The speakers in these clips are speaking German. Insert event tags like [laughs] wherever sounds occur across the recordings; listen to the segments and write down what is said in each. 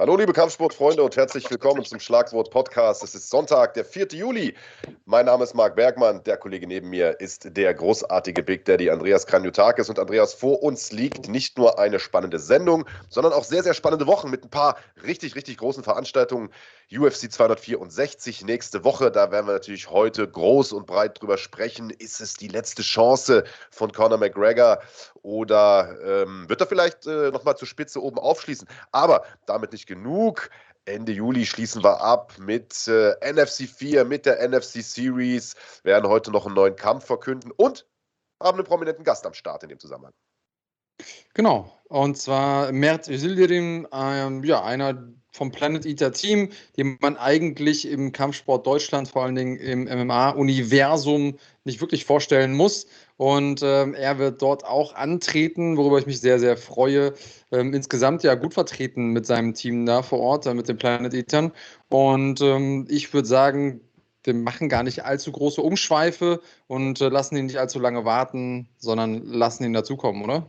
Hallo liebe Kampfsportfreunde und herzlich willkommen zum Schlagwort Podcast. Es ist Sonntag, der 4. Juli. Mein Name ist Marc Bergmann. Der Kollege neben mir ist der großartige Big Daddy Andreas Kranjotakis. Und Andreas, vor uns liegt nicht nur eine spannende Sendung, sondern auch sehr, sehr spannende Wochen mit ein paar richtig, richtig großen Veranstaltungen. UFC 264 nächste Woche. Da werden wir natürlich heute groß und breit drüber sprechen. Ist es die letzte Chance von Conor McGregor oder ähm, wird er vielleicht äh, nochmal zur Spitze oben aufschließen? Aber damit nicht genug. Ende Juli schließen wir ab mit äh, NFC 4, mit der NFC Series, werden heute noch einen neuen Kampf verkünden und haben einen prominenten Gast am Start in dem Zusammenhang. Genau, und zwar Mert Özildirim, ähm, ja, einer vom Planet Eater Team, den man eigentlich im Kampfsport Deutschland, vor allen Dingen im MMA-Universum, nicht wirklich vorstellen muss. Und ähm, er wird dort auch antreten, worüber ich mich sehr, sehr freue. Ähm, insgesamt ja gut vertreten mit seinem Team da vor Ort, äh, mit den Planet Eatern. Und ähm, ich würde sagen, wir machen gar nicht allzu große Umschweife und äh, lassen ihn nicht allzu lange warten, sondern lassen ihn dazukommen, oder?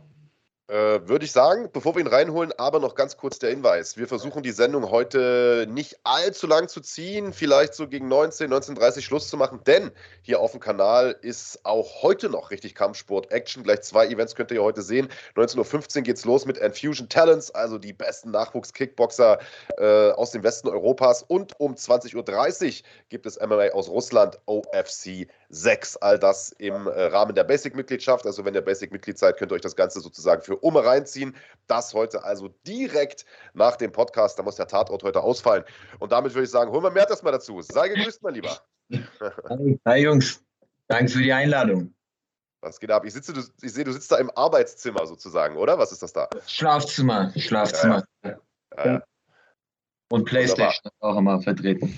Äh, Würde ich sagen, bevor wir ihn reinholen, aber noch ganz kurz der Hinweis. Wir versuchen die Sendung heute nicht allzu lang zu ziehen, vielleicht so gegen 19, 19.30 Schluss zu machen, denn hier auf dem Kanal ist auch heute noch richtig Kampfsport-Action. Gleich zwei Events könnt ihr heute sehen. 19.15 Uhr geht es los mit Infusion Talents, also die besten Nachwuchs-Kickboxer äh, aus dem Westen Europas. Und um 20.30 Uhr gibt es MMA aus Russland, OFC 6. All das im äh, Rahmen der Basic-Mitgliedschaft. Also wenn ihr Basic-Mitglied seid, könnt ihr euch das Ganze sozusagen für Umme reinziehen. Das heute also direkt nach dem Podcast. Da muss der Tatort heute ausfallen. Und damit würde ich sagen, holen wir mehr das mal dazu. Sei gegrüßt, mein Lieber. Hi, Jungs. Danke für die Einladung. Was geht ab? Ich, sitze, du, ich sehe, du sitzt da im Arbeitszimmer sozusagen, oder? Was ist das da? Schlafzimmer. Schlafzimmer. Ja, ja. Ja, Und Playstation auch immer vertreten.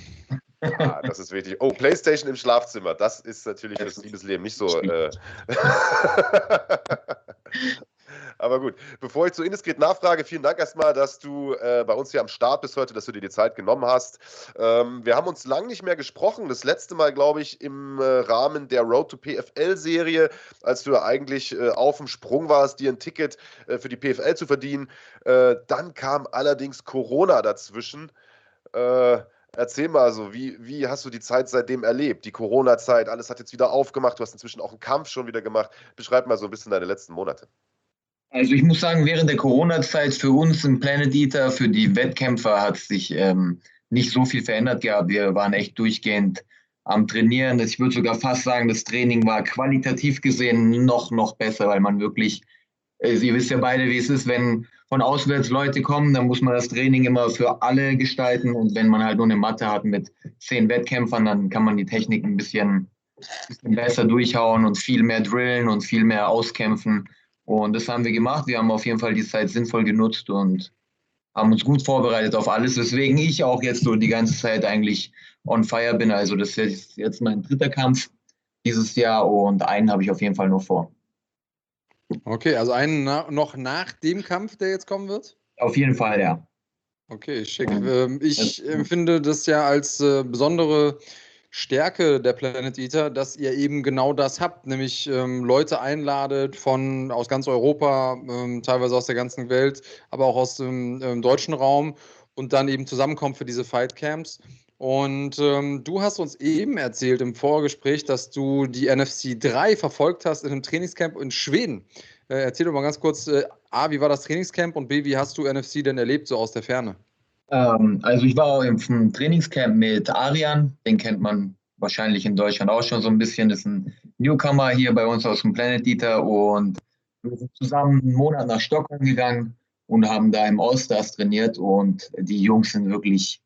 Ah, das ist wichtig. Oh, Playstation im Schlafzimmer. Das ist natürlich fürs Liebesleben nicht so. Äh [laughs] Aber gut, bevor ich zu indiskret nachfrage, vielen Dank erstmal, dass du äh, bei uns hier am Start bist heute, dass du dir die Zeit genommen hast. Ähm, wir haben uns lange nicht mehr gesprochen. Das letzte Mal, glaube ich, im äh, Rahmen der Road to PFL-Serie, als du eigentlich äh, auf dem Sprung warst, dir ein Ticket äh, für die PFL zu verdienen. Äh, dann kam allerdings Corona dazwischen. Äh, erzähl mal so, wie, wie hast du die Zeit seitdem erlebt? Die Corona-Zeit, alles hat jetzt wieder aufgemacht. Du hast inzwischen auch einen Kampf schon wieder gemacht. Beschreib mal so ein bisschen deine letzten Monate. Also ich muss sagen, während der Corona-Zeit für uns im Planet Eater, für die Wettkämpfer hat sich ähm, nicht so viel verändert gehabt. Wir waren echt durchgehend am Trainieren. Ich würde sogar fast sagen, das Training war qualitativ gesehen noch, noch besser, weil man wirklich, äh, ihr wisst ja beide, wie es ist, wenn von auswärts Leute kommen, dann muss man das Training immer für alle gestalten. Und wenn man halt nur eine Matte hat mit zehn Wettkämpfern, dann kann man die Technik ein bisschen, bisschen besser durchhauen und viel mehr drillen und viel mehr auskämpfen. Und das haben wir gemacht. Wir haben auf jeden Fall die Zeit sinnvoll genutzt und haben uns gut vorbereitet auf alles, weswegen ich auch jetzt so die ganze Zeit eigentlich on fire bin. Also das ist jetzt mein dritter Kampf dieses Jahr und einen habe ich auf jeden Fall noch vor. Okay, also einen na noch nach dem Kampf, der jetzt kommen wird? Auf jeden Fall, ja. Okay, schick. Ähm, ich empfinde das ja als äh, besondere Stärke der Planet Eater, dass ihr eben genau das habt, nämlich ähm, Leute einladet von aus ganz Europa, ähm, teilweise aus der ganzen Welt, aber auch aus dem ähm, deutschen Raum und dann eben zusammenkommt für diese Fight Camps. Und ähm, du hast uns eben erzählt im Vorgespräch, dass du die NFC 3 verfolgt hast in einem Trainingscamp in Schweden. Äh, erzähl doch mal ganz kurz, äh, A, wie war das Trainingscamp und B, wie hast du NFC denn erlebt, so aus der Ferne? Ähm, also ich war auch im Trainingscamp mit Arian, den kennt man wahrscheinlich in Deutschland auch schon so ein bisschen. Das ist ein Newcomer hier bei uns aus dem Planet Eater und wir sind zusammen einen Monat nach Stockholm gegangen und haben da im Allstars trainiert und die Jungs sind wirklich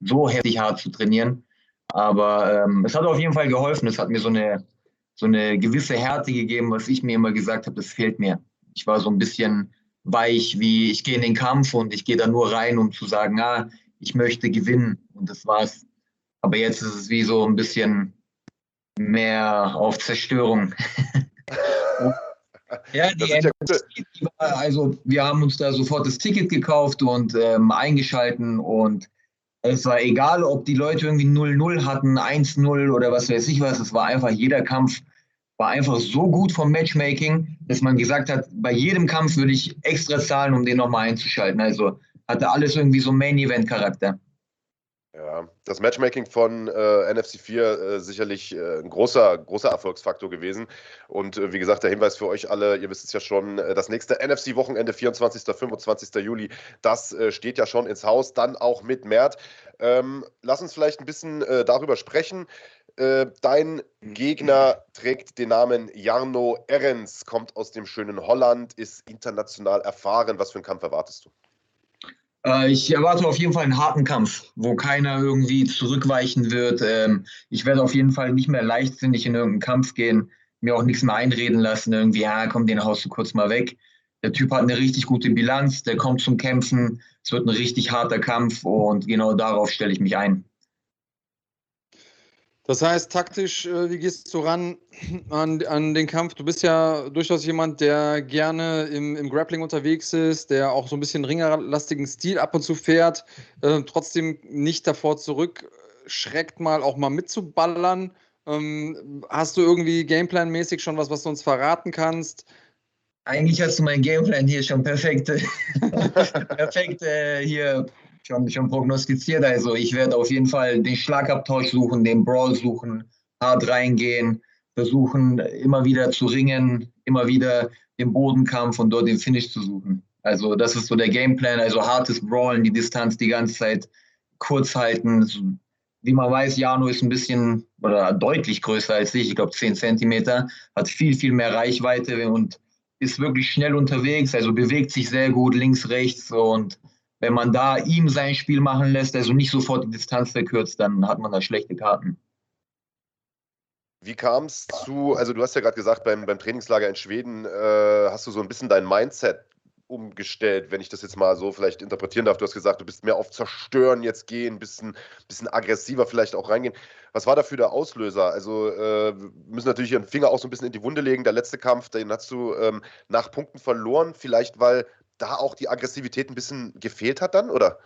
so heftig hart zu trainieren. Aber ähm, es hat auf jeden Fall geholfen. Es hat mir so eine, so eine gewisse Härte gegeben, was ich mir immer gesagt habe, das fehlt mir. Ich war so ein bisschen weich, wie ich gehe in den Kampf und ich gehe da nur rein, um zu sagen, ah, ich möchte gewinnen. Und das war's. Aber jetzt ist es wie so ein bisschen mehr auf Zerstörung. [laughs] ja, die ja also wir haben uns da sofort das Ticket gekauft und ähm, eingeschalten und Es war egal, ob die Leute irgendwie 0-0 hatten, 1-0 oder was weiß ich was. Es war einfach, jeder Kampf war einfach so gut vom Matchmaking, dass man gesagt hat, bei jedem Kampf würde ich extra zahlen, um den nochmal einzuschalten. Also hatte alles irgendwie so Main-Event-Charakter. Ja, das Matchmaking von äh, NFC 4 äh, sicherlich äh, ein großer, großer Erfolgsfaktor gewesen. Und äh, wie gesagt, der Hinweis für euch alle, ihr wisst es ja schon, äh, das nächste NFC-Wochenende, 24. 25. Juli, das äh, steht ja schon ins Haus, dann auch mit Mert. Ähm, lass uns vielleicht ein bisschen darüber sprechen. dein Gegner trägt den Namen Jarno Erens, kommt aus dem schönen Holland, ist international erfahren. Was für einen Kampf erwartest du? Äh, ich erwarte auf jeden Fall einen harten Kampf, wo keiner irgendwie zurückweichen wird. Ähm, ich werde auf jeden Fall nicht mehr leichtsinnig in irgendeinen Kampf gehen, mir auch nichts mehr einreden lassen, irgendwie, ja, komm, den haust du kurz mal weg. Der Typ hat eine richtig gute Bilanz, der kommt zum Kämpfen. Es wird ein richtig harter Kampf und genau darauf stelle ich mich ein. Das heißt, taktisch, äh, wie gehst du ran an, an den Kampf? Du bist ja durchaus jemand, der gerne im, im Grappling unterwegs ist, der auch so ein bisschen ringerlastigen Stil ab und zu fährt, äh, trotzdem nicht davor zurückschreckt, mal auch mal mitzuballern. Ähm, hast du irgendwie Gameplan-mäßig schon was, was du uns verraten kannst? Eigentlich hast du meinen Gameplan hier schon perfekt, [laughs] perfekt äh, hier schon, schon prognostiziert. Also ich werde auf jeden Fall den Schlagabtausch suchen, den Brawl suchen, hart reingehen, versuchen immer wieder zu ringen, immer wieder den Bodenkampf und dort den Finish zu suchen. Also das ist so der Gameplan, also hartes Brawlen, die Distanz die ganze Zeit kurz halten. Wie man weiß, Jano ist ein bisschen oder deutlich größer als ich, ich glaube 10 Zentimeter, hat viel, viel mehr Reichweite und ist wirklich schnell unterwegs, also bewegt sich sehr gut links, rechts und wenn man da ihm sein Spiel machen lässt, also nicht sofort die Distanz verkürzt, dann hat man da schlechte Karten. Wie kam es zu, also du hast ja gerade gesagt, beim, beim Trainingslager in Schweden äh, hast du so ein bisschen dein Mindset umgestellt, wenn ich das jetzt mal so vielleicht interpretieren darf. Du hast gesagt, du bist mehr auf Zerstören jetzt gehen, bisschen, bisschen aggressiver vielleicht auch reingehen. Was war dafür der Auslöser? Also äh, müssen natürlich ihren Finger auch so ein bisschen in die Wunde legen. Der letzte Kampf, den hast du ähm, nach Punkten verloren, vielleicht weil da auch die Aggressivität ein bisschen gefehlt hat dann, oder?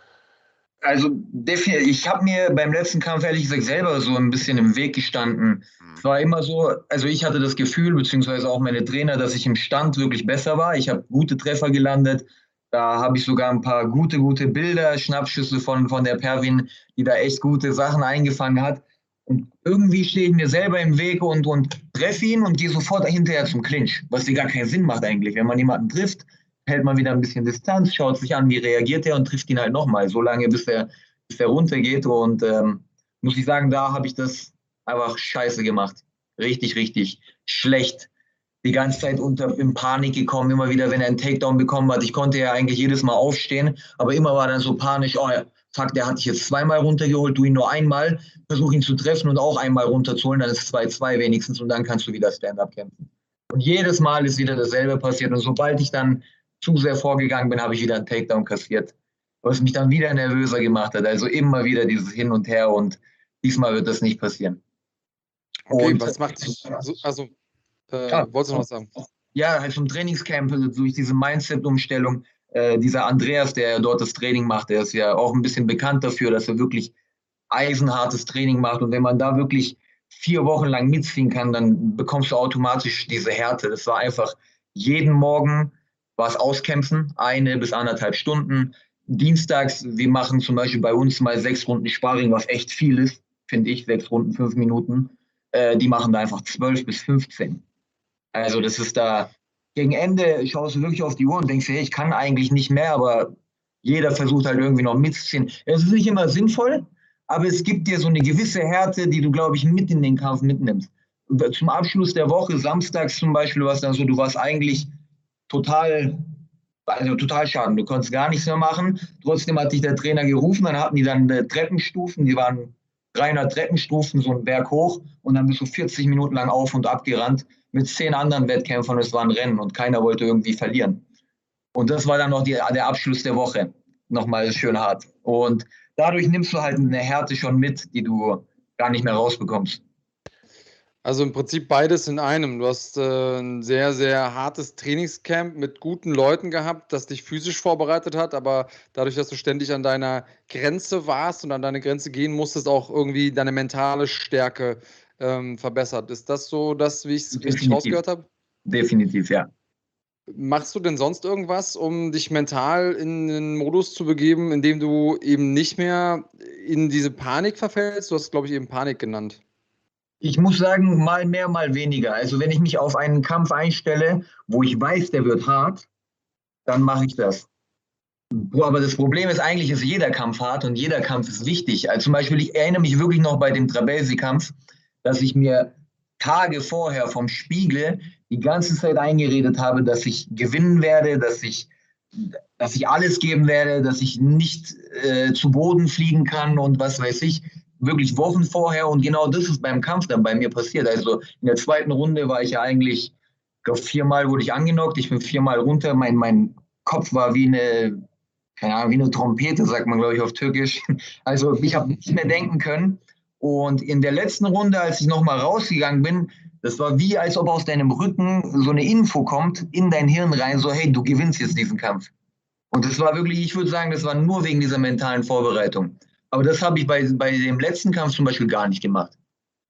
Also ich habe mir beim letzten Kampf ehrlich gesagt selber so ein bisschen im Weg gestanden. Mhm. Es war immer so, also ich hatte das Gefühl, beziehungsweise auch meine Trainer, dass ich im Stand wirklich besser war. Ich habe gute Treffer gelandet. Da habe ich sogar ein paar gute, gute Bilder, Schnappschüsse von, von der Perwin, die da echt gute Sachen eingefangen hat. Und irgendwie stehe ich mir selber im Weg und, und treffe ihn und gehe sofort hinterher zum Clinch, was dir gar keinen Sinn macht eigentlich. Wenn man jemanden trifft, hält man wieder ein bisschen Distanz, schaut sich an, wie reagiert er und trifft ihn halt nochmal, so lange, bis er, bis er runtergeht. Und ähm, muss ich sagen, da habe ich das einfach scheiße gemacht. Richtig, richtig schlecht. Die ganze Zeit unter in Panik gekommen, immer wieder, wenn er einen Takedown bekommen hat. Ich konnte ja eigentlich jedes Mal aufstehen, aber immer war dann so panisch, oh, fuck, der hat dich jetzt zweimal runtergeholt, du ihn nur einmal, versuch ihn zu treffen und auch einmal runterzuholen, dann ist 2-2 wenigstens und dann kannst du wieder Stand-up kämpfen. Und jedes Mal ist wieder dasselbe passiert. Und sobald ich dann zu sehr vorgegangen bin, habe ich wieder einen Takedown kassiert. Was mich dann wieder nervöser gemacht hat. Also immer wieder dieses Hin und Her und diesmal wird das nicht passieren. Okay, und, was macht sich, also, also äh, ja, wolltest du noch was sagen? Ja, halt vom Trainingscamp, also durch diese Mindset-Umstellung, äh, dieser Andreas, der dort das Training macht, der ist ja auch ein bisschen bekannt dafür, dass er wirklich eisenhartes Training macht. Und wenn man da wirklich vier Wochen lang mitziehen kann, dann bekommst du automatisch diese Härte. Das war einfach jeden Morgen was auskämpfen, eine bis anderthalb Stunden. Dienstags, wir machen zum Beispiel bei uns mal sechs Runden Sparring, was echt viel ist, finde ich, sechs Runden, fünf Minuten. Äh, die machen da einfach zwölf bis 15. Also das ist da, gegen Ende schaust du wirklich auf die Uhr und denkst, hey, ich kann eigentlich nicht mehr, aber jeder versucht halt irgendwie noch mitzuziehen. Es ist nicht immer sinnvoll, aber es gibt dir so eine gewisse Härte, die du, glaube ich, mit in den Kampf mitnimmst. Zum Abschluss der Woche, samstags zum Beispiel, war es dann so, du warst eigentlich total, also total schaden. Du konntest gar nichts mehr machen. Trotzdem hat dich der Trainer gerufen, dann hatten die dann äh, Treppenstufen, die waren 300 Treppenstufen, so ein Berg hoch und dann bist du 40 Minuten lang auf und ab gerannt mit zehn anderen Wettkämpfern. Es war ein Rennen und keiner wollte irgendwie verlieren. Und das war dann noch die, der Abschluss der Woche. Nochmal schön hart. Und dadurch nimmst du halt eine Härte schon mit, die du gar nicht mehr rausbekommst. Also im Prinzip beides in einem. Du hast äh, ein sehr, sehr hartes Trainingscamp mit guten Leuten gehabt, das dich physisch vorbereitet hat, aber dadurch, dass du ständig an deiner Grenze warst und an deine Grenze gehen musstest, auch irgendwie deine mentale Stärke ähm, verbessert. Ist das so das, wie ich es richtig rausgehört habe? Definitiv, ja. Machst du denn sonst irgendwas, um dich mental in den Modus zu begeben, in dem du eben nicht mehr in diese Panik verfällst? Du hast, glaube ich, eben Panik genannt. Ich muss sagen, mal mehr, mal weniger. Also wenn ich mich auf einen Kampf einstelle, wo ich weiß, der wird hart, dann mache ich das. Aber das Problem ist, eigentlich ist jeder Kampf hart und jeder Kampf ist wichtig. Also zum Beispiel, ich erinnere mich wirklich noch bei dem Trabelsi-Kampf, dass ich mir Tage vorher vom Spiegel die ganze Zeit eingeredet habe, dass ich gewinnen werde, dass ich, dass ich alles geben werde, dass ich nicht äh, zu Boden fliegen kann und was weiß ich wirklich Wochen vorher und genau das ist beim Kampf dann bei mir passiert. Also in der zweiten Runde war ich ja eigentlich, ich glaube, viermal wurde ich angenockt, ich bin viermal runter, mein, mein Kopf war wie eine, keine Ahnung, wie eine Trompete, sagt man, glaube ich, auf Türkisch. [laughs] Also ich habe nicht mehr denken können. Und in der letzten Runde, als ich nochmal rausgegangen bin, das war wie, als ob aus deinem Rücken so eine Info kommt in dein Hirn rein, so, hey, du gewinnst jetzt diesen Kampf. Und das war wirklich, ich würde sagen, das war nur wegen dieser mentalen Vorbereitung. Aber das habe ich bei, bei dem letzten Kampf zum Beispiel gar nicht gemacht.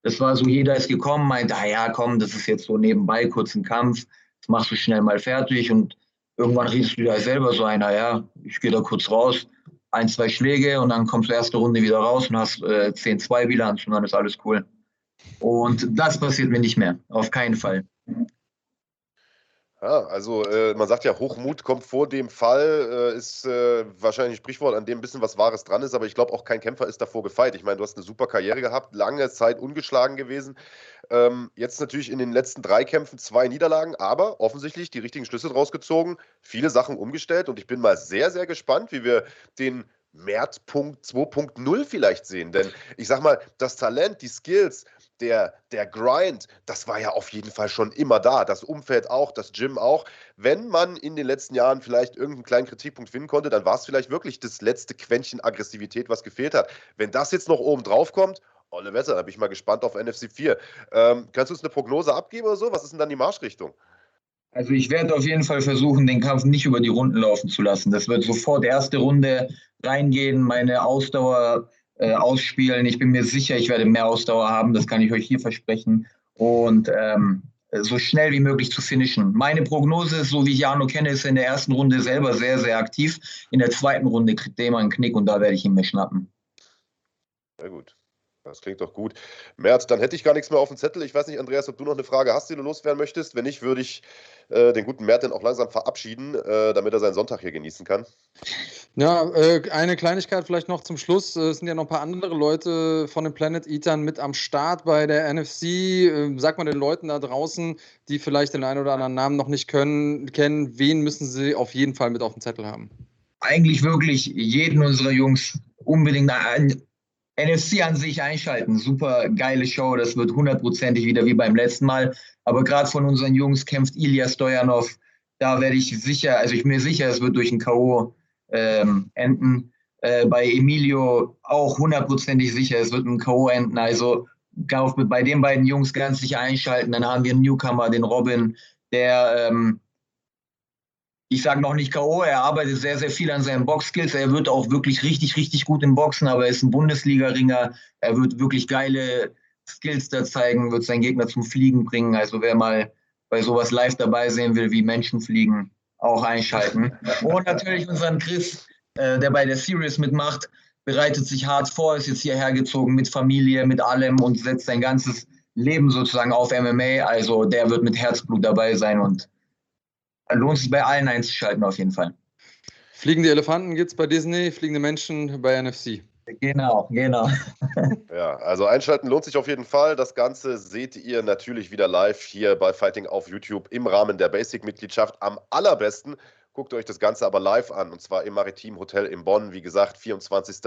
Das war so, jeder ist gekommen, meinte, ah ja, komm, das ist jetzt so nebenbei, kurz ein Kampf, das machst du schnell mal fertig und irgendwann riechst du da selber so einer, ja, ich gehe da kurz raus, ein, zwei Schläge und dann kommst du erste Runde wieder raus und hast äh, 10-2 Bilanz und dann ist alles cool. Und das passiert mir nicht mehr, auf keinen Fall. Ja, also äh, man sagt ja, Hochmut kommt vor dem Fall, äh, ist äh, wahrscheinlich ein Sprichwort, an dem ein bisschen was Wahres dran ist, aber ich glaube auch kein Kämpfer ist davor gefeit. Ich meine, du hast eine super Karriere gehabt, lange Zeit ungeschlagen gewesen. Ähm, jetzt natürlich in den letzten drei Kämpfen zwei Niederlagen, aber offensichtlich die richtigen Schlüsse draus gezogen, viele Sachen umgestellt und ich bin mal sehr, sehr gespannt, wie wir den Märzpunkt 2.0 vielleicht sehen. Denn ich sag mal, das Talent, die Skills, der, der Grind, das war ja auf jeden Fall schon immer da. Das Umfeld auch, das Gym auch. Wenn man in den letzten Jahren vielleicht irgendeinen kleinen Kritikpunkt finden konnte, dann war es vielleicht wirklich das letzte Quäntchen Aggressivität, was gefehlt hat. Wenn das jetzt noch oben drauf kommt, olle Wetter, da bin ich mal gespannt auf NFC 4. Ähm, kannst du uns eine Prognose abgeben oder so? Was ist denn dann die Marschrichtung? Also ich werde auf jeden Fall versuchen, den Kampf nicht über die Runden laufen zu lassen. Das wird sofort erste Runde reingehen, meine Ausdauer äh, ausspielen. Ich bin mir sicher, ich werde mehr Ausdauer haben, das kann ich euch hier versprechen. Und ähm, so schnell wie möglich zu finishen. Meine Prognose ist, so wie ich Jano kenne, ist in der ersten Runde selber sehr, sehr aktiv. In der zweiten Runde kriegt er immer einen Knick und da werde ich ihn mir schnappen. Sehr gut. Das klingt doch gut. Merz, dann hätte ich gar nichts mehr auf dem Zettel. Ich weiß nicht, Andreas, ob du noch eine Frage hast, die du loswerden möchtest. Wenn nicht, würde ich äh, den guten Mert dann auch langsam verabschieden, äh, damit er seinen Sonntag hier genießen kann. Ja, äh, eine Kleinigkeit vielleicht noch zum Schluss. Es sind ja noch ein paar andere Leute von den Planet Eatern mit am Start bei der NFC. Äh, sag mal den Leuten da draußen, die vielleicht den einen oder anderen Namen noch nicht können, kennen, wen müssen sie auf jeden Fall mit auf dem Zettel haben? Eigentlich wirklich jeden unserer Jungs unbedingt ein NFC an sich einschalten. Super geile Show. Das wird hundertprozentig wieder wie beim letzten Mal. Aber gerade von unseren Jungs kämpft Ilya Stojanov. Da werde ich sicher, also ich bin mir sicher, es wird durch ein K.O. Ähm, enden. Äh, bei Emilio auch hundertprozentig sicher, es wird ein K.O. enden. Also bei den beiden Jungs ganz sicher einschalten. Dann haben wir einen Newcomer, den Robin, der ähm, ich sage noch nicht K.O., er arbeitet sehr, sehr viel an seinen Boxskills. Er wird auch wirklich richtig, richtig gut im Boxen, aber er ist ein Bundesliga-Ringer. Er wird wirklich geile Skills da zeigen, wird seinen Gegner zum Fliegen bringen. Also wer mal bei sowas live dabei sehen will, wie Menschen fliegen, auch einschalten. Und natürlich unseren Chris, äh, der bei der Series mitmacht, bereitet sich hart vor, ist jetzt hierher gezogen mit Familie, mit allem und setzt sein ganzes Leben sozusagen auf MMA. Also der wird mit Herzblut dabei sein und lohnt sich bei allen einzuschalten auf jeden Fall. Fliegende Elefanten gibt es bei Disney, fliegende Menschen bei NFC. Genau, genau. [laughs] ja, also einschalten lohnt sich auf jeden Fall. Das Ganze seht ihr natürlich wieder live hier bei Fighting auf YouTube im Rahmen der Basic-Mitgliedschaft am allerbesten Guckt euch das Ganze aber live an und zwar im Maritim Hotel in Bonn. Wie gesagt, 24.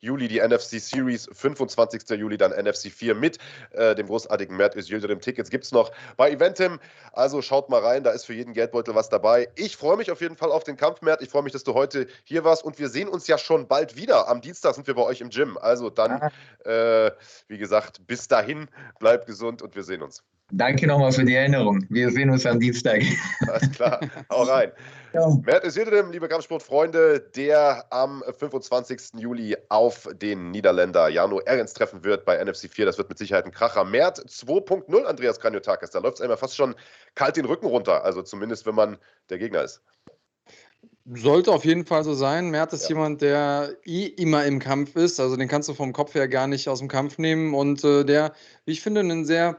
Juli die NFC Series, 25. Juli dann NFC 4 mit äh, dem großartigen Mert Özildirim. Tickets gibt es noch bei Eventim. Also schaut mal rein, da ist für jeden Geldbeutel was dabei. Ich freue mich auf jeden Fall auf den Kampf, Mert. Ich freue mich, dass du heute hier warst und wir sehen uns ja schon bald wieder. Am Dienstag sind wir bei euch im Gym. Also dann, äh, wie gesagt, bis dahin, bleibt gesund und wir sehen uns. Danke nochmal für die Erinnerung. Wir sehen uns am Dienstag. Alles klar, hau rein. [laughs] Ja. Mert Isildirim, liebe Kampfsportfreunde, der am 25. Juli auf den Niederländer Jano Ehrens treffen wird bei NFC 4. Das wird mit Sicherheit ein Kracher. Mert 2.0, Andreas Kranjotakis. Da läuft es einem fast schon kalt den Rücken runter. Also zumindest, wenn man der Gegner ist. Sollte auf jeden Fall so sein. Mert ist ja. jemand, der eh immer im Kampf ist. Also den kannst du vom Kopf her gar nicht aus dem Kampf nehmen. Und äh, der, wie ich finde, einen sehr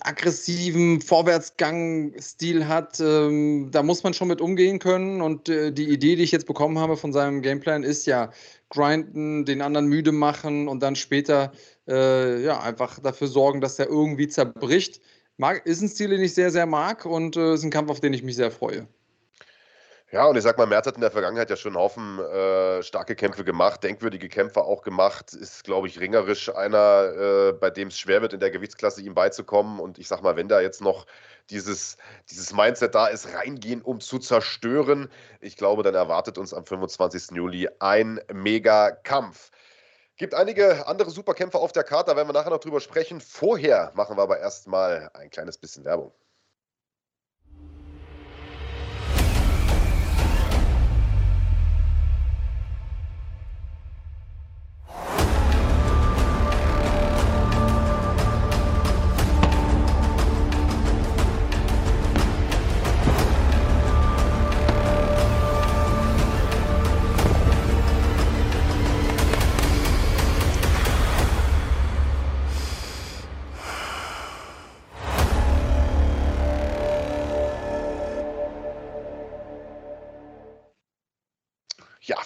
aggressiven Vorwärtsgang-Stil hat, ähm, da muss man schon mit umgehen können. Und äh, die Idee, die ich jetzt bekommen habe von seinem Gameplan, ist ja grinden, den anderen müde machen und dann später äh, ja, einfach dafür sorgen, dass der irgendwie zerbricht. Mag, ist ein Stil, den ich sehr, sehr mag und äh, ist ein Kampf, auf den ich mich sehr freue. Ja, und ich sag mal, Merz hat in der Vergangenheit ja schon einen Haufen äh, starke Kämpfe gemacht, denkwürdige Kämpfe auch gemacht. Ist, glaube ich, ringerisch einer, äh, bei dem es schwer wird, in der Gewichtsklasse ihm beizukommen. Und ich sag mal, wenn da jetzt noch dieses, dieses Mindset da ist, reingehen, um zu zerstören, ich glaube, dann erwartet uns am 25. Juli ein Mega-Kampf. Gibt einige andere Superkämpfe auf der Karte, da werden wir nachher noch drüber sprechen. Vorher machen wir aber erstmal ein kleines bisschen Werbung.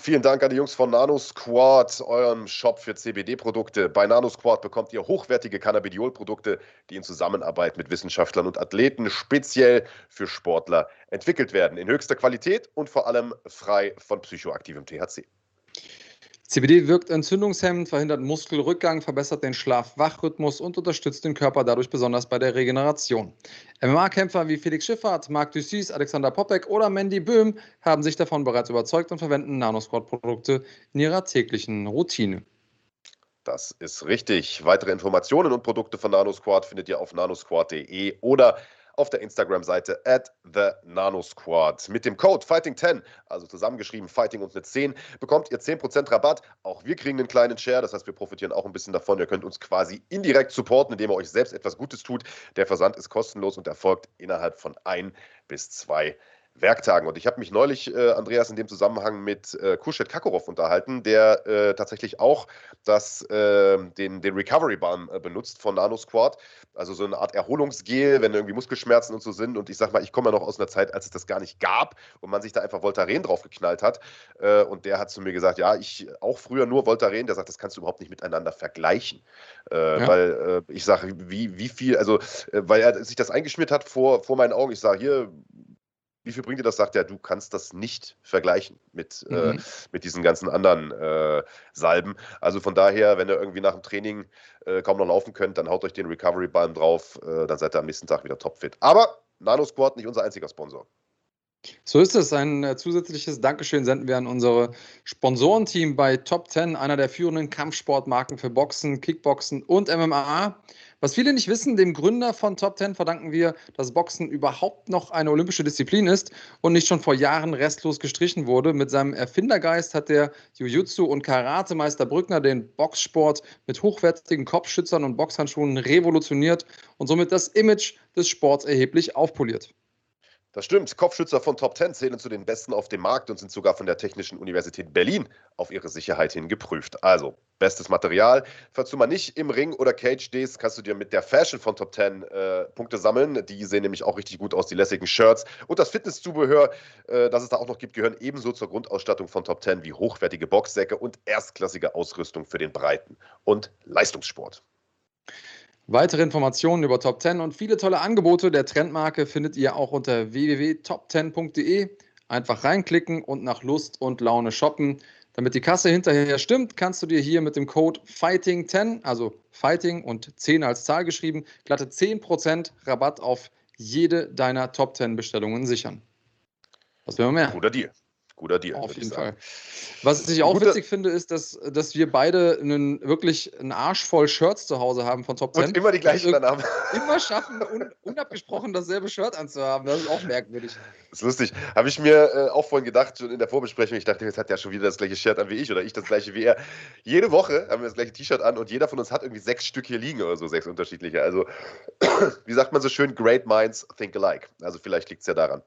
Vielen Dank an die Jungs von NanoSquad, eurem Shop für CBD-Produkte. Bei NanoSquad bekommt ihr hochwertige Cannabidiol-Produkte, die in Zusammenarbeit mit Wissenschaftlern und Athleten speziell für Sportler entwickelt werden. In höchster Qualität und vor allem frei von psychoaktivem THC. CBD wirkt entzündungshemmend, verhindert Muskelrückgang, verbessert den Schlaf-Wach-Rhythmus und unterstützt den Körper dadurch besonders bei der Regeneration. MMA-Kämpfer wie Felix Schiffert, Marc Dussis, Alexander Popek oder Mandy Böhm haben sich davon bereits überzeugt und verwenden Nanosquad-Produkte in ihrer täglichen Routine. Das ist richtig. Weitere Informationen und Produkte von NanoSquad findet ihr auf nanosquad.de oder auf der Instagram-Seite at the NanoSquad. Mit dem Code Fighting10, also zusammengeschrieben Fighting und mit 10, bekommt ihr 10% Rabatt. Auch wir kriegen einen kleinen Share, das heißt, wir profitieren auch ein bisschen davon. Ihr könnt uns quasi indirekt supporten, indem ihr euch selbst etwas Gutes tut. Der Versand ist kostenlos und erfolgt innerhalb von ein bis zwei Werktagen. Und ich habe mich neulich, äh, Andreas, in dem Zusammenhang mit äh, Kushet Kakorov unterhalten, der äh, tatsächlich auch das, ähm, den, den Recovery Balm äh, benutzt von Nano Squad. Also so eine Art Erholungsgel, wenn irgendwie Muskelschmerzen und so sind. Und ich sag mal, ich komme ja noch aus einer Zeit, als es das gar nicht gab und man sich da einfach Voltaren draufgeknallt hat. Äh, und der hat zu mir gesagt, ja, ich auch früher nur Voltaren. Der sagt, das kannst du überhaupt nicht miteinander vergleichen. Äh, ja. Weil ich sage, wie, wie viel, also, weil er sich das eingeschmiert hat vor, vor meinen Augen. Ich sage, hier, wie viel bringt dir das? Sagt er, du kannst das nicht vergleichen mit, äh, mhm. äh, mit diesen ganzen anderen äh, Salben. Also von daher, wenn ihr irgendwie nach dem Training äh, kaum noch laufen könnt, dann haut euch den Recovery-Balm drauf, äh, dann seid ihr am nächsten Tag wieder topfit. Aber Nano Squad nicht unser einziger Sponsor. So ist es. Ein äh, zusätzliches Dankeschön senden wir an unsere Sponsorenteam bei Top 10, einer der führenden Kampfsportmarken für Boxen, Kickboxen und MMA. Was viele nicht wissen, dem Gründer von Top 10 verdanken wir, dass Boxen überhaupt noch eine olympische Disziplin ist und nicht schon vor Jahren restlos gestrichen wurde. Mit seinem Erfindergeist hat der Jiu-Jitsu- und Karatemeister Brückner den Boxsport mit hochwertigen Kopfschützern und Boxhandschuhen revolutioniert und somit das Image des Sports erheblich aufpoliert. Das stimmt. Kopfschützer von Top 10 zählen zu den besten auf dem Markt und sind sogar von der Technischen Universität Berlin auf ihre Sicherheit hin geprüft. Also, bestes Material. Falls du mal nicht im Ring oder Cage stehst, kannst du dir mit der Fashion von Top 10 äh, Punkte sammeln. Die sehen nämlich auch richtig gut aus, die lässigen Shirts. Und das Fitnesszubehör, äh, das es da auch noch gibt, gehören ebenso zur Grundausstattung von Top 10 wie hochwertige Boxsäcke und erstklassige Ausrüstung für den Breiten- und Leistungssport. Weitere Informationen über Top 10 und viele tolle Angebote der Trendmarke findet ihr auch unter www.top10.de. Einfach reinklicken und nach Lust und Laune shoppen. Damit die Kasse hinterher stimmt, kannst du dir hier mit dem Code FIGHTING10, also Fighting und 10 als Zahl geschrieben, glatte 10% Rabatt auf jede deiner Top 10 Bestellungen sichern. Was will man mehr? Guter Deal. Guter Deal. Auf jeden Fall. Was ich auch Guter witzig finde, ist, dass, dass wir beide einen, wirklich einen Arsch voll Shirts zu Hause haben von Top 10. Und immer die gleichen dann haben. Immer schaffen, un, unabgesprochen dasselbe Shirt anzuhaben. Das ist auch merkwürdig. Das ist lustig. Habe ich mir äh, auch vorhin gedacht, schon in der Vorbesprechung. Ich dachte, jetzt hat ja schon wieder das gleiche Shirt an wie ich oder ich das gleiche wie er. Jede Woche haben wir das gleiche T-Shirt an und jeder von uns hat irgendwie sechs Stück hier liegen oder so, sechs unterschiedliche. Also, [clears throat] wie sagt man so schön, great minds think alike. Also, vielleicht liegt es ja daran.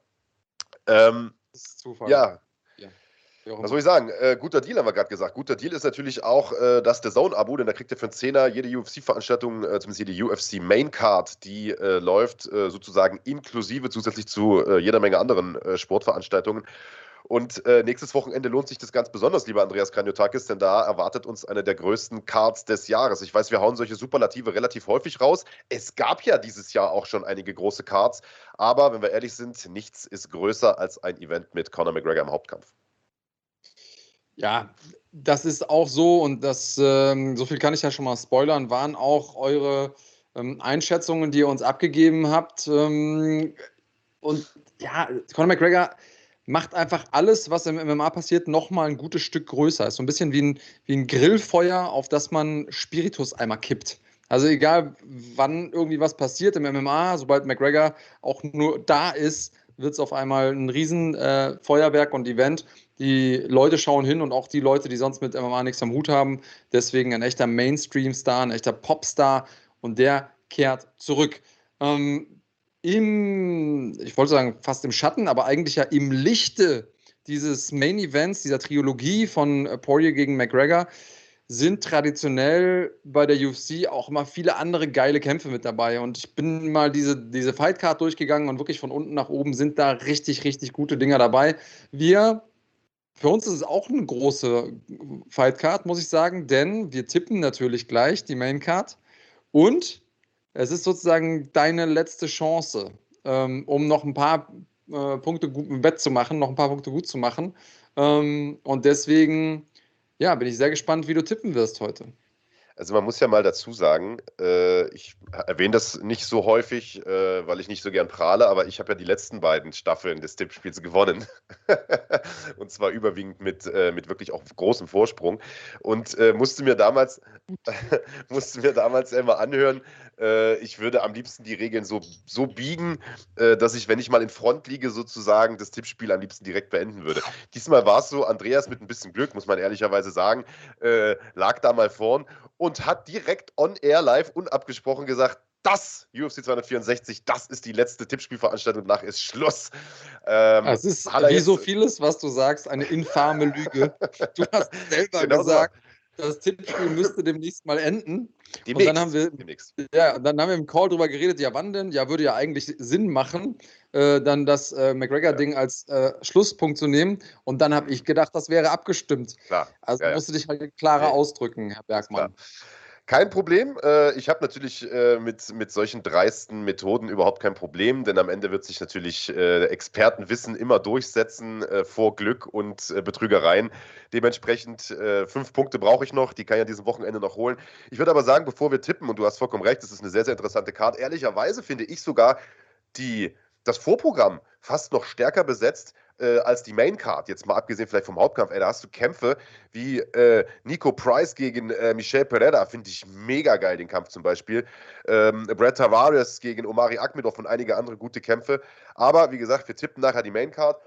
Ähm, das ist Zufall. Ja, was soll ich sagen? Äh, guter Deal haben wir gerade gesagt. Guter Deal ist natürlich auch äh, das The Zone-Abo, denn da kriegt ihr für einen Zehner jede UFC-Veranstaltung, äh, zumindest jede UFC Main Card, die äh, läuft, äh, sozusagen inklusive zusätzlich zu äh, jeder Menge anderen Sportveranstaltungen. Und nächstes Wochenende lohnt sich das ganz besonders, lieber Andreas Kranjotakis, denn da erwartet uns eine der größten Cards des Jahres. Ich weiß, wir hauen solche Superlative relativ häufig raus. Es gab ja dieses Jahr auch schon einige große Cards, aber wenn wir ehrlich sind, nichts ist größer als ein Event mit Conor McGregor im Hauptkampf. Ja, das ist auch so und das, ähm, so viel kann ich ja schon mal spoilern, waren auch eure ähm, Einschätzungen, die ihr uns abgegeben habt. Ähm, und ja, Conor McGregor macht einfach alles, was im MMA passiert, nochmal ein gutes Stück größer. Ist so ein bisschen wie ein, wie ein Grillfeuer, auf das man Spiritus einmal kippt. Also egal, wann irgendwie was passiert im MMA, sobald McGregor auch nur da ist, wird es auf einmal ein Riesenfeuerwerk äh, und Event. Die Leute schauen hin und auch die Leute, die sonst mit MMA nichts am Hut haben. Deswegen ein echter Mainstream-Star, ein echter Popstar und der kehrt zurück. Ähm, Im, ich wollte sagen, fast im Schatten, aber eigentlich ja im Lichte dieses Main Events, dieser Trilogie von Poirier gegen McGregor, sind traditionell bei der UFC auch immer viele andere geile Kämpfe mit dabei. Und ich bin mal diese, diese Fightcard durchgegangen und wirklich von unten nach oben sind da richtig, richtig gute Dinger dabei. Wir, für uns ist es auch eine große Fightcard, muss ich sagen, denn wir tippen natürlich gleich die Maincard und es ist sozusagen deine letzte Chance, ähm, um noch ein paar äh, Punkte gut im Bett zu machen, noch ein paar Punkte gut zu machen. Ähm, und deswegen ja, bin ich sehr gespannt, wie du tippen wirst heute. Also man muss ja mal dazu sagen, äh, ich erwähne das nicht so häufig, äh, weil ich nicht so gern prahle, aber ich habe ja die letzten beiden Staffeln des Tippspiels gewonnen. [laughs] und zwar überwiegend mit, äh, mit wirklich auch großem Vorsprung. Und äh, musste mir damals, [laughs] musste mir damals immer anhören, äh, ich würde am liebsten die Regeln so, so biegen, äh, dass ich, wenn ich mal in Front liege, sozusagen das Tippspiel am liebsten direkt beenden würde. Diesmal war es so, Andreas mit ein bisschen Glück, muss man ehrlicherweise sagen, lag da mal vorn und hat direkt on air live unabgesprochen gesagt, das UFC 264, das ist die letzte Tippspielveranstaltung, danach ist Schluss. Ähm, es ist wie so vieles, was du sagst, eine infame Lüge. Du hast selber [laughs] genau gesagt. Das Tippspiel müsste demnächst mal enden. Demnächst. Und dann haben wir, demnächst. ja, dann haben wir im Call darüber geredet, ja, wann denn? Ja, würde ja eigentlich Sinn machen, äh, dann das äh, McGregor-Ding ja. als äh, Schlusspunkt zu nehmen. Und dann habe ich gedacht, das wäre abgestimmt. Klar. Also ja, musst du dich halt klarer ausdrücken, Herr Bergmann. Kein Problem. Äh, ich habe natürlich äh, mit, mit solchen dreisten Methoden überhaupt kein Problem, denn am Ende wird sich natürlich äh, Expertenwissen immer durchsetzen vor Glück und Betrügereien. Dementsprechend fünf Punkte brauche ich noch, die kann ich an diesem Wochenende noch holen. Ich würde aber sagen, bevor wir tippen, und du hast vollkommen recht, das ist eine sehr, sehr interessante Karte, ehrlicherweise finde ich sogar die, das Vorprogramm fast noch stärker besetzt äh, als die Main Card. Jetzt mal abgesehen vielleicht vom Hauptkampf. Ey, da hast du Kämpfe wie äh, Nico Price gegen äh, Michel Pereira, finde ich mega geil, den Kampf zum Beispiel. Ähm, Brad Tavares gegen Omari Akmedov und einige andere gute Kämpfe. Aber wie gesagt, wir tippen nachher die Main Card.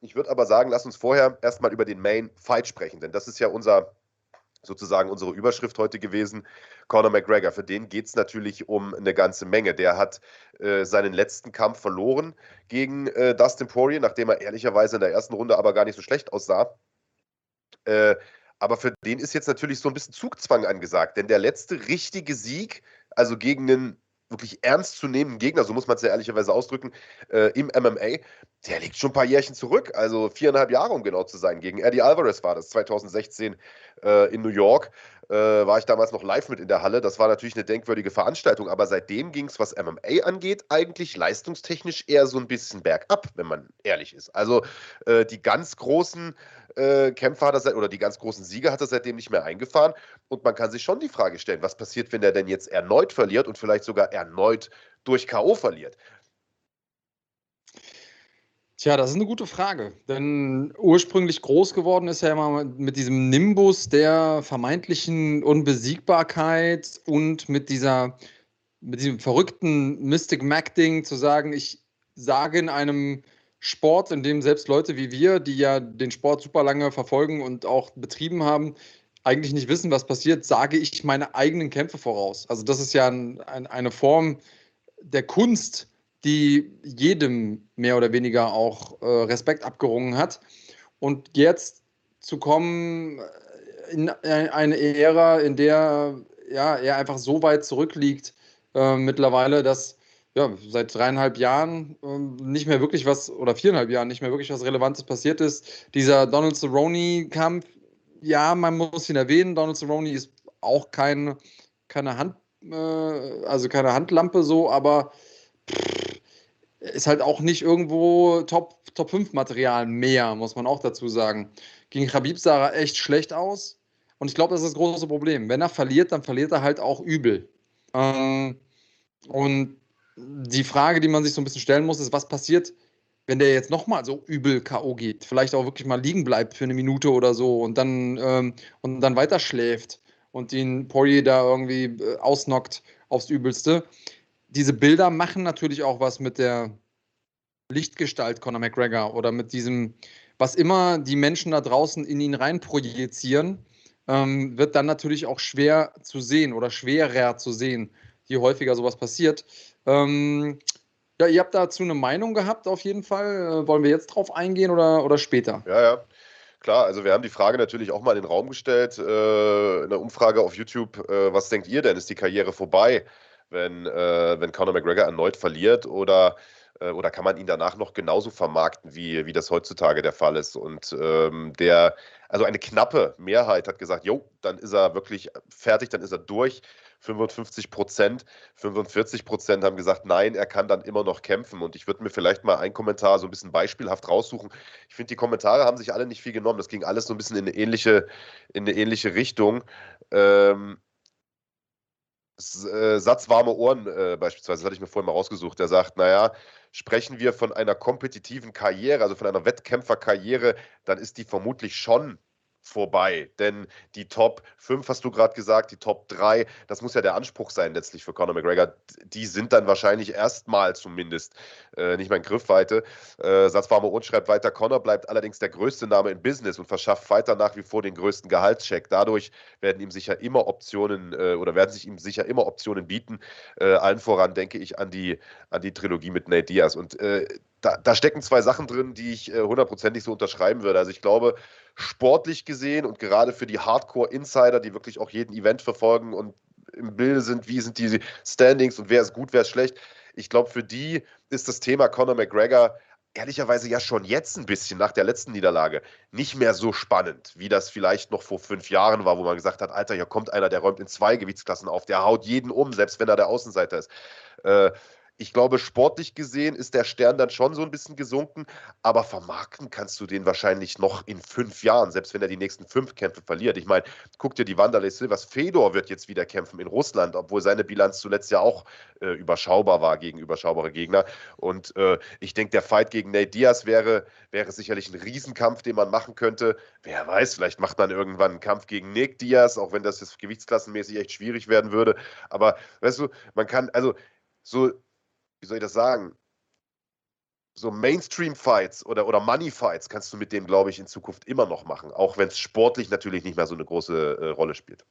Ich würde aber sagen, lass uns vorher erstmal über den Main Fight sprechen, denn das ist ja unser sozusagen unsere Überschrift heute gewesen. Conor McGregor, für den geht es natürlich um eine ganze Menge. Der hat äh, seinen letzten Kampf verloren gegen äh, Dustin Poirier, nachdem er ehrlicherweise in der ersten Runde aber gar nicht so schlecht aussah. Äh, aber für den ist jetzt natürlich so ein bisschen Zugzwang angesagt, denn der letzte richtige Sieg, also gegen einen wirklich ernstzunehmenden Gegner, so muss man es ja ehrlicherweise ausdrücken, äh, im MMA, der liegt schon ein paar Jährchen zurück, also viereinhalb Jahre, um genau zu sein. Gegen Eddie Alvarez war das 2016 äh, in New York. Äh, war ich damals noch live mit in der Halle. Das war natürlich eine denkwürdige Veranstaltung, aber seitdem ging es, was MMA angeht, eigentlich leistungstechnisch eher so ein bisschen bergab, wenn man ehrlich ist. Also äh, die ganz großen äh, Kämpfer hat er seit, oder die ganz großen Siege hat er seitdem nicht mehr eingefahren. Und man kann sich schon die Frage stellen, was passiert, wenn er denn jetzt erneut verliert und vielleicht sogar erneut durch K.O. verliert? Tja, das ist eine gute Frage. Denn ursprünglich groß geworden ist er immer mit diesem Nimbus der vermeintlichen Unbesiegbarkeit und mit dieser, mit diesem verrückten Mystic Mac-Ding zu sagen, ich sage in einem Sport, in dem selbst Leute wie wir, die ja den Sport super lange verfolgen und auch betrieben haben, eigentlich nicht wissen, was passiert, sage ich meine eigenen Kämpfe voraus. Also das ist ja ein, ein, eine Form der Kunst, die jedem mehr oder weniger auch äh, Respekt abgerungen hat. Und jetzt zu kommen äh, in eine Ära, in der ja, er einfach so weit zurückliegt äh, mittlerweile, dass ja, seit dreieinhalb Jahren äh, nicht mehr wirklich was, oder viereinhalb Jahren nicht mehr wirklich was Relevantes passiert ist. Dieser Donald Cerrone-Kampf, ja, man muss ihn erwähnen, Donald Cerrone ist auch kein, keine Hand, äh, also keine Handlampe so, aber ist halt auch nicht irgendwo Top, Top 5 Material mehr, muss man auch dazu sagen. Gegen Khabib sah er echt schlecht aus. Und ich glaube, das ist das große Problem. Wenn er verliert, dann verliert er halt auch übel. Ähm, und die Frage, die man sich so ein bisschen stellen muss, ist, was passiert, wenn der jetzt nochmal so übel K.O. geht? Vielleicht auch wirklich mal liegen bleibt für eine Minute oder so und dann, ähm, und dann weiter schläft und den Poirier da irgendwie äh, ausnockt aufs Übelste diese Bilder machen natürlich auch was mit der Lichtgestalt Conor McGregor oder mit diesem, was immer die Menschen da draußen in ihn rein projizieren, ähm, wird dann natürlich auch schwer zu sehen oder schwerer zu sehen, je häufiger sowas passiert. Ähm, ja, ihr habt dazu eine Meinung gehabt, auf jeden Fall. Äh, wollen wir jetzt drauf eingehen oder, oder später? Ja, ja. Klar, also wir haben die Frage natürlich auch mal in den Raum gestellt, äh, in der Umfrage auf YouTube, äh, was denkt ihr denn, ist die Karriere vorbei? Wenn, äh, wenn Conor McGregor erneut verliert oder, äh, oder kann man ihn danach noch genauso vermarkten, wie, wie das heutzutage der Fall ist? Und ähm, der, also eine knappe Mehrheit hat gesagt, jo, dann ist er wirklich fertig, dann ist er durch. 55 Prozent, 45 Prozent haben gesagt, nein, er kann dann immer noch kämpfen. Und ich würde mir vielleicht mal einen Kommentar so ein bisschen beispielhaft raussuchen. Ich finde, die Kommentare haben sich alle nicht viel genommen. Das ging alles so ein bisschen in eine ähnliche, in eine ähnliche Richtung. Ähm, äh, Satz warme Ohren äh, beispielsweise, das hatte ich mir vorhin mal rausgesucht, der sagt, naja, sprechen wir von einer kompetitiven Karriere, also von einer Wettkämpferkarriere, dann ist die vermutlich schon vorbei. Denn die Top 5 hast du gerade gesagt, die Top 3, das muss ja der Anspruch sein letztlich für Conor McGregor. Die sind dann wahrscheinlich erstmal zumindest äh, nicht mehr in Griffweite. Äh, Satzwarme und schreibt weiter, Conor bleibt allerdings der größte Name im Business und verschafft weiter nach wie vor den größten Gehaltscheck. Dadurch werden ihm sicher immer Optionen äh, oder werden sich ihm sicher immer Optionen bieten. Äh, allen voran denke ich an die, an die Trilogie mit Nate Diaz. Und äh, da, da, stecken zwei Sachen drin, die ich äh, hundertprozentig so unterschreiben würde. Also ich glaube, sportlich gesehen und gerade für die Hardcore-Insider, die wirklich auch jeden Event verfolgen und im Bilde sind, wie sind die Standings und wer ist gut, wer ist schlecht. Ich glaube, für die ist das Thema Conor McGregor ehrlicherweise ja schon jetzt ein bisschen nach der letzten Niederlage nicht mehr so spannend, wie das vielleicht noch vor fünf Jahren war, wo man gesagt hat, Alter, hier kommt einer, der räumt in zwei Gewichtsklassen auf, der haut jeden um, selbst wenn er der Außenseiter ist. Äh, ich glaube, sportlich gesehen ist der Stern dann schon so ein bisschen gesunken, aber vermarkten kannst du den wahrscheinlich noch in fünf Jahren, selbst wenn er die nächsten fünf Kämpfe verliert. Ich meine, guck dir die Wanderlei Silvers. Fedor wird jetzt wieder kämpfen in Russland, obwohl seine Bilanz zuletzt ja auch äh, überschaubar war gegen überschaubare Gegner. Und äh, ich denke, der Fight gegen Nate Diaz wäre, wäre sicherlich ein Riesenkampf, den man machen könnte. Wer weiß, vielleicht macht man irgendwann einen Kampf gegen Nick Diaz, auch wenn das jetzt gewichtsklassenmäßig echt schwierig werden würde. Aber weißt du, man kann, also so wie soll ich das sagen, so Mainstream-Fights oder, oder Money-Fights kannst du mit dem, glaube ich, in Zukunft immer noch machen, auch wenn es sportlich natürlich nicht mehr so eine große äh, Rolle spielt.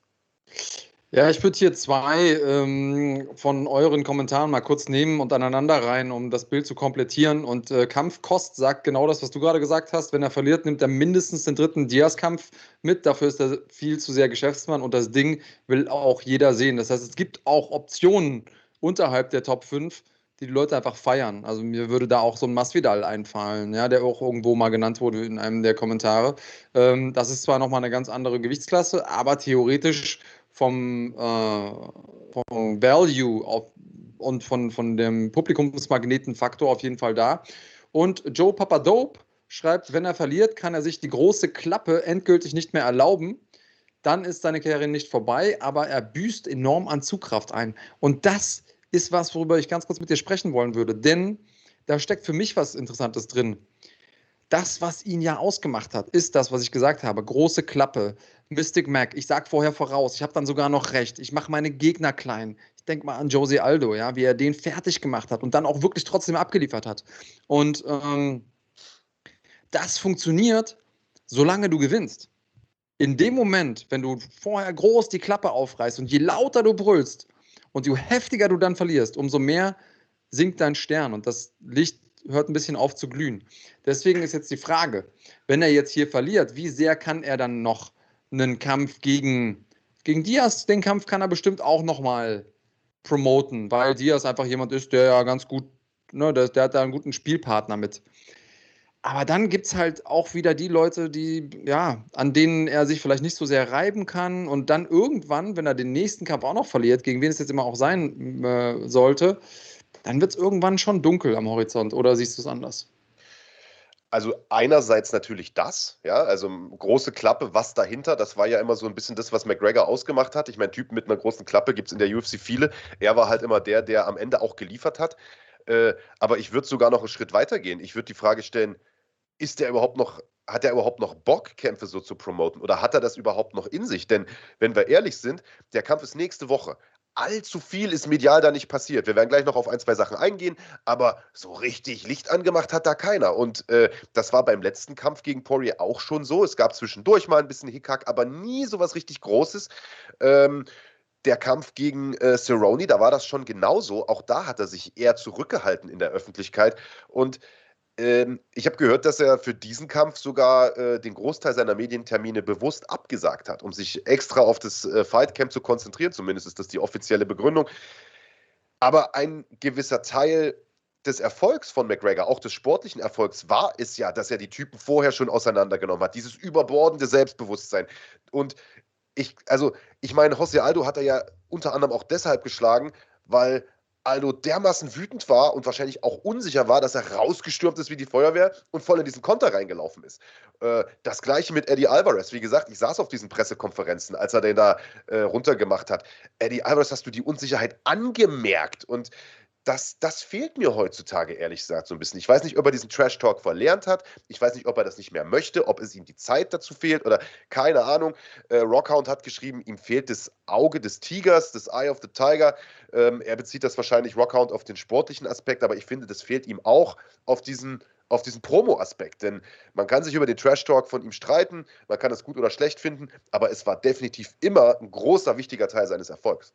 Ja, ich würde hier zwei ähm, von euren Kommentaren mal kurz nehmen und aneinander rein, um das Bild zu komplettieren. Und äh, Kampfkost sagt genau das, was du gerade gesagt hast. Wenn er verliert, nimmt er mindestens den dritten Diaz-Kampf mit. Dafür ist er viel zu sehr Geschäftsmann und das Ding will auch jeder sehen. Das heißt, es gibt auch Optionen unterhalb der Top 5, die die Leute einfach feiern. Also mir würde da auch so ein Masvidal einfallen, ja, der auch irgendwo mal genannt wurde in einem der Kommentare. Ähm, das ist zwar nochmal eine ganz andere Gewichtsklasse, aber theoretisch vom, äh, vom Value auf, und von, von dem Publikumsmagnetenfaktor auf jeden Fall da. Und Joe Papadope schreibt, wenn er verliert, kann er sich die große Klappe endgültig nicht mehr erlauben. Dann ist seine Karriere nicht vorbei, aber er büßt enorm an Zugkraft ein. Und das ist was, worüber ich ganz kurz mit dir sprechen wollen würde. Denn da steckt für mich was Interessantes drin. Das, was ihn ja ausgemacht hat, ist das, was ich gesagt habe. Große Klappe, Mystic Mac. Ich sage vorher voraus, ich habe dann sogar noch recht. Ich mache meine Gegner klein. Ich denke mal an Jose Aldo, ja, wie er den fertig gemacht hat und dann auch wirklich trotzdem abgeliefert hat. Und ähm, das funktioniert, solange du gewinnst. In dem Moment, wenn du vorher groß die Klappe aufreißt und je lauter du brüllst und je heftiger du dann verlierst, umso mehr sinkt dein Stern und das Licht hört ein bisschen auf zu glühen. Deswegen ist jetzt die Frage, wenn er jetzt hier verliert, wie sehr kann er dann noch einen Kampf gegen, gegen Diaz, den Kampf kann er bestimmt auch nochmal promoten, weil Diaz einfach jemand ist, der ja ganz gut, ne, der, der hat da einen guten Spielpartner mit. Aber dann gibt es halt auch wieder die Leute, die, ja, an denen er sich vielleicht nicht so sehr reiben kann. Und dann irgendwann, wenn er den nächsten Kampf auch noch verliert, gegen wen es jetzt immer auch sein äh, sollte, dann wird es irgendwann schon dunkel am Horizont. Oder siehst du es anders? Also einerseits natürlich das, ja, also große Klappe, was dahinter, das war ja immer so ein bisschen das, was McGregor ausgemacht hat. Ich meine, Typen mit einer großen Klappe gibt es in der UFC viele. Er war halt immer der, der am Ende auch geliefert hat. Äh, aber ich würde sogar noch einen Schritt weiter gehen. Ich würde die Frage stellen, ist der überhaupt noch, hat er überhaupt noch Bock, Kämpfe so zu promoten? Oder hat er das überhaupt noch in sich? Denn wenn wir ehrlich sind, der Kampf ist nächste Woche allzu viel ist medial da nicht passiert. Wir werden gleich noch auf ein, zwei Sachen eingehen, aber so richtig Licht angemacht hat da keiner. Und äh, das war beim letzten Kampf gegen Poirier auch schon so. Es gab zwischendurch mal ein bisschen Hickhack, aber nie so was richtig Großes. Ähm, der Kampf gegen äh, Cerrone, da war das schon genauso. Auch da hat er sich eher zurückgehalten in der Öffentlichkeit. Und ähm, ich habe gehört, dass er für diesen Kampf sogar äh, den Großteil seiner Medientermine bewusst abgesagt hat, um sich extra auf das äh, Fightcamp zu konzentrieren. Zumindest ist das die offizielle Begründung. Aber ein gewisser Teil des Erfolgs von McGregor, auch des sportlichen Erfolgs, war es ja, dass er die Typen vorher schon auseinandergenommen hat. Dieses überbordende Selbstbewusstsein. Und ich, also, ich meine, José Aldo hat er ja unter anderem auch deshalb geschlagen, weil Aldo dermaßen wütend war und wahrscheinlich auch unsicher war, dass er rausgestürmt ist wie die Feuerwehr und voll in diesen Konter reingelaufen ist. Äh, das gleiche mit Eddie Alvarez. Wie gesagt, ich saß auf diesen Pressekonferenzen, als er den da äh, runtergemacht hat. Eddie Alvarez, hast du die Unsicherheit angemerkt und das, das fehlt mir heutzutage, ehrlich gesagt, so ein bisschen. Ich weiß nicht, ob er diesen Trash-Talk verlernt hat. Ich weiß nicht, ob er das nicht mehr möchte, ob es ihm die Zeit dazu fehlt oder keine Ahnung. Äh, Rockhound hat geschrieben, ihm fehlt das Auge des Tigers, das Eye of the Tiger. Ähm, er bezieht das wahrscheinlich Rockhound auf den sportlichen Aspekt, aber ich finde, das fehlt ihm auch auf diesen auf diesen Promo-Aspekt. Denn man kann sich über den Trash-Talk von ihm streiten, man kann es gut oder schlecht finden, aber es war definitiv immer ein großer, wichtiger Teil seines Erfolgs.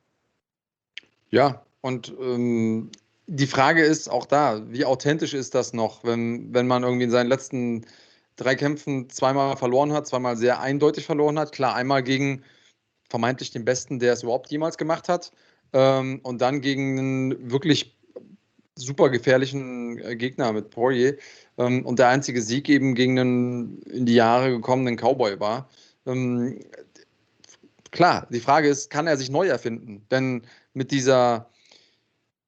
Ja, und ähm, die Frage ist auch da, wie authentisch ist das noch, wenn, wenn man irgendwie in seinen letzten drei Kämpfen zweimal verloren hat, zweimal sehr eindeutig verloren hat. Klar, einmal gegen vermeintlich den Besten, der es überhaupt jemals gemacht hat. Ähm, und dann gegen einen wirklich super gefährlichen äh, Gegner mit Poirier. Ähm, und der einzige Sieg eben gegen einen in die Jahre gekommenen Cowboy war. Ähm, klar, die Frage ist, kann er sich neu erfinden? Denn mit dieser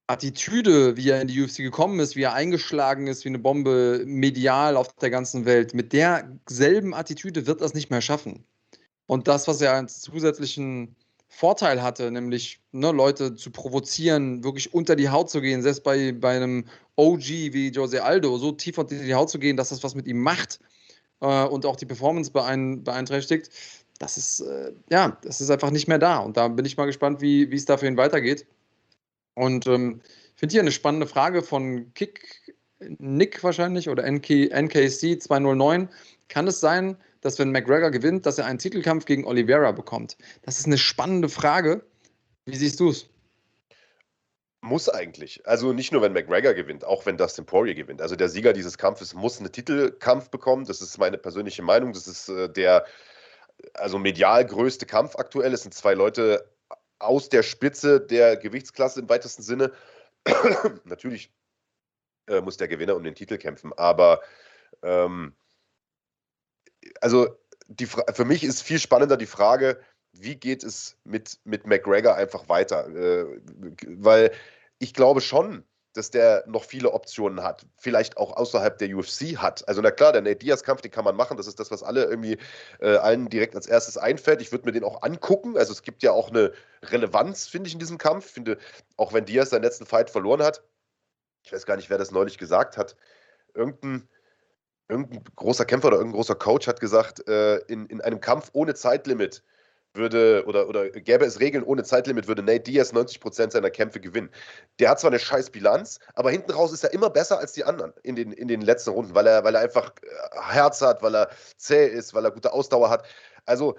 Attitüde, wie er in die UFC gekommen ist, wie er eingeschlagen ist wie eine Bombe medial auf der ganzen Welt, mit derselben Attitüde wird er es nicht mehr schaffen. Und das, was er als zusätzlichen Vorteil hatte, nämlich ne, Leute zu provozieren, wirklich unter die Haut zu gehen, selbst bei, bei einem OG wie Jose Aldo, so tief unter die Haut zu gehen, dass das was mit ihm macht äh, und auch die Performance beein beeinträchtigt, das ist, äh, ja, das ist einfach nicht mehr da. Und da bin ich mal gespannt, wie es da für ihn weitergeht. Und ähm, ich finde hier eine spannende Frage von Kick Nick wahrscheinlich oder NK, NKC 209. Kann es sein, dass wenn McGregor gewinnt, dass er einen Titelkampf gegen Oliveira bekommt? Das ist eine spannende Frage. Wie siehst du es? Muss eigentlich. Also nicht nur, wenn McGregor gewinnt, auch wenn Dustin Poirier gewinnt. Also der Sieger dieses Kampfes muss einen Titelkampf bekommen. Das ist meine persönliche Meinung. Das ist äh, der also medial größte Kampf aktuell. Es sind zwei Leute aus der Spitze der Gewichtsklasse im weitesten Sinne. [coughs] Natürlich äh, muss der Gewinner um den Titel kämpfen, aber ähm, also die, für mich ist viel spannender die Frage, wie geht es mit, mit McGregor einfach weiter? Äh, weil ich glaube schon, dass der noch viele Optionen hat, vielleicht auch außerhalb der UFC hat. Also na klar, der Nate Diaz-Kampf, den kann man machen, das ist das, was alle irgendwie äh, allen direkt als erstes einfällt. Ich würde mir den auch angucken, also es gibt ja auch eine Relevanz, finde ich, in diesem Kampf. Ich finde, auch wenn Diaz seinen letzten Fight verloren hat, ich weiß gar nicht, wer das neulich gesagt hat, irgendein, irgendein großer Kämpfer oder irgendein großer Coach hat gesagt, äh, in, in einem Kampf ohne Zeitlimit würde oder, oder gäbe es Regeln ohne Zeitlimit, würde Nate Diaz 90% seiner Kämpfe gewinnen. Der hat zwar eine scheiß Bilanz, aber hinten raus ist er immer besser als die anderen in den, in den letzten Runden, weil er, weil er einfach äh, Herz hat, weil er zäh ist, weil er gute Ausdauer hat. Also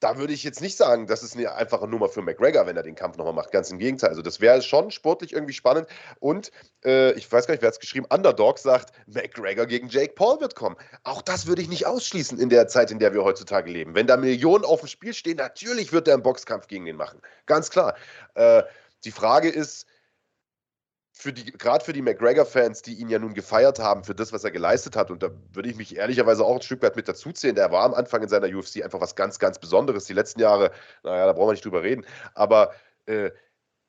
da würde ich jetzt nicht sagen, das ist eine einfache Nummer für McGregor, wenn er den Kampf nochmal macht. Ganz im Gegenteil. Also, das wäre schon sportlich irgendwie spannend. Und äh, ich weiß gar nicht, wer hat es geschrieben, Underdog sagt, McGregor gegen Jake Paul wird kommen. Auch das würde ich nicht ausschließen in der Zeit, in der wir heutzutage leben. Wenn da Millionen auf dem Spiel stehen, natürlich wird er einen Boxkampf gegen den machen. Ganz klar. Äh, die Frage ist, für die, gerade für die McGregor-Fans, die ihn ja nun gefeiert haben für das, was er geleistet hat, und da würde ich mich ehrlicherweise auch ein Stück weit mit dazuzählen, der war am Anfang in seiner UFC einfach was ganz, ganz Besonderes. Die letzten Jahre, naja, da brauchen wir nicht drüber reden, aber äh,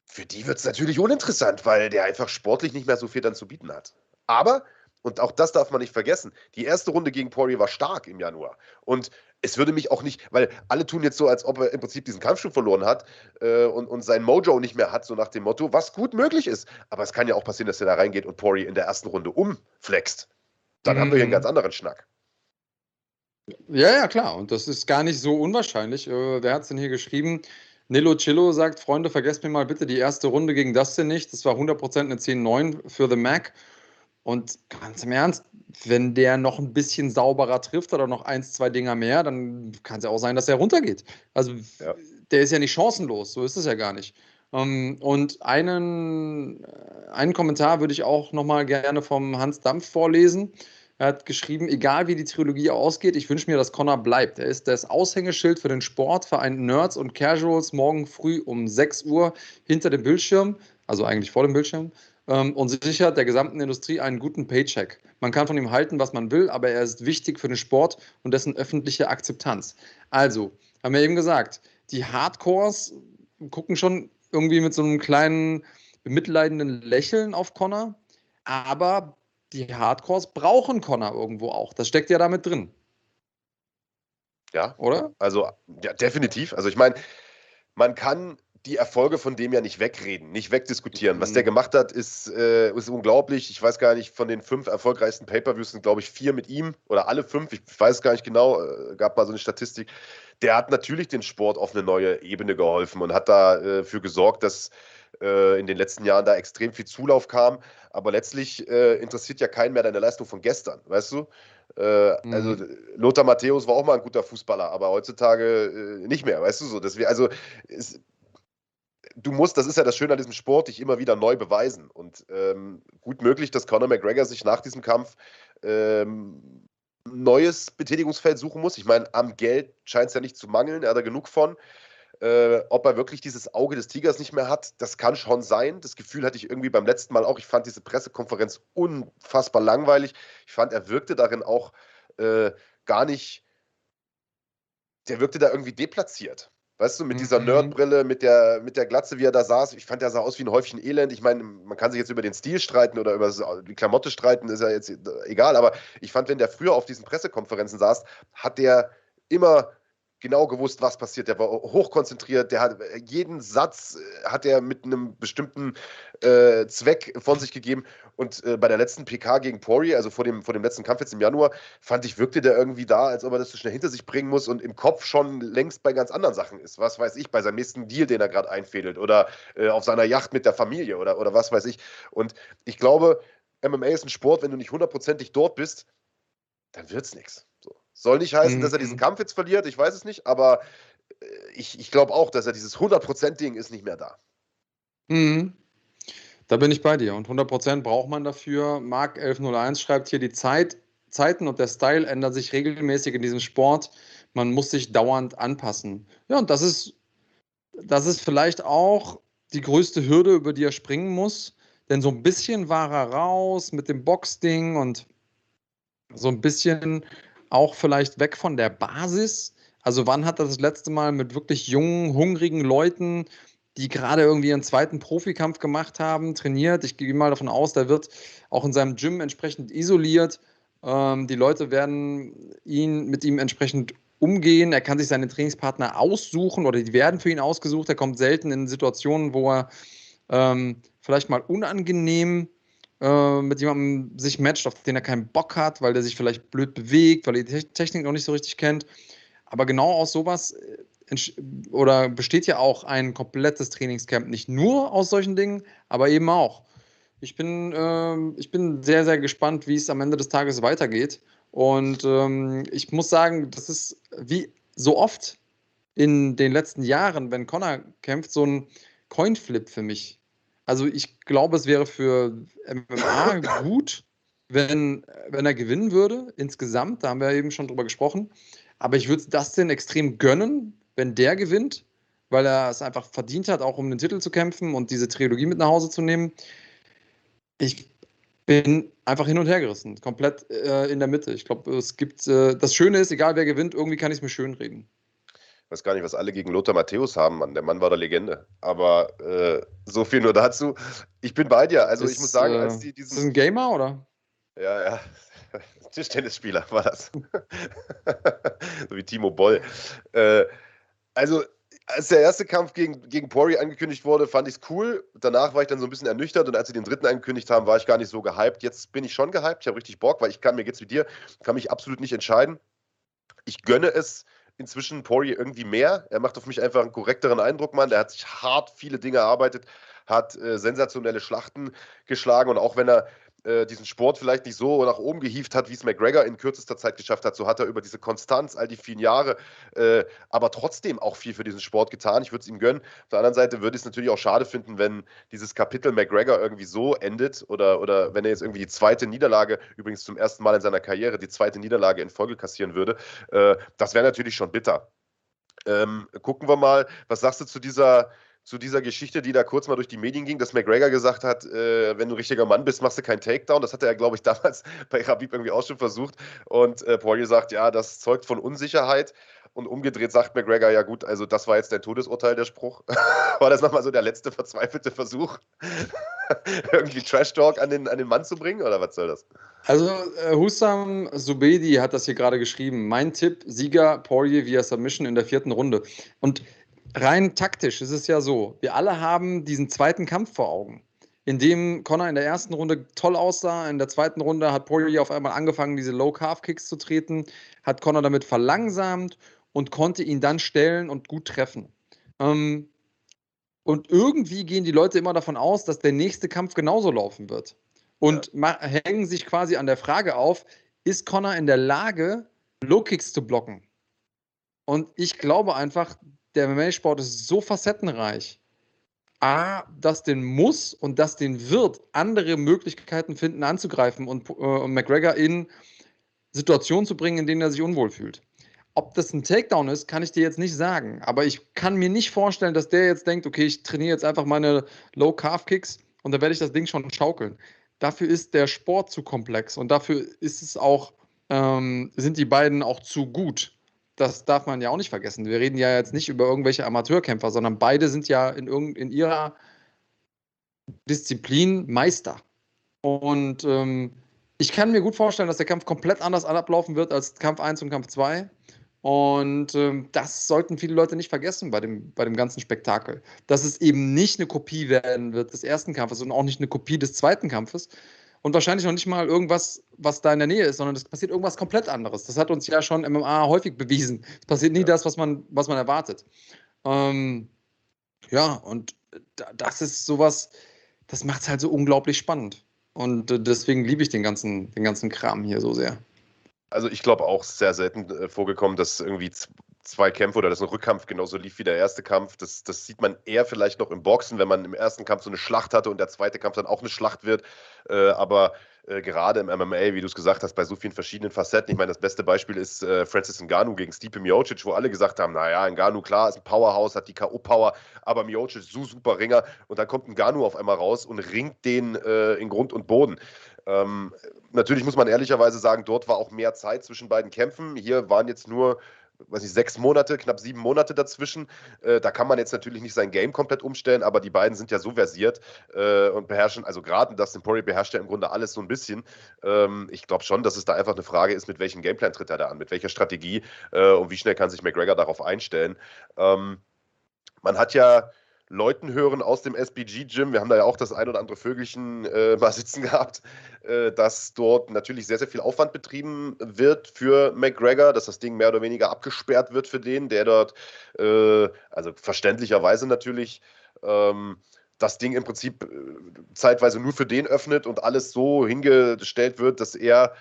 für die wird es natürlich uninteressant, weil der einfach sportlich nicht mehr so viel dann zu bieten hat. Aber und auch das darf man nicht vergessen. Die erste Runde gegen Poirier war stark im Januar. Und es würde mich auch nicht, weil alle tun jetzt so, als ob er im Prinzip diesen Kampf schon verloren hat äh, und, und sein Mojo nicht mehr hat, so nach dem Motto, was gut möglich ist. Aber es kann ja auch passieren, dass er da reingeht und Poirier in der ersten Runde umflext. Dann mhm. haben wir hier einen mhm. ganz anderen Schnack. Ja, ja, klar. Und das ist gar nicht so unwahrscheinlich. Äh, wer hat es denn hier geschrieben? Nilo Chillo sagt, Freunde, vergesst mir mal bitte die erste Runde gegen Dustin nicht. Das war 100% eine 10-9 für The Mac. Und ganz im Ernst, wenn der noch ein bisschen sauberer trifft oder noch eins, zwei Dinger mehr, dann kann es ja auch sein, dass er runtergeht. Also ja. der ist ja nicht chancenlos, so ist es ja gar nicht. Ähm, und einen, äh, einen Kommentar würde ich auch nochmal gerne vom Hans Dampf vorlesen. Er hat geschrieben, egal wie die Trilogie ausgeht, ich wünsche mir, dass Connor bleibt. Er ist das Aushängeschild für den Sport, vereint Nerds und Casuals morgen früh um 6 Uhr hinter dem Bildschirm, also eigentlich vor dem Bildschirm, und sichert der gesamten Industrie einen guten Paycheck. Man kann von ihm halten, was man will, aber er ist wichtig für den Sport und dessen öffentliche Akzeptanz. Also, haben wir eben gesagt, die Hardcores gucken schon irgendwie mit so einem kleinen bemitleidenden Lächeln auf Connor, aber die Hardcores brauchen Connor irgendwo auch. Das steckt ja damit drin. Ja, oder? Also, ja, definitiv. Also, ich meine, man kann die Erfolge von dem ja nicht wegreden, nicht wegdiskutieren. Was der mhm. gemacht hat, ist, äh, ist unglaublich. Ich weiß gar nicht, von den fünf erfolgreichsten Pay-Per-Views sind, glaube ich, vier mit ihm oder alle fünf. Ich weiß gar nicht genau, äh, gab mal so eine Statistik. Der hat natürlich den Sport auf eine neue Ebene geholfen und hat dafür äh, gesorgt, dass äh, in den letzten Jahren da extrem viel Zulauf kam. Aber letztlich äh, interessiert ja keinen mehr deine Leistung von gestern, weißt du? Äh, mhm. Also Lothar Matthäus war auch mal ein guter Fußballer, aber heutzutage nicht mehr, weißt du so. Dass wir, also es, du musst, das ist ja das Schöne an diesem Sport, dich immer wieder neu beweisen. Und ähm, gut möglich, dass Conor McGregor sich nach diesem Kampf ähm, neues Betätigungsfeld suchen muss. Ich meine, am Geld scheint es ja nicht zu mangeln, er hat da genug von. Äh, ob er wirklich dieses Auge des Tigers nicht mehr hat, das kann schon sein. Das Gefühl hatte ich irgendwie beim letzten Mal auch. Ich fand diese Pressekonferenz unfassbar langweilig. Ich fand, er wirkte darin auch äh, gar nicht, der wirkte da irgendwie deplatziert. Weißt du, mit dieser mhm. Nerdbrille, mit der, mit der Glatze, wie er da saß. Ich fand, er sah aus wie ein Häufchen Elend. Ich meine, man kann sich jetzt über den Stil streiten oder über die Klamotte streiten, ist ja jetzt egal. Aber ich fand, wenn der früher auf diesen Pressekonferenzen saß, hat der immer genau gewusst, was passiert. Der war hochkonzentriert, der hat jeden Satz äh, hat er mit einem bestimmten äh, Zweck von sich gegeben. Und äh, bei der letzten PK gegen Poirier, also vor dem, vor dem letzten Kampf jetzt im Januar, fand ich, wirkte der irgendwie da, als ob er das so schnell hinter sich bringen muss und im Kopf schon längst bei ganz anderen Sachen ist. Was weiß ich, bei seinem nächsten Deal, den er gerade einfädelt oder äh, auf seiner Yacht mit der Familie oder, oder was weiß ich. Und ich glaube, MMA ist ein Sport, wenn du nicht hundertprozentig dort bist, dann wird es nichts. So. Soll nicht heißen, mhm. dass er diesen mhm. Kampf jetzt verliert, ich weiß es nicht, aber äh, ich, ich glaube auch, dass er dieses 100%-Ding ist nicht mehr da. Mhm. Da bin ich bei dir. Und 100% braucht man dafür. Mark 1101 schreibt hier, die Zeit, Zeiten und der Style ändern sich regelmäßig in diesem Sport. Man muss sich dauernd anpassen. Ja, und das ist das ist vielleicht auch die größte Hürde, über die er springen muss. Denn so ein bisschen war er raus mit dem Boxding und so ein bisschen auch vielleicht weg von der Basis. Also wann hat er das letzte Mal mit wirklich jungen, hungrigen Leuten, die gerade irgendwie ihren zweiten Profikampf gemacht haben, trainiert? Ich gehe mal davon aus, der wird auch in seinem Gym entsprechend isoliert. Ähm, die Leute werden ihn mit ihm entsprechend umgehen. Er kann sich seine Trainingspartner aussuchen oder die werden für ihn ausgesucht. Er kommt selten in Situationen, wo er ähm, vielleicht mal unangenehm äh, mit jemandem sich matcht, auf den er keinen Bock hat, weil der sich vielleicht blöd bewegt, weil er die Technik noch nicht so richtig kennt. Aber genau aus sowas äh, oder besteht ja auch ein komplettes Trainingscamp nicht nur aus solchen Dingen, aber eben auch. Ich bin, äh, ich bin sehr, sehr gespannt, wie es am Ende des Tages weitergeht. Und ähm, ich muss sagen, das ist wie so oft in den letzten Jahren, wenn Connor kämpft, so ein Coinflip für mich. Also ich glaube, es wäre für MMA [laughs] gut, wenn, wenn er gewinnen würde, insgesamt. Da haben wir eben schon drüber gesprochen. Aber ich würde das denn extrem gönnen, wenn der gewinnt, weil er es einfach verdient hat, auch um den Titel zu kämpfen und diese Trilogie mit nach Hause zu nehmen. Ich bin einfach hin und her gerissen, komplett äh, in der Mitte. Ich glaube, es gibt, äh, das Schöne ist, egal wer gewinnt, irgendwie kann ich es mir schön reden. Ich weiß gar nicht, was alle gegen Lothar Matthäus haben, Mann. Der Mann war der Legende. Aber äh, so viel nur dazu. Ich bin bei dir. Also ist, ich muss sagen, als äh, die diesen. Ist ein Gamer oder? Ja, ja. [laughs] Tischtennisspieler war das. [laughs] so wie Timo Boll. Äh, also als der erste Kampf gegen, gegen Poirier angekündigt wurde, fand ich es cool. Danach war ich dann so ein bisschen ernüchtert und als sie den dritten angekündigt haben, war ich gar nicht so gehypt. Jetzt bin ich schon gehypt. Ich habe richtig Bock, weil ich kann mir geht's wie dir, kann mich absolut nicht entscheiden. Ich gönne es inzwischen Poirier irgendwie mehr. Er macht auf mich einfach einen korrekteren Eindruck, Mann. Der hat sich hart viele Dinge erarbeitet, hat äh, sensationelle Schlachten geschlagen und auch wenn er äh, diesen Sport vielleicht nicht so nach oben gehievt hat, wie es McGregor in kürzester Zeit geschafft hat. So hat er über diese Konstanz all die vielen Jahre, äh, aber trotzdem auch viel für diesen Sport getan. Ich würde es ihm gönnen. Auf der anderen Seite würde ich es natürlich auch schade finden, wenn dieses Kapitel McGregor irgendwie so endet oder, oder wenn er jetzt irgendwie die zweite Niederlage, übrigens zum ersten Mal in seiner Karriere, die zweite Niederlage in Folge kassieren würde. Äh, das wäre natürlich schon bitter. Ähm, gucken wir mal, was sagst du zu dieser zu dieser Geschichte, die da kurz mal durch die Medien ging, dass McGregor gesagt hat, äh, wenn du richtiger Mann bist, machst du keinen Takedown. Das hat er, glaube ich, [laughs] damals bei Rabib irgendwie auch schon versucht. Und äh, Poirier sagt, ja, das zeugt von Unsicherheit. Und umgedreht sagt McGregor, ja gut, also das war jetzt dein Todesurteil, der Spruch. [laughs] war das nochmal so der letzte verzweifelte Versuch, [laughs] irgendwie Trash-Talk an den, an den Mann zu bringen oder was soll das? Also äh, Hussam Subedi hat das hier gerade geschrieben. Mein Tipp, Sieger Poirier via Submission in der vierten Runde. Und rein taktisch ist es ja so, wir alle haben diesen zweiten Kampf vor Augen, in dem Connor in der ersten Runde toll aussah. In der zweiten Runde hat Poirier auf einmal angefangen, diese Low-Calf-Kicks zu treten, hat Connor damit verlangsamt und konnte ihn dann stellen und gut treffen. Ähm, und irgendwie gehen die Leute immer davon aus, dass der nächste Kampf genauso laufen wird. Und ja. hängen sich quasi an der Frage auf, ist Connor in der Lage, Low-Kicks zu blocken? Und ich glaube einfach, der MMA-Sport ist so facettenreich. A, dass den muss und dass den wird, andere Möglichkeiten finden, anzugreifen und, äh, und McGregor in Situationen zu bringen, in denen er sich unwohl fühlt. Ob das ein Takedown ist, kann ich dir jetzt nicht sagen. Aber ich kann mir nicht vorstellen, dass der jetzt denkt, okay, ich trainiere jetzt einfach meine Low-Calf-Kicks und dann werde ich das Ding schon schaukeln. Dafür ist der Sport zu komplex und dafür ist es auch, ähm, sind die beiden auch zu gut das darf man ja auch nicht vergessen. Wir reden ja jetzt nicht über irgendwelche Amateurkämpfer, sondern beide sind ja in, in ihrer Disziplin Meister. Und ähm, ich kann mir gut vorstellen, dass der Kampf komplett anders ablaufen wird als Kampf 1 und Kampf 2. Und ähm, das sollten viele Leute nicht vergessen bei dem, bei dem ganzen Spektakel. Dass es eben nicht eine Kopie werden wird des ersten Kampfes und auch nicht eine Kopie des zweiten Kampfes, und wahrscheinlich noch nicht mal irgendwas, was da in der Nähe ist, sondern es passiert irgendwas komplett anderes. Das hat uns ja schon MMA häufig bewiesen. Es passiert nie ja. das, was man, was man erwartet. Ähm, ja, und das ist sowas, das macht es halt so unglaublich spannend. Und deswegen liebe ich den ganzen, den ganzen Kram hier so sehr. Also ich glaube auch sehr selten äh, vorgekommen, dass irgendwie zwei Kämpfe oder dass ein Rückkampf genauso lief wie der erste Kampf. Das, das sieht man eher vielleicht noch im Boxen, wenn man im ersten Kampf so eine Schlacht hatte und der zweite Kampf dann auch eine Schlacht wird. Äh, aber äh, gerade im MMA, wie du es gesagt hast, bei so vielen verschiedenen Facetten. Ich meine, das beste Beispiel ist äh, Francis Ngannou gegen Stipe Miocic, wo alle gesagt haben, naja, Ngannou, klar, ist ein Powerhouse, hat die K.O.-Power, aber Miocic so super Ringer und dann kommt Ngannou auf einmal raus und ringt den äh, in Grund und Boden. Ähm, natürlich muss man ehrlicherweise sagen, dort war auch mehr Zeit zwischen beiden Kämpfen. Hier waren jetzt nur weiß ich, sechs Monate, knapp sieben Monate dazwischen. Äh, da kann man jetzt natürlich nicht sein Game komplett umstellen, aber die beiden sind ja so versiert äh, und beherrschen, also gerade Dustin Poirier beherrscht ja im Grunde alles so ein bisschen. Ähm, ich glaube schon, dass es da einfach eine Frage ist, mit welchem Gameplan tritt er da an, mit welcher Strategie äh, und wie schnell kann sich McGregor darauf einstellen. Ähm, man hat ja Leuten hören aus dem SBG-Gym, wir haben da ja auch das ein oder andere Vögelchen äh, mal [laughs] sitzen gehabt, äh, dass dort natürlich sehr, sehr viel Aufwand betrieben wird für McGregor, dass das Ding mehr oder weniger abgesperrt wird für den, der dort, äh, also verständlicherweise natürlich, ähm, das Ding im Prinzip äh, zeitweise nur für den öffnet und alles so hingestellt wird, dass er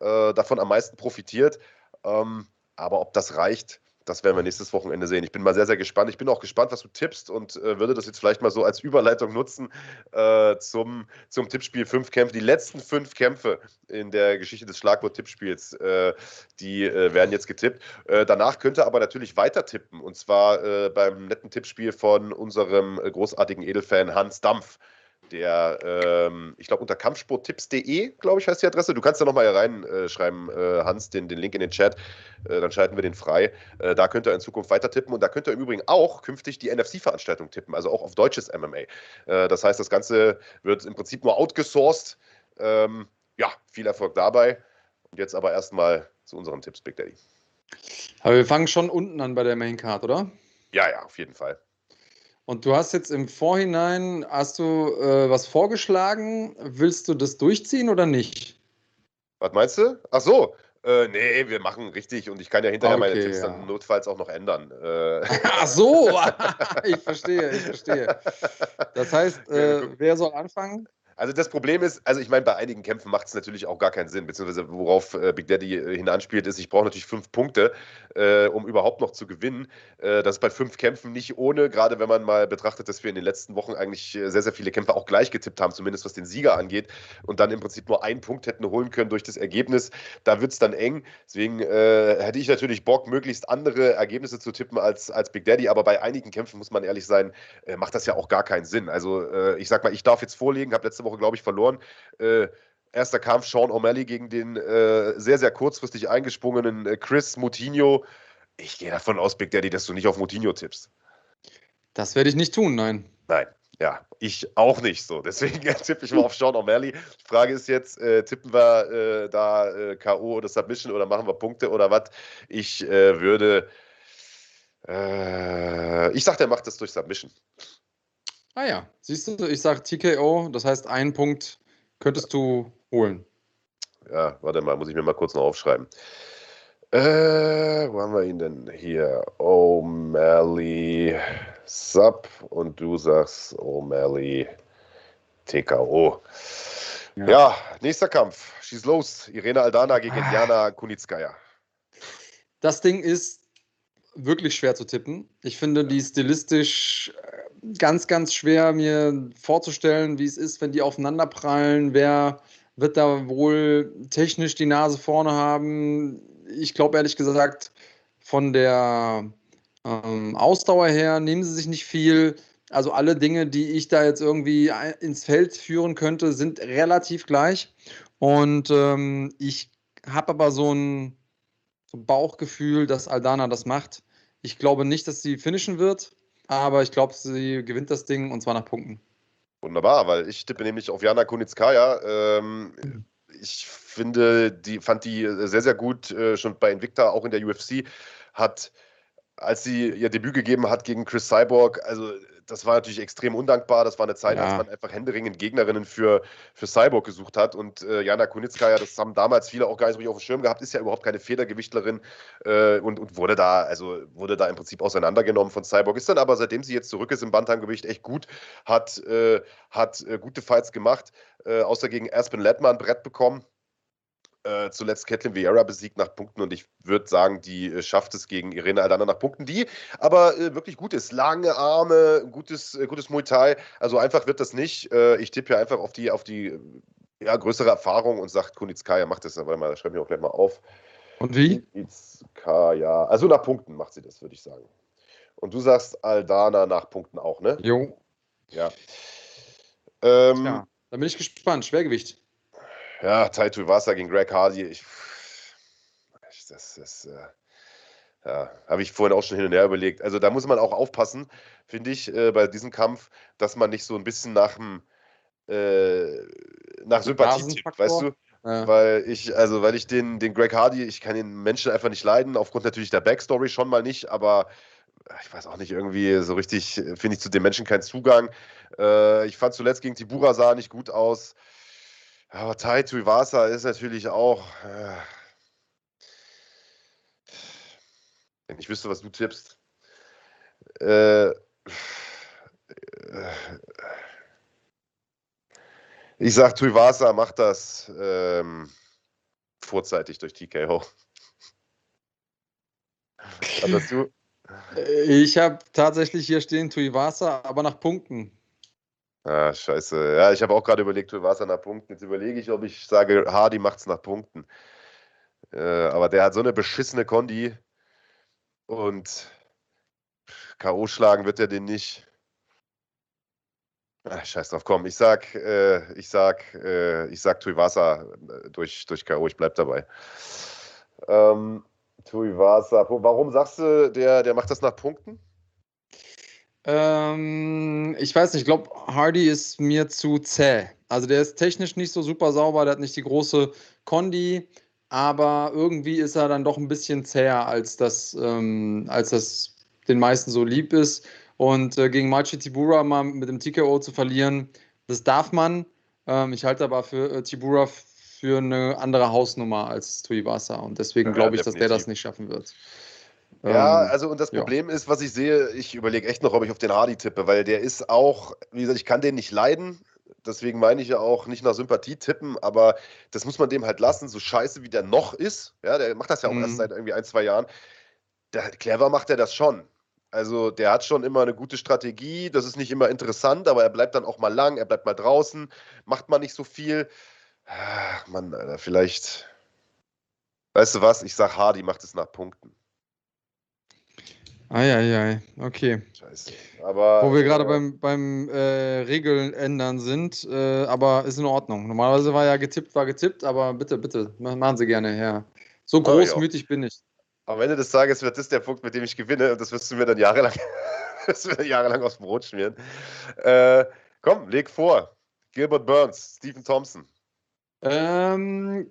äh, davon am meisten profitiert. Ähm, aber ob das reicht, das werden wir nächstes Wochenende sehen. Ich bin mal sehr, sehr gespannt. Ich bin auch gespannt, was du tippst und äh, würde das jetzt vielleicht mal so als Überleitung nutzen äh, zum, zum Tippspiel fünf Kämpfe. Die letzten fünf Kämpfe in der Geschichte des Schlagwort-Tippspiels, äh, die äh, werden jetzt getippt. Äh, danach könnt ihr aber natürlich weiter tippen und zwar äh, beim netten Tippspiel von unserem großartigen Edelfan Hans Dampf der, ähm, ich glaube, unter kampfsporttipps.de, glaube ich, heißt die Adresse. Du kannst da nochmal reinschreiben, äh, Hans, den, den Link in den Chat. Äh, dann schalten wir den frei. Äh, da könnt ihr in Zukunft weiter tippen. Und da könnt ihr im Übrigen auch künftig die NFC-Veranstaltung tippen, also auch auf deutsches MMA. Äh, das heißt, das Ganze wird im Prinzip nur outgesourced. Ähm, ja, viel Erfolg dabei. Und jetzt aber erstmal zu unseren Tipps, Big Daddy. Aber wir fangen schon unten an bei der Main Card, oder? Ja, ja, auf jeden Fall. Und du hast jetzt im Vorhinein, hast du äh, was vorgeschlagen? Willst du das durchziehen oder nicht? Was meinst du? Ach so, äh, nee, wir machen richtig und ich kann ja hinterher okay, meine Tipps ja. dann notfalls auch noch ändern. Äh. [laughs] Ach so, [laughs] ich verstehe, ich verstehe. Das heißt, äh, wer soll anfangen? Also das Problem ist, also ich meine, bei einigen Kämpfen macht es natürlich auch gar keinen Sinn, beziehungsweise worauf äh, Big Daddy äh, hinanspielt, ist, ich brauche natürlich fünf Punkte, äh, um überhaupt noch zu gewinnen. Äh, das ist bei fünf Kämpfen nicht ohne, gerade wenn man mal betrachtet, dass wir in den letzten Wochen eigentlich äh, sehr, sehr viele Kämpfe auch gleich getippt haben, zumindest was den Sieger angeht, und dann im Prinzip nur einen Punkt hätten holen können durch das Ergebnis. Da wird es dann eng. Deswegen äh, hätte ich natürlich Bock, möglichst andere Ergebnisse zu tippen als, als Big Daddy, aber bei einigen Kämpfen, muss man ehrlich sein, macht das ja auch gar keinen Sinn. Also ich sag mal, ich darf jetzt vorlegen, habe letzte Woche Woche, glaube ich, verloren. Äh, erster Kampf Sean O'Malley gegen den äh, sehr, sehr kurzfristig eingesprungenen äh, Chris Moutinho. Ich gehe davon aus, Big Daddy, dass du nicht auf Moutinho tippst. Das werde ich nicht tun, nein. Nein, ja, ich auch nicht so. Deswegen [laughs] tippe ich mal auf Sean O'Malley. Die Frage ist jetzt, äh, tippen wir äh, da äh, K.O. oder Submission oder machen wir Punkte oder was? Ich äh, würde, äh, ich sage, der macht das durch Submission. Ah ja, siehst du, ich sage TKO, das heißt, einen Punkt könntest du holen. Ja, warte mal, muss ich mir mal kurz noch aufschreiben. Äh, wo haben wir ihn denn hier? O'Malley Sub und du sagst O'Malley TKO. Ja. ja. nächster Kampf. Schieß los. Irene Aldana gegen ah. Jana Kunitskaya. Das Ding ist wirklich schwer zu tippen. Ich finde die stilistisch ganz, ganz schwer mir vorzustellen, wie es ist, wenn die aufeinander prallen. Wer wird da wohl technisch die Nase vorne haben? Ich glaube ehrlich gesagt, von der ähm, Ausdauer her nehmen sie sich nicht viel. Also alle Dinge, die ich da jetzt irgendwie ins Feld führen könnte, sind relativ gleich. Und ähm, ich habe aber so ein Bauchgefühl, dass Aldana das macht. Ich glaube nicht, dass sie finishen wird, aber ich glaube, sie gewinnt das Ding und zwar nach Punkten. Wunderbar, weil ich tippe nämlich auf Jana Kunitskaya. Ähm, ich finde, die fand die sehr, sehr gut, äh, schon bei Invicta, auch in der UFC, hat als sie ihr Debüt gegeben hat gegen Chris Cyborg, also das war natürlich extrem undankbar. Das war eine Zeit, ja. als man einfach händeringend Gegnerinnen für, für Cyborg gesucht hat. Und äh, Jana Kunitskaya, das haben damals viele auch gar nicht so richtig auf dem Schirm gehabt, ist ja überhaupt keine Federgewichtlerin äh, und, und wurde da, also wurde da im Prinzip auseinandergenommen von Cyborg. Ist dann aber, seitdem sie jetzt zurück ist im Bantamgewicht, echt gut, hat, äh, hat äh, gute Fights gemacht, äh, außer gegen Aspen Lettmann Brett bekommen äh, zuletzt Caitlin Vieira besiegt nach Punkten und ich würde sagen, die äh, schafft es gegen Irene Aldana nach Punkten, die aber äh, wirklich gut ist. Lange Arme, gutes, äh, gutes Muay Thai. Also einfach wird das nicht. Äh, ich tippe ja einfach auf die, auf die ja, größere Erfahrung und sagt, Kunitskaya macht das. Warte mal, schreibe ich auch gleich mal auf. Und wie? Kunitskaya. Also nach Punkten macht sie das, würde ich sagen. Und du sagst Aldana nach Punkten auch, ne? Jo. Ja. Ähm, ja, da bin ich gespannt. Schwergewicht. Ja, Taito Wasser gegen Greg Hardy. Ich, das ist. Äh, ja, habe ich vorhin auch schon hin und her überlegt. Also da muss man auch aufpassen, finde ich, äh, bei diesem Kampf, dass man nicht so ein bisschen nach dem äh, nach Sympathie tippt, weißt du? Ja. Weil ich, also weil ich den, den Greg Hardy, ich kann den Menschen einfach nicht leiden, aufgrund natürlich der Backstory schon mal nicht, aber ich weiß auch nicht, irgendwie so richtig finde ich zu den Menschen keinen Zugang. Äh, ich fand zuletzt gegen Tibura sah nicht gut aus. Aber Tai Tuivasa ist natürlich auch. Äh, wenn ich wüsste, was du tippst. Äh, äh ich sag, Tuivasa macht das ähm, vorzeitig durch TKO. Was [laughs] du? Ich habe tatsächlich hier stehen Tuivasa, aber nach Punkten. Ah, scheiße. Ja, ich habe auch gerade überlegt, Tuivasa nach Punkten. Jetzt überlege ich, ob ich sage, Hardy macht es nach Punkten. Äh, aber der hat so eine beschissene Kondi. Und K.O. schlagen wird er den nicht. Ach, scheiß drauf, komm, ich sag, äh, ich sag, äh, ich sag Tuivasa äh, durch, durch K.O., ich bleib dabei. Ähm, Tuivasa, warum sagst du, der, der macht das nach Punkten? Ähm, ich weiß nicht, ich glaube, Hardy ist mir zu zäh. Also der ist technisch nicht so super sauber, der hat nicht die große Kondi, aber irgendwie ist er dann doch ein bisschen zäher, als das, ähm, als das den meisten so lieb ist. Und äh, gegen Machi Tibura mal mit dem TKO zu verlieren, das darf man. Ähm, ich halte aber für äh, Tibura für eine andere Hausnummer als Tuivasa. Und deswegen ja, glaube ich, definitiv. dass der das nicht schaffen wird. Ja, ähm, also und das Problem ja. ist, was ich sehe, ich überlege echt noch, ob ich auf den Hardy tippe, weil der ist auch, wie gesagt, ich kann den nicht leiden. Deswegen meine ich ja auch nicht nach Sympathie tippen, aber das muss man dem halt lassen, so scheiße wie der noch ist. Ja, der macht das ja auch mhm. erst seit irgendwie ein, zwei Jahren. Der, clever macht er das schon. Also der hat schon immer eine gute Strategie. Das ist nicht immer interessant, aber er bleibt dann auch mal lang, er bleibt mal draußen, macht man nicht so viel. Ach, Mann, Alter, vielleicht. Weißt du was? Ich sag Hardy macht es nach Punkten. Eieiei, okay. Scheiße. Aber, Wo wir gerade äh, beim, beim äh, Regeln ändern sind, äh, aber ist in Ordnung. Normalerweise war ja getippt, war getippt, aber bitte, bitte, machen Sie gerne her. So großmütig bin ich. Am Ende des Tages wird das der Punkt, mit dem ich gewinne und das wirst du mir dann jahrelang, [laughs] das wird jahrelang aufs Brot schmieren. Äh, komm, leg vor. Gilbert Burns, Stephen Thompson. Ähm,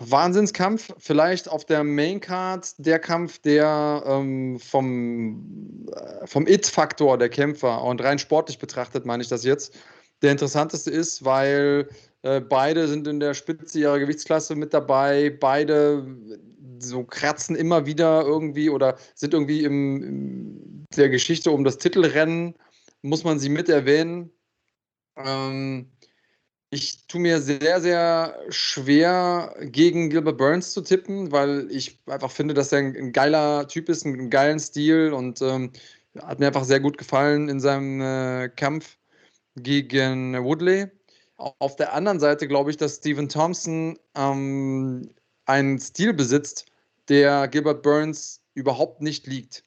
Wahnsinnskampf, vielleicht auf der Maincard der Kampf, der ähm, vom, äh, vom It-Faktor der Kämpfer und rein sportlich betrachtet, meine ich das jetzt, der interessanteste ist, weil äh, beide sind in der Spitze ihrer Gewichtsklasse mit dabei, beide so kratzen immer wieder irgendwie oder sind irgendwie in der Geschichte um das Titelrennen, muss man sie mit erwähnen. Ähm, ich tue mir sehr, sehr schwer, gegen Gilbert Burns zu tippen, weil ich einfach finde, dass er ein, geiler Typ ist, einen geilen Stil und ähm, hat mir einfach sehr gut gefallen in seinem äh, Kampf gegen Woodley. Auf der anderen Seite glaube ich, dass Stephen Thompson ähm, einen Stil besitzt, der Gilbert Burns überhaupt nicht liegt.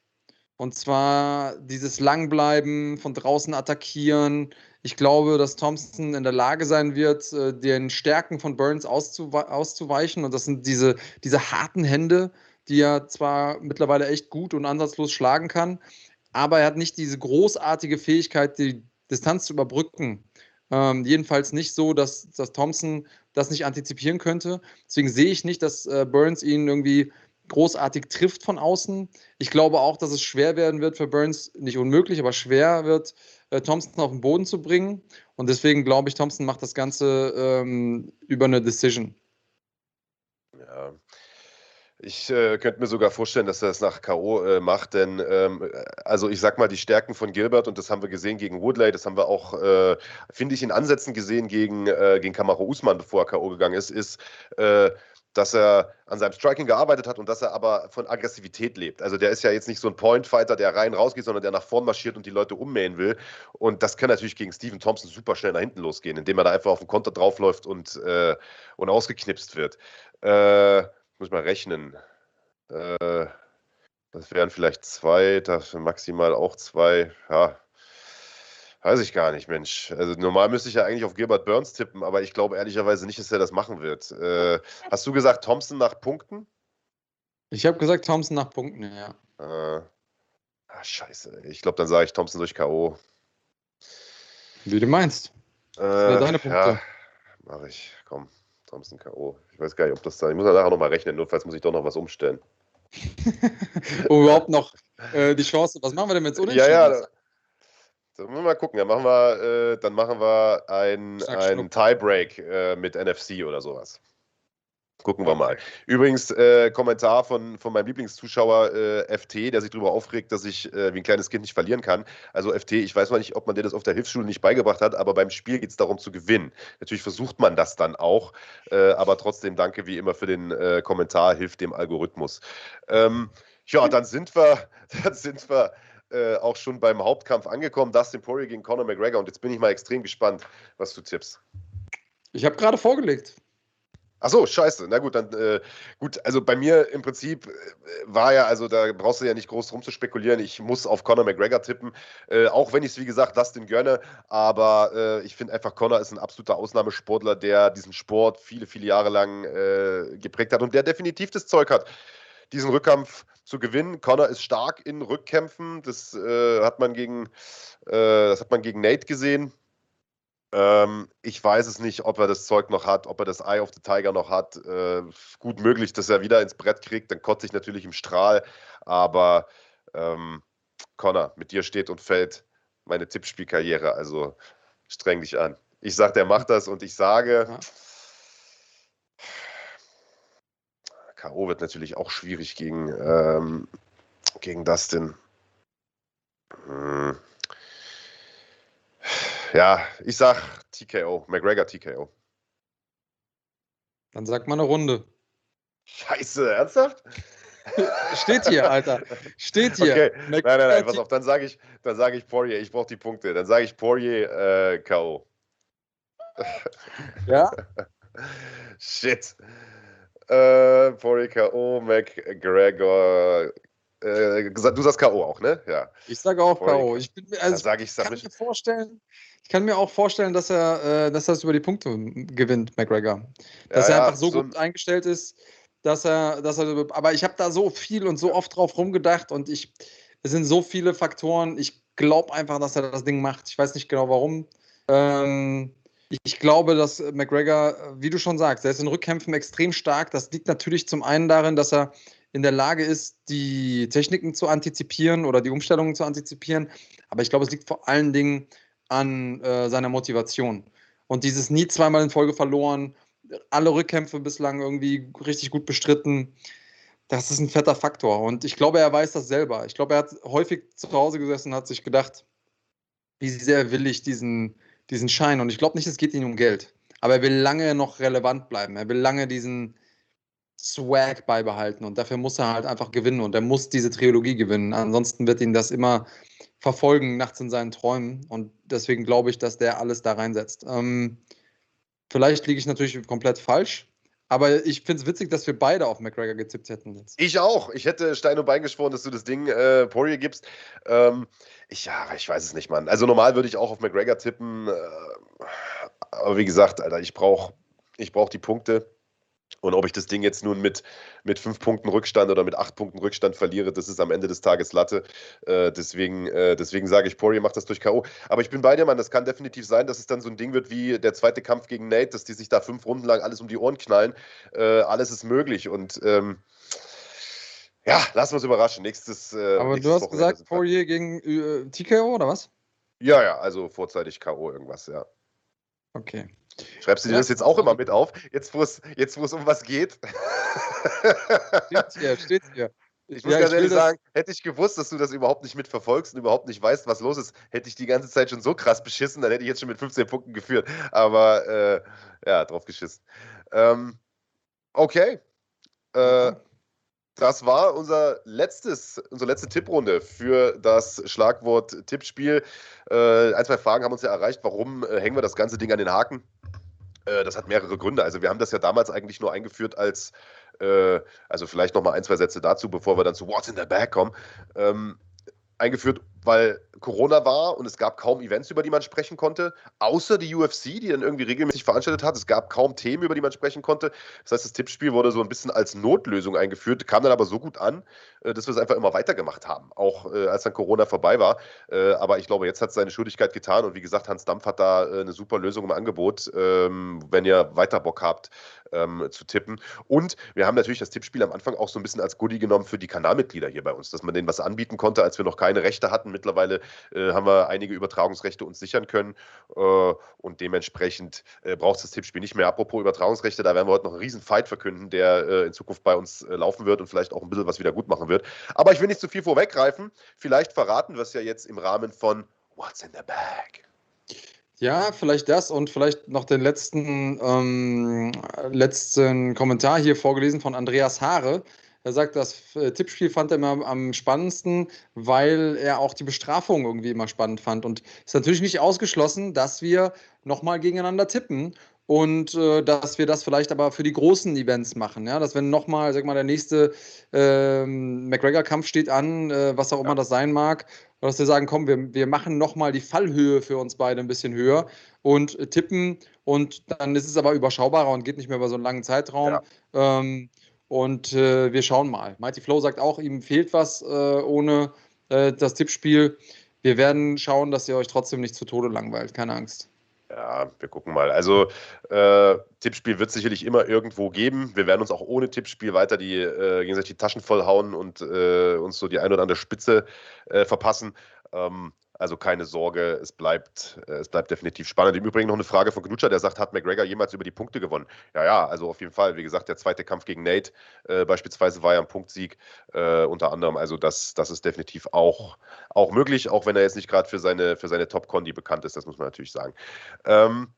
Und zwar dieses Langbleiben, von draußen attackieren, ich glaube, dass Thompson in der Lage sein wird, äh, den Stärken von Burns auszuweichen. Und das sind diese, diese harten Hände, die er zwar mittlerweile echt gut und ansatzlos schlagen kann, aber er hat nicht diese großartige Fähigkeit, die Distanz zu überbrücken. Ähm, jedenfalls nicht so, dass, dass Thompson das nicht antizipieren könnte. Deswegen sehe ich nicht, dass äh, Burns ihn irgendwie großartig trifft von außen. Ich glaube auch, dass es schwer werden wird für Burns, nicht unmöglich, aber schwer wird, äh, Thompson auf den Boden zu bringen. Und deswegen glaube ich, Thompson macht das Ganze ähm, über eine Decision. Ja. Ich äh, könnte mir sogar vorstellen, dass er es nach K.O. Äh, macht, denn ähm, also ich sag mal, die Stärken von Gilbert, und das haben wir gesehen gegen Woodley, das haben wir auch, äh, finde ich, in Ansätzen gesehen gegen, äh, gegen Kamaro Usman, bevor er K.O. gegangen ist, ist, äh, dass er an seinem Striking gearbeitet hat und dass er aber von Aggressivität lebt. Also der ist ja jetzt nicht so ein Point-Fighter, der rein rausgeht, sondern der nach vorn marschiert und die Leute ummähen will. Und das kann natürlich gegen Stephen Thompson super schnell nach hinten losgehen, indem er da einfach auf den Konter draufläuft und, äh, und ausgeknipst wird. Äh, muss ich mal rechnen. Äh, das wären vielleicht zwei, dafür maximal auch zwei. Ja, Weiß ich gar nicht, Mensch. Also normal müsste ich ja eigentlich auf Gilbert Burns tippen, aber ich glaube ehrlicherweise nicht, dass er das machen wird. Äh, hast du gesagt Thompson nach Punkten? Ich habe gesagt Thompson nach Punkten, ja. Äh, ah, scheiße. Ich glaube, dann sage ich Thompson durch K.O. Wie du meinst. Äh, deine Punkte. Ja, mache ich. Komm, Thompson K.O. Ich weiß gar nicht, ob das da. Ich muss nachher nochmal rechnen, notfalls muss ich doch noch was umstellen. [laughs] um überhaupt noch äh, die Chance. Was machen wir denn mit so Ja, ja. Dann wir mal gucken. Dann machen wir, äh, dann machen wir ein, ein Tiebreak äh, mit NFC oder sowas. Gucken wir mal. Übrigens, äh, Kommentar von, von meinem Lieblingszuschauer äh, FT, der sich darüber aufregt, dass ich äh, wie ein kleines Kind nicht verlieren kann. Also FT, ich weiß mal nicht, ob man dir das auf der Hilfsschule nicht beigebracht hat, aber beim Spiel geht es darum zu gewinnen. Natürlich versucht man das dann auch, äh, aber trotzdem danke wie immer für den äh, Kommentar, hilft dem Algorithmus. Ähm, ja, dann sind wir, [laughs] dann sind wir äh, auch schon beim Hauptkampf angekommen. Dustin Poirier gegen Conor McGregor. Und jetzt bin ich mal extrem gespannt, was du tippst. Ich habe gerade vorgelegt. Ach so, scheiße. Na gut, dann äh, gut. Also bei mir im Prinzip äh, war ja, also da brauchst du ja nicht groß drum zu spekulieren. Ich muss auf Conor McGregor tippen, äh, auch wenn ich es wie gesagt Dustin gönne. Aber äh, ich finde einfach Conor ist ein absoluter Ausnahmesportler, der diesen Sport viele, viele Jahre lang geprägt hat und der definitiv das Zeug hat, diesen Rückkampf zu gewinnen. Connor ist stark in Rückkämpfen. Das äh, hat man gegen, äh, das hat man gegen Nate gesehen. Ähm, ich weiß es nicht, ob er das Zeug noch hat, ob er das Eye of the Tiger noch hat. Äh, gut möglich, dass er wieder ins Brett kriegt. Dann kotze ich natürlich im Strahl. Aber ähm, Connor, mit dir steht und fällt meine Tippspielkarriere. Also streng dich an. Ich sage, der macht das und ich sage. Ja K.O. wird natürlich auch schwierig gegen, ähm, gegen Dustin. Hm. Ja, ich sag TKO, McGregor TKO. Dann sag mal eine Runde. Scheiße, ernsthaft? [laughs] Steht hier, Alter. Steht hier. Okay. Nein, nein, nein, pass auf, dann sage ich, dann sage ich Poirier, ich brauche die Punkte. Dann sage ich Poirier äh, K.O. Ja? [laughs] Shit. Äh, Poirier K.O., McGregor. Äh, du sagst K.O. auch, ne? Ja. Ich sage auch K.O. Ich bin, also, sag ich, kann mir vorstellen, ich kann mir auch vorstellen, dass er, äh, dass er es über die Punkte gewinnt, McGregor. Dass ja, er einfach so, so gut eingestellt ist, dass er, dass er. Aber ich habe da so viel und so oft drauf rumgedacht und ich, es sind so viele Faktoren. Ich glaube einfach, dass er das Ding macht. Ich weiß nicht genau warum. Ähm, ich glaube, dass McGregor, wie du schon sagst, er ist in Rückkämpfen extrem stark. Das liegt natürlich zum einen darin, dass er in der Lage ist, die Techniken zu antizipieren oder die Umstellungen zu antizipieren. Aber ich glaube, es liegt vor allen Dingen an äh, seiner Motivation. Und dieses nie zweimal in Folge verloren, alle Rückkämpfe bislang irgendwie richtig gut bestritten, das ist ein fetter Faktor. Und ich glaube, er weiß das selber. Ich glaube, er hat häufig zu Hause gesessen und hat sich gedacht, wie sehr will ich diesen, diesen Schein. Und ich glaube nicht, es geht ihm um Geld. Aber er will lange noch relevant bleiben. Er will lange diesen Swag beibehalten. Und dafür muss er halt einfach gewinnen. Und er muss diese Trilogie gewinnen. Ansonsten wird ihn das immer verfolgen, nachts in seinen Träumen. Und deswegen glaube ich, dass der alles da reinsetzt. Ähm, vielleicht liege ich natürlich komplett falsch. Aber ich finde es witzig, dass wir beide auf McGregor getippt hätten. Jetzt. Ich auch. Ich hätte Stein und Bein geschworen, dass du das Ding äh, Poirier gibst. Ähm, ich, ja, ich weiß es nicht, Mann. Also normal würde ich auch auf McGregor tippen. Äh, aber wie gesagt, Alter, ich brauche ich brauch die Punkte. Und ob ich das Ding jetzt nun mit, mit fünf Punkten Rückstand oder mit acht Punkten Rückstand verliere, das ist am Ende des Tages Latte. Äh, deswegen äh, deswegen sage ich, Poirier macht das durch K.O. Aber ich bin bei dir, Mann. Das kann definitiv sein, dass es dann so ein Ding wird wie der zweite Kampf gegen Nate, dass die sich da fünf Runden lang alles um die Ohren knallen. Äh, alles ist möglich. Und ähm, ja, lassen wir uns überraschen. Nächstes. Äh, Aber nächstes du hast gesagt, Poirier gegen äh, TKO oder was? Ja, ja, also vorzeitig K.O. irgendwas, ja. Okay. Schreibst du dir das jetzt auch immer mit auf? Jetzt, wo es, jetzt, wo es um was geht? Steht hier, steht hier. Ich muss ja, ganz ich ehrlich sagen, hätte ich gewusst, dass du das überhaupt nicht mitverfolgst und überhaupt nicht weißt, was los ist, hätte ich die ganze Zeit schon so krass beschissen, dann hätte ich jetzt schon mit 15 Punkten geführt. Aber äh, ja, drauf geschissen. Ähm, Okay. Äh, das war unser letztes, unsere letzte Tipprunde für das Schlagwort Tippspiel. Äh, ein, zwei Fragen haben uns ja erreicht. Warum äh, hängen wir das ganze Ding an den Haken? Äh, das hat mehrere Gründe. Also wir haben das ja damals eigentlich nur eingeführt als, äh, also vielleicht noch mal ein, zwei Sätze dazu, bevor wir dann zu What's in the Bag kommen. Ähm, eingeführt, weil Corona war und es gab kaum Events, über die man sprechen konnte, außer die UFC, die dann irgendwie regelmäßig veranstaltet hat. Es gab kaum Themen, über die man sprechen konnte. Das heißt, das Tippspiel wurde so ein bisschen als Notlösung eingeführt, kam dann aber so gut an, äh, dass wir es einfach immer weitergemacht haben, auch äh, als dann Corona vorbei war. Äh, aber ich glaube, jetzt hat es seine Schuldigkeit getan und wie gesagt, Hans Dampf hat da eine super Lösung im Angebot, ähm, wenn ihr weiter Bock habt ähm, zu tippen. Und wir haben natürlich das Tippspiel am Anfang auch so ein bisschen als Goodie genommen für die Kanalmitglieder hier bei uns, dass man denen was anbieten konnte, als wir noch keine Rechte hatten. Mittlerweile äh, haben wir einige Übertragungsrechte uns sichern können äh, und dementsprechend äh, braucht es das Tippspiel nicht mehr. Apropos Übertragungsrechte, da werden wir heute noch einen riesen Fight verkünden, der äh, in Zukunft bei uns äh, laufen wird und vielleicht auch ein bisschen was wieder gut machen wird. Aber ich will nicht zu viel vorweggreifen. Vielleicht verraten wir es ja jetzt im Rahmen von What's in the Bag. Ja, vielleicht das und vielleicht noch den letzten, ähm, letzten Kommentar hier vorgelesen von Andreas Haare. Er sagt, das äh, Tippspiel fand er immer am spannendsten, weil er auch die Bestrafung irgendwie immer spannend fand. Und es ist natürlich nicht ausgeschlossen, dass wir nochmal gegeneinander tippen und äh, dass wir das vielleicht aber für die großen Events machen. Ja? Dass wenn nochmal, sag mal, der nächste äh, McGregor-Kampf steht an, äh, was auch immer das sein mag, dass wir sagen, komm, wir, wir machen nochmal die Fallhöhe für uns beide ein bisschen höher und äh, tippen und dann ist es aber überschaubarer und geht nicht mehr über so einen langen Zeitraum. Ja. Ähm, und äh, wir schauen mal. Mighty Flow sagt auch, ihm fehlt was äh, ohne äh, das Tippspiel. Wir werden schauen, dass ihr euch trotzdem nicht zu Tode langweilt. Keine Angst. Ja, wir gucken mal. Also äh, Tippspiel wird sicherlich immer irgendwo geben. Wir werden uns auch ohne Tippspiel weiter die äh, gegenseitig die Taschen vollhauen und äh, uns so die ein oder andere Spitze äh, verpassen. Ähm, also keine Sorge, es bleibt, äh, es bleibt definitiv spannend. Im Übrigen noch eine Frage von Knutscher, der sagt, hat McGregor jemals über die Punkte gewonnen? Ja, ja, also auf jeden Fall. Wie gesagt, der zweite Kampf gegen Nate äh, beispielsweise war ja ein Punktsieg äh, unter anderem. Also das, das ist definitiv auch, auch möglich, auch wenn er jetzt nicht gerade für seine, für seine Top-Condi bekannt ist, das muss man natürlich sagen. Ähm,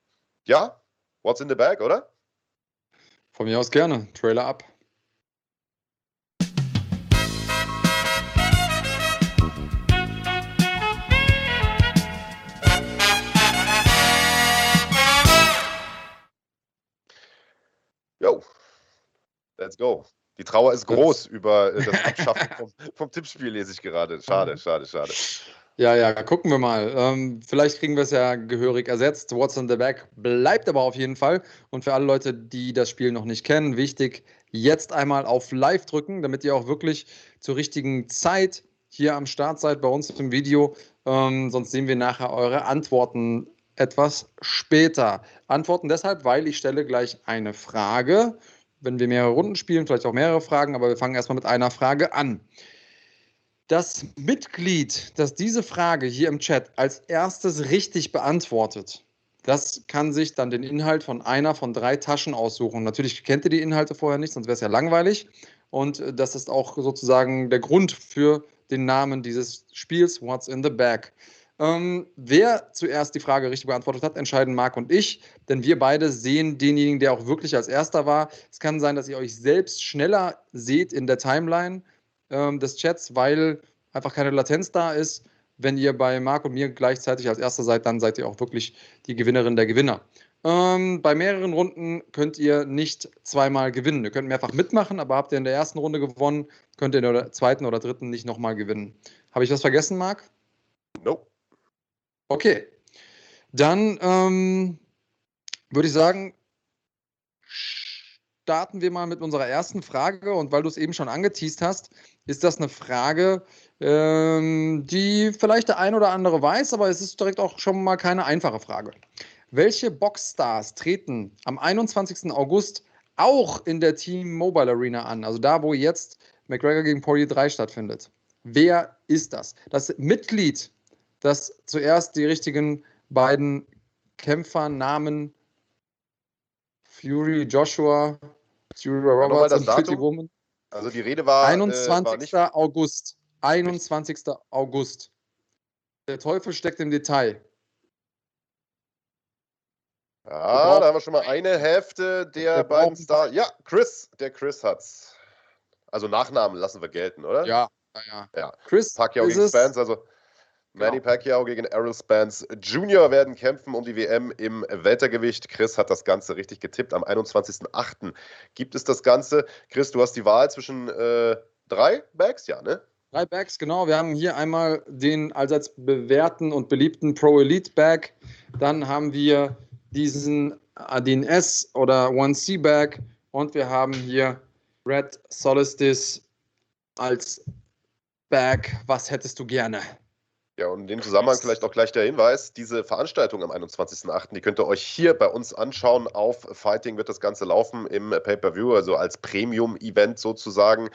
ja, what's in the bag, oder? Von mir aus gerne. Trailer ab. Let's go. Die Trauer ist groß über äh, das [laughs] Abschaffen vom, vom, Tippspiel, lese ich gerade. Schade, mhm. schade, schade. Ja, ja, gucken wir mal. Ähm, vielleicht kriegen wir es ja gehörig ersetzt. What's in the Back bleibt aber auf jeden Fall. Und für alle Leute, die das Spiel noch nicht kennen, wichtig, jetzt einmal auf Live drücken, damit ihr auch wirklich zur richtigen Zeit hier am Start seid bei uns im Video. Ähm, sonst sehen wir nachher eure Antworten etwas später. Antworten deshalb, weil ich stelle gleich eine Frage. Wenn wir mehrere Runden spielen, vielleicht auch mehrere Fragen, aber wir fangen erstmal mit einer Frage an. Das Mitglied, das diese Frage hier im Chat als erstes richtig beantwortet, das kann sich dann den Inhalt von einer von drei Taschen aussuchen. Natürlich kennt ihr die Inhalte vorher nicht, sonst wäre es ja langweilig. Und das ist auch sozusagen der Grund für den Namen dieses Spiels, What's in the Bag. Ähm, wer zuerst die Frage richtig beantwortet hat, entscheiden Marc und ich, denn wir beide sehen denjenigen, der auch wirklich als erster war. Es kann sein, dass ihr euch selbst schneller seht in der Timeline ähm, des Chats, weil einfach keine Latenz da ist. Wenn ihr bei Marc und mir gleichzeitig als erster seid, dann seid ihr auch wirklich die Gewinnerin der Gewinner. Ähm, bei mehreren Runden könnt ihr nicht zweimal gewinnen. Ihr könnt mehrfach mitmachen, aber habt ihr in der ersten Runde gewonnen, könnt ihr in der zweiten oder dritten nicht nochmal gewinnen. Habe ich was vergessen, Marc? Nope. Okay, dann ähm, würde ich sagen, starten wir mal mit unserer ersten Frage. Und weil du es eben schon angeteased hast, ist das eine Frage, ähm, die vielleicht der ein oder andere weiß, aber es ist direkt auch schon mal keine einfache Frage. Welche Boxstars treten am 21. August auch in der Team Mobile Arena an? Also da, wo jetzt McGregor gegen Poirier 3 stattfindet. Wer ist das? Das Mitglied dass zuerst die richtigen beiden Kämpfernamen Fury Joshua, Fury Roberts und Pretty Woman. Also die Rede war 21. Äh, war August. 21. August. Der Teufel steckt im Detail. Ja, da haben wir schon mal eine Hälfte der, der beiden Stars. Ja, Chris, der Chris hat's. Also Nachnamen lassen wir gelten, oder? Ja, ja. ja. Chris Pacquiao gegen Spence, also Manny genau. Pacquiao gegen Errol Spence Jr. werden kämpfen um die WM im Weltergewicht. Chris hat das Ganze richtig getippt. Am 21.08. gibt es das Ganze. Chris, du hast die Wahl zwischen äh, drei Bags, ja, ne? Drei Bags, genau. Wir haben hier einmal den allseits bewährten und beliebten Pro Elite Bag. Dann haben wir diesen Adin S oder 1C Bag. Und wir haben hier Red Solstice als Bag. Was hättest du gerne? Ja, und in dem Zusammenhang vielleicht auch gleich der Hinweis, diese Veranstaltung am 21.08., die könnt ihr euch hier bei uns anschauen. Auf Fighting wird das Ganze laufen im Pay-Per-View, also als Premium-Event sozusagen.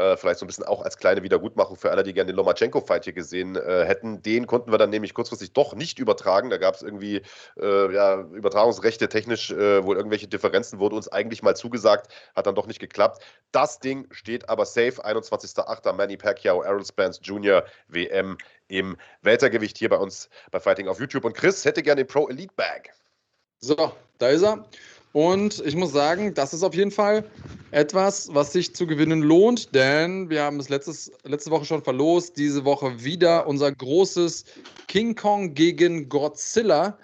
Äh, vielleicht so ein bisschen auch als kleine Wiedergutmachung für alle, die gerne den Lomachenko-Fight hier gesehen äh, hätten. Den konnten wir dann nämlich kurzfristig doch nicht übertragen. Da gab es irgendwie äh, ja, Übertragungsrechte technisch äh, wohl irgendwelche Differenzen, wurde uns eigentlich mal zugesagt, hat dann doch nicht geklappt. Das Ding steht aber safe. 21.08. Manny Pacquiao, Errol Spence Jr. WM im Weltergewicht hier bei uns bei Fighting auf YouTube. Und Chris hätte gerne den Pro Elite Bag. So, da ist er. Und ich muss sagen, das ist auf jeden Fall etwas, was sich zu gewinnen lohnt, denn wir haben es letztes, letzte Woche schon verlost, diese Woche wieder unser großes King Kong gegen Godzilla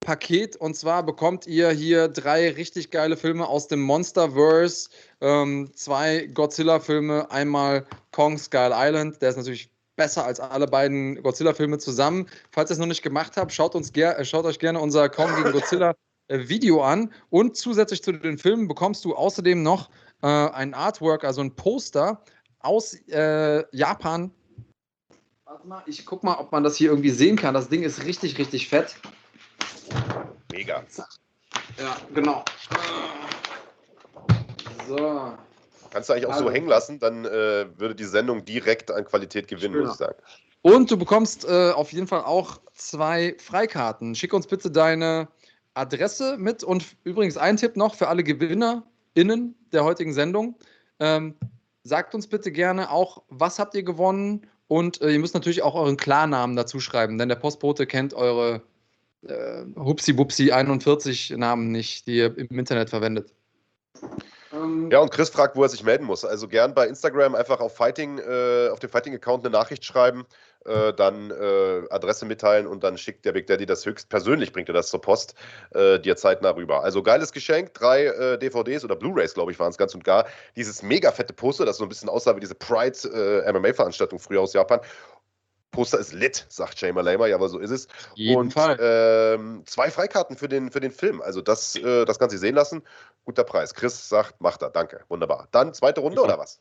Paket. Und zwar bekommt ihr hier drei richtig geile Filme aus dem Monsterverse, ähm, zwei Godzilla-Filme, einmal Kong Skull Island, der ist natürlich besser als alle beiden Godzilla-Filme zusammen. Falls ihr es noch nicht gemacht habt, schaut, uns ger schaut euch gerne unser Kong gegen Godzilla äh, Video an. Und zusätzlich zu den Filmen bekommst du außerdem noch äh, ein Artwork, also ein Poster aus äh, Japan. Warte mal, ich guck mal, ob man das hier irgendwie sehen kann. Das Ding ist richtig, richtig fett. Mega. Ja, genau. So. Kannst du eigentlich auch also, so hängen lassen, dann äh, würde die Sendung direkt an Qualität gewinnen, muss ich sagen. Und du bekommst äh, auf jeden Fall auch zwei Freikarten. Schick uns bitte deine Adresse mit und übrigens ein Tipp noch für alle GewinnerInnen der heutigen Sendung. Ähm, sagt uns bitte gerne auch, was habt ihr gewonnen und äh, ihr müsst natürlich auch euren Klarnamen dazu schreiben, denn der Postbote kennt eure äh, Hupsi-Bupsi 41 Namen nicht, die ihr im Internet verwendet. Ähm, ja, und Chris fragt, wo er sich melden muss. Also gern bei Instagram einfach auf Fighting, äh, auf dem Fighting-Account eine Nachricht schreiben, äh, dann äh, Adresse mitteilen und dann schickt der Big Daddy das höchst persönlich, bringt er das zur Post äh, dir zeitnah rüber. Also geiles Geschenk, drei äh, DVDs oder Blu-Rays, glaube ich, waren es ganz und gar. Dieses mega fette Poster, das so ein bisschen aussah wie diese Pride äh, MMA-Veranstaltung früher aus Japan. Poster ist lit, sagt Jay Malema, ja, aber so ist es. Jeden und Fall. Ähm, zwei Freikarten für den, für den Film. Also das, äh, das kannst du sehen lassen. Guter Preis. Chris sagt, macht er. Danke. Wunderbar. Dann zweite Runde oder was?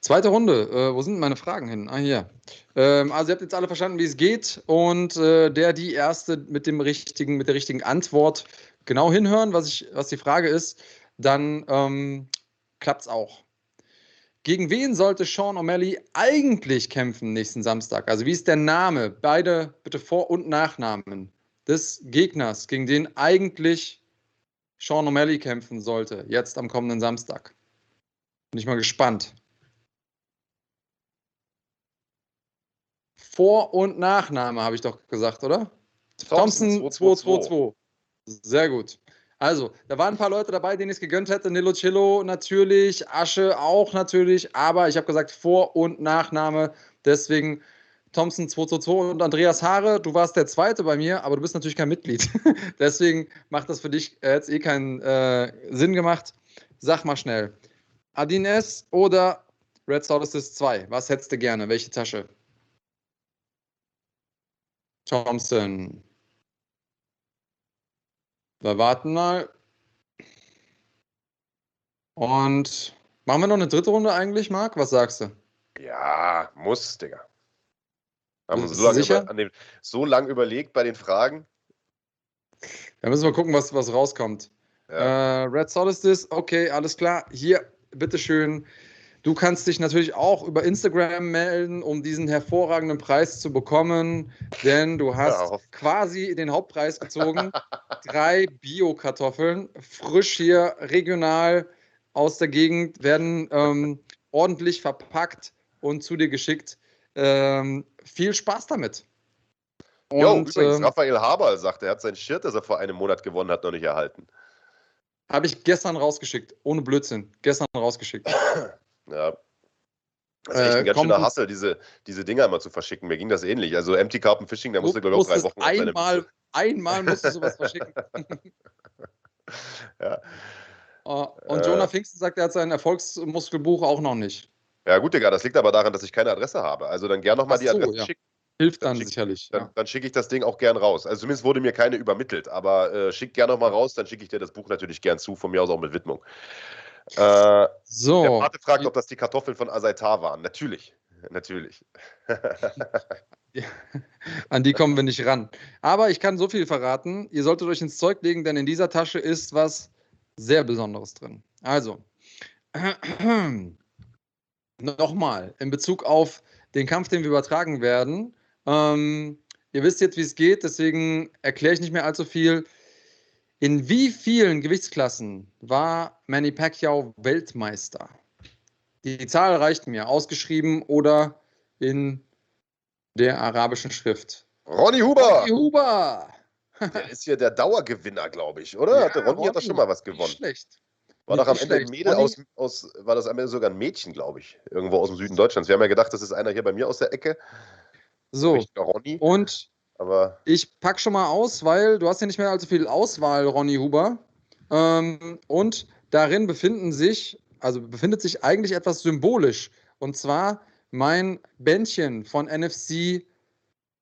Zweite Runde. Äh, wo sind meine Fragen hin? Ah, hier. Ähm, also ihr habt jetzt alle verstanden, wie es geht. Und äh, der, die erste mit dem richtigen, mit der richtigen Antwort genau hinhören, was, ich, was die Frage ist, dann ähm, klappt es auch. Gegen wen sollte Sean O'Malley eigentlich kämpfen nächsten Samstag? Also wie ist der Name? Beide bitte Vor- und Nachnamen des Gegners, gegen den eigentlich Sean O'Malley kämpfen sollte, jetzt am kommenden Samstag. Bin ich mal gespannt. Vor- und Nachname habe ich doch gesagt, oder? Thompson 222. Sehr gut. Also, da waren ein paar Leute dabei, denen ich es gegönnt hätte. Nilo Cello natürlich, Asche auch natürlich, aber ich habe gesagt Vor- und Nachname. Deswegen Thompson 222 und Andreas Haare. Du warst der Zweite bei mir, aber du bist natürlich kein Mitglied. [laughs] Deswegen macht das für dich jetzt eh keinen äh, Sinn gemacht. Sag mal schnell. Adines oder Red Solstice 2? Was hättest du gerne? Welche Tasche? Thompson. Wir warten mal. Und machen wir noch eine dritte Runde eigentlich, Marc? Was sagst du? Ja, muss, Digga. Haben wir so lange, über, den, so lange überlegt bei den Fragen. Da müssen wir gucken, was, was rauskommt. Ja. Äh, Red Solstice, okay, alles klar. Hier, bitteschön. Du kannst dich natürlich auch über Instagram melden, um diesen hervorragenden Preis zu bekommen, denn du hast ja. quasi den Hauptpreis gezogen. [laughs] Drei Bio-Kartoffeln, frisch hier, regional aus der Gegend, werden ähm, ordentlich verpackt und zu dir geschickt. Ähm, viel Spaß damit. jo, übrigens, ähm, Raphael Haber sagt, er hat sein Shirt, das er vor einem Monat gewonnen hat, noch nicht erhalten. Habe ich gestern rausgeschickt, ohne Blödsinn. Gestern rausgeschickt. [laughs] ja. Das ist echt ein äh, ganz schöner Hassel, diese, diese Dinger immer zu verschicken. Mir ging das ähnlich. Also Empty Carpen Fishing, da musste, glaube ich, auch drei Wochen einmal, [laughs] einmal musst du sowas verschicken. ja. Uh, und äh, Jonah Pfingsten sagt, er hat sein Erfolgsmuskelbuch auch noch nicht. Ja, gut, Digga, das liegt aber daran, dass ich keine Adresse habe. Also dann gern nochmal die Adresse ja. schicken. Hilft dann, dann sicherlich. Dann, ja. dann schicke ich das Ding auch gern raus. Also zumindest wurde mir keine übermittelt, aber äh, schick gern nochmal raus, dann schicke ich dir das Buch natürlich gern zu, von mir aus auch mit Widmung. Äh, so. Der Pate fragt, ob das die Kartoffeln von Asaitar waren. Natürlich. Natürlich. [laughs] ja, an die kommen wir nicht ran. Aber ich kann so viel verraten. Ihr solltet euch ins Zeug legen, denn in dieser Tasche ist was sehr Besonderes drin. Also, [clears throat] nochmal, in Bezug auf den Kampf, den wir übertragen werden. Ähm, ihr wisst jetzt, wie es geht, deswegen erkläre ich nicht mehr allzu viel. In wie vielen Gewichtsklassen war Manny Pacquiao Weltmeister? Die Zahl reicht mir, ausgeschrieben oder in der arabischen Schrift. Ronny Huber! Ronny Huber! der ist hier der Dauergewinner, glaube ich, oder? Ja, Ronny, Ronny hat doch schon mal was gewonnen. Nicht schlecht. War doch am Ende ein Mädel aus, aus, war das am Ende sogar ein Mädchen, glaube ich, irgendwo aus dem Süden Deutschlands. Wir haben ja gedacht, das ist einer hier bei mir aus der Ecke. So. Ronny. Und aber ich packe schon mal aus, weil du hast ja nicht mehr allzu viel Auswahl, Ronny Huber. Ähm, und darin befinden sich, also befindet sich eigentlich etwas symbolisch. Und zwar mein Bändchen von NFC.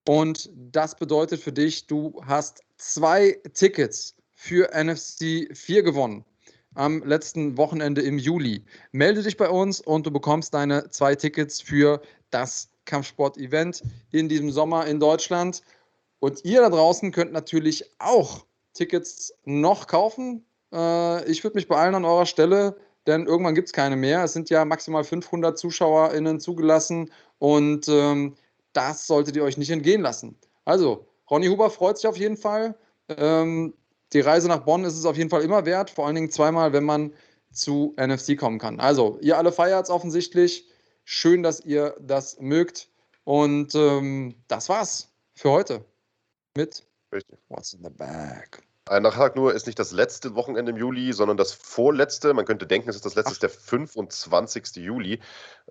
Und das bedeutet für dich, du hast zwei Tickets für NFC 4 gewonnen am letzten Wochenende im Juli. Melde dich bei uns und du bekommst deine zwei Tickets für das Kampfsport-Event in diesem Sommer in Deutschland. Und ihr da draußen könnt natürlich auch Tickets noch kaufen. Äh, ich würde mich beeilen an eurer Stelle, denn irgendwann gibt es keine mehr. Es sind ja maximal 500 ZuschauerInnen zugelassen und ähm, das solltet ihr euch nicht entgehen lassen. Also, Ronny Huber freut sich auf jeden Fall. Ähm, die Reise nach Bonn ist es auf jeden Fall immer wert, vor allen Dingen zweimal, wenn man zu NFC kommen kann. Also, ihr alle feiert es offensichtlich. Schön, dass ihr das mögt. Und ähm, das war's für heute mit Richtig. What's in the Bag. Ein Nachtrag nur ist nicht das letzte Wochenende im Juli, sondern das vorletzte. Man könnte denken, es ist das letzte, ist der 25. Juli.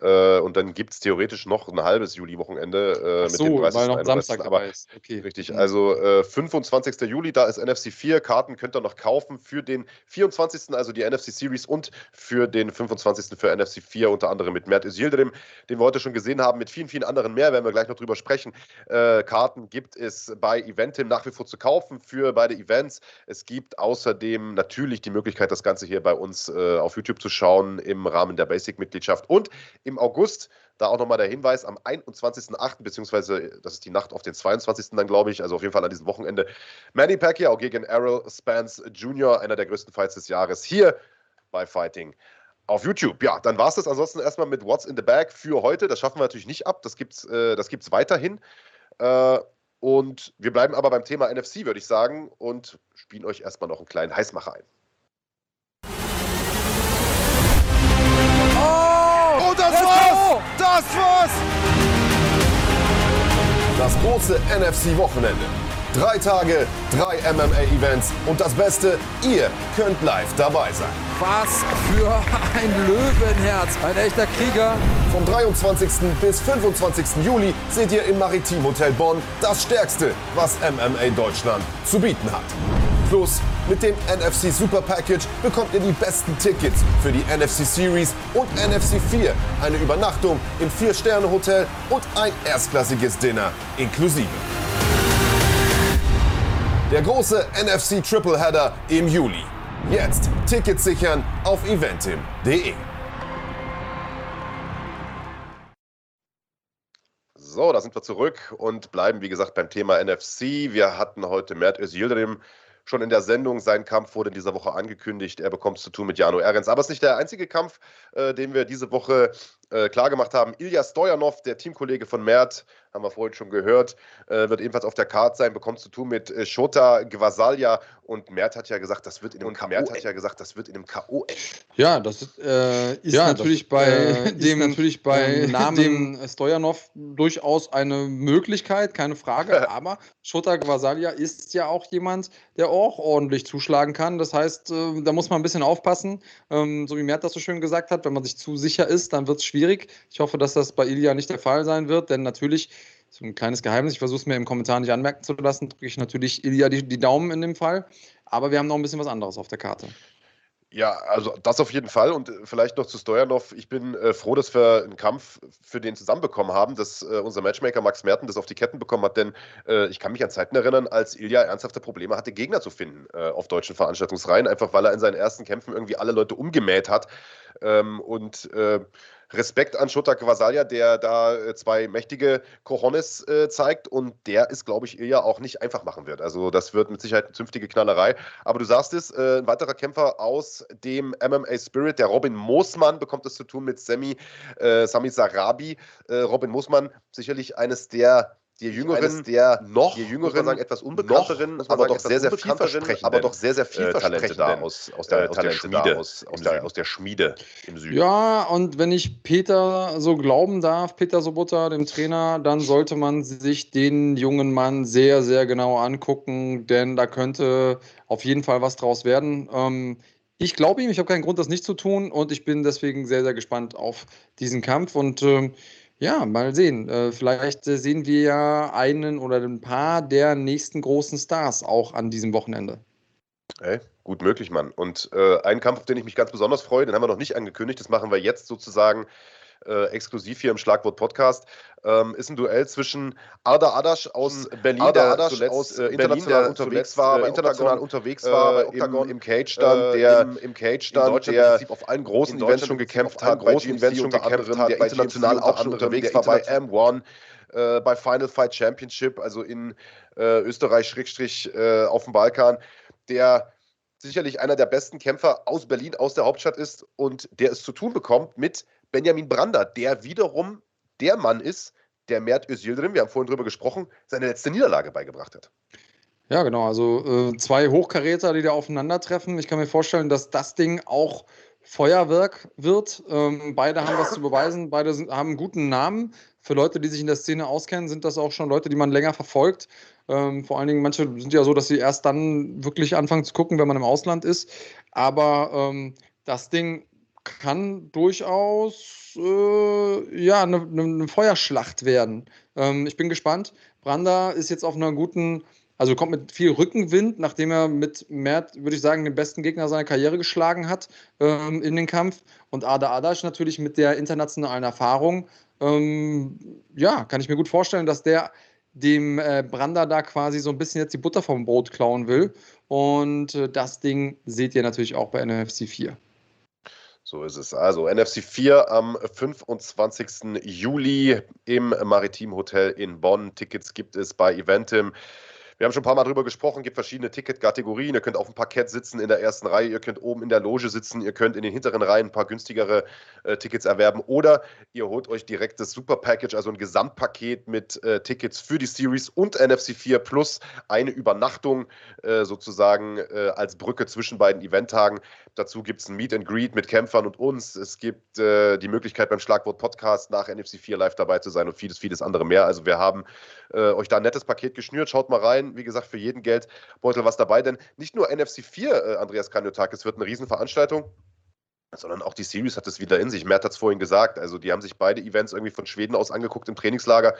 Äh, und dann gibt es theoretisch noch ein halbes Juli-Wochenende äh, so, mit dem 30. Weil noch Samstag aber ist. Okay. Richtig, mhm. also äh, 25. Juli, da ist NFC 4. Karten könnt ihr noch kaufen für den 24., also die NFC Series und für den 25. für NFC 4, unter anderem mit Mert Yildirim, den wir heute schon gesehen haben, mit vielen, vielen anderen mehr, werden wir gleich noch drüber sprechen. Äh, Karten gibt es bei Eventim nach wie vor zu kaufen für beide Events. Es gibt außerdem natürlich die Möglichkeit, das Ganze hier bei uns äh, auf YouTube zu schauen im Rahmen der Basic-Mitgliedschaft. Und im August, da auch nochmal der Hinweis, am 21.08., beziehungsweise das ist die Nacht auf den 22. dann, glaube ich, also auf jeden Fall an diesem Wochenende, Manny Pacquiao gegen Errol Spence Jr., einer der größten Fights des Jahres, hier bei Fighting auf YouTube. Ja, dann war es das ansonsten erstmal mit What's in the Bag für heute. Das schaffen wir natürlich nicht ab. Das gibt es äh, weiterhin. Äh, und wir bleiben aber beim Thema NFC, würde ich sagen, und spielen euch erstmal noch einen kleinen Heißmacher ein. Oh, oh das war's! Das war's! Das große NFC-Wochenende. Drei Tage, drei MMA-Events und das Beste, ihr könnt live dabei sein. Was für ein Löwenherz, ein echter Krieger. Vom 23. bis 25. Juli seht ihr im Maritim Hotel Bonn das Stärkste, was MMA Deutschland zu bieten hat. Plus mit dem NFC Super Package bekommt ihr die besten Tickets für die NFC Series und NFC 4, eine Übernachtung im 4-Sterne-Hotel und ein erstklassiges Dinner inklusive. Der große NFC Tripleheader im Juli. Jetzt Tickets sichern auf eventim.de. So, da sind wir zurück und bleiben, wie gesagt, beim Thema NFC. Wir hatten heute Mert Özildirim schon in der Sendung. Sein Kampf wurde in dieser Woche angekündigt. Er bekommt es zu tun mit Jano Ehrens. Aber es ist nicht der einzige Kampf, äh, den wir diese Woche äh, klargemacht haben. Ilya Stojanov, der Teamkollege von Mert, haben wir vorhin schon gehört, äh, wird ebenfalls auf der Karte sein, bekommt zu tun mit äh, Shota Gvasalia und Mert hat ja gesagt, das wird in einem K.O. Mert hat ja gesagt, das wird in einem K.O. Ja, das ist, äh, ist ja, natürlich das, bei äh, dem natürlich bei Namen dem [laughs] Stojanov durchaus eine Möglichkeit, keine Frage, [laughs] aber Shota Gvasalia ist ja auch jemand, der auch ordentlich zuschlagen kann. Das heißt, äh, da muss man ein bisschen aufpassen. Ähm, so wie Mert das so schön gesagt hat, wenn man sich zu sicher ist, dann wird es schwierig. Ich hoffe, dass das bei Ilya nicht der Fall sein wird, denn natürlich so ein kleines Geheimnis, ich versuche es mir im Kommentar nicht anmerken zu lassen, drücke ich natürlich Ilya die, die Daumen in dem Fall. Aber wir haben noch ein bisschen was anderes auf der Karte. Ja, also das auf jeden Fall. Und äh, vielleicht noch zu Stojanov. Ich bin äh, froh, dass wir einen Kampf für den zusammenbekommen haben, dass äh, unser Matchmaker Max Merten das auf die Ketten bekommen hat. Denn äh, ich kann mich an Zeiten erinnern, als Ilya ernsthafte Probleme hatte, Gegner zu finden äh, auf deutschen Veranstaltungsreihen. Einfach weil er in seinen ersten Kämpfen irgendwie alle Leute umgemäht hat. Ähm, und äh, Respekt an Shota Quasalia, der da äh, zwei mächtige Cojones äh, zeigt und der ist, glaube ich, ja auch nicht einfach machen wird. Also das wird mit Sicherheit eine zünftige Knallerei. Aber du sagst es, äh, ein weiterer Kämpfer aus dem MMA Spirit, der Robin Moosmann, bekommt es zu tun mit Sami, äh, Sami Sarabi. Äh, Robin Moosmann, sicherlich eines der die Jüngeren, der noch, die Jüngeren, sagen, etwas unbekannteren, noch, aber, doch sehr, sehr vielversprechend, aber doch sehr, sehr viel Talente da aus, aus, der, aus der Schmiede, aus, aus, der, aus der Schmiede im Süden. Ja, und wenn ich Peter so glauben darf, Peter Sobotta, dem Trainer, dann sollte man sich den jungen Mann sehr, sehr genau angucken, denn da könnte auf jeden Fall was draus werden. Ähm, ich glaube ihm, ich habe keinen Grund, das nicht zu tun und ich bin deswegen sehr, sehr gespannt auf diesen Kampf und ähm, ja, mal sehen. Äh, vielleicht äh, sehen wir ja einen oder ein paar der nächsten großen Stars auch an diesem Wochenende. Hey, gut möglich, Mann. Und äh, ein Kampf, auf den ich mich ganz besonders freue, den haben wir noch nicht angekündigt, das machen wir jetzt sozusagen äh, exklusiv hier im Schlagwort Podcast, ähm, ist ein Duell zwischen Arda Adasch aus Berlin, Arda der Adasch zuletzt aus äh, international Berlin, unterwegs war, äh, international Octagon, unterwegs war, bei Octagon, im, im Cage stand, der im, im Cage stand, der auf allen großen Events schon gekämpft hat, großen Events schon gekämpft hat, der international auch schon unterwegs war bei M1 äh, bei Final Fight Championship, also in äh, Österreich, Schrägstrich äh, auf dem Balkan, der sicherlich einer der besten Kämpfer aus Berlin, aus der Hauptstadt ist und der es zu tun bekommt mit Benjamin Brander, der wiederum der Mann ist, der Mert Özildirim, wir haben vorhin drüber gesprochen, seine letzte Niederlage beigebracht hat. Ja, genau. Also äh, zwei Hochkaräter, die da aufeinandertreffen. Ich kann mir vorstellen, dass das Ding auch Feuerwerk wird. Ähm, beide haben was zu beweisen. Beide sind, haben einen guten Namen. Für Leute, die sich in der Szene auskennen, sind das auch schon Leute, die man länger verfolgt. Ähm, vor allen Dingen, manche sind ja so, dass sie erst dann wirklich anfangen zu gucken, wenn man im Ausland ist. Aber ähm, das Ding kann durchaus äh, ja, eine, eine, Feuerschlacht werden. Ähm, ich bin gespannt. Branda ist jetzt auf einer guten, also kommt mit viel Rückenwind, nachdem er mit Mert, würde ich sagen, den besten Gegner seiner Karriere geschlagen hat ähm, in den Kampf. Und Ada Adasch natürlich mit der internationalen Erfahrung. Ähm, ja, kann ich mir gut vorstellen, dass der dem äh, Branda da quasi so ein bisschen jetzt die Butter vom Brot klauen will. Und äh, das Ding seht ihr natürlich auch bei NFC 4. So ist es. Also NFC 4 am 25. Juli im Maritim Hotel in Bonn. Tickets gibt es bei Eventim. Wir haben schon ein paar Mal drüber gesprochen, gibt verschiedene Ticketkategorien. Ihr könnt auf dem Parkett sitzen in der ersten Reihe, ihr könnt oben in der Loge sitzen, ihr könnt in den hinteren Reihen ein paar günstigere äh, Tickets erwerben oder ihr holt euch direkt das Super Package, also ein Gesamtpaket mit äh, Tickets für die Series und NFC 4 plus eine Übernachtung äh, sozusagen äh, als Brücke zwischen beiden Eventtagen. Dazu gibt es ein Meet and Greet mit Kämpfern und uns. Es gibt äh, die Möglichkeit beim Schlagwort Podcast nach NFC 4 live dabei zu sein und vieles, vieles andere mehr. Also wir haben äh, euch da ein nettes Paket geschnürt. Schaut mal rein wie gesagt, für jeden Geldbeutel was dabei. Denn nicht nur NFC 4, äh, Andreas Kaniotakis, wird eine Riesenveranstaltung, sondern auch die Series hat es wieder in sich. Mert hat es vorhin gesagt. Also, die haben sich beide Events irgendwie von Schweden aus angeguckt im Trainingslager.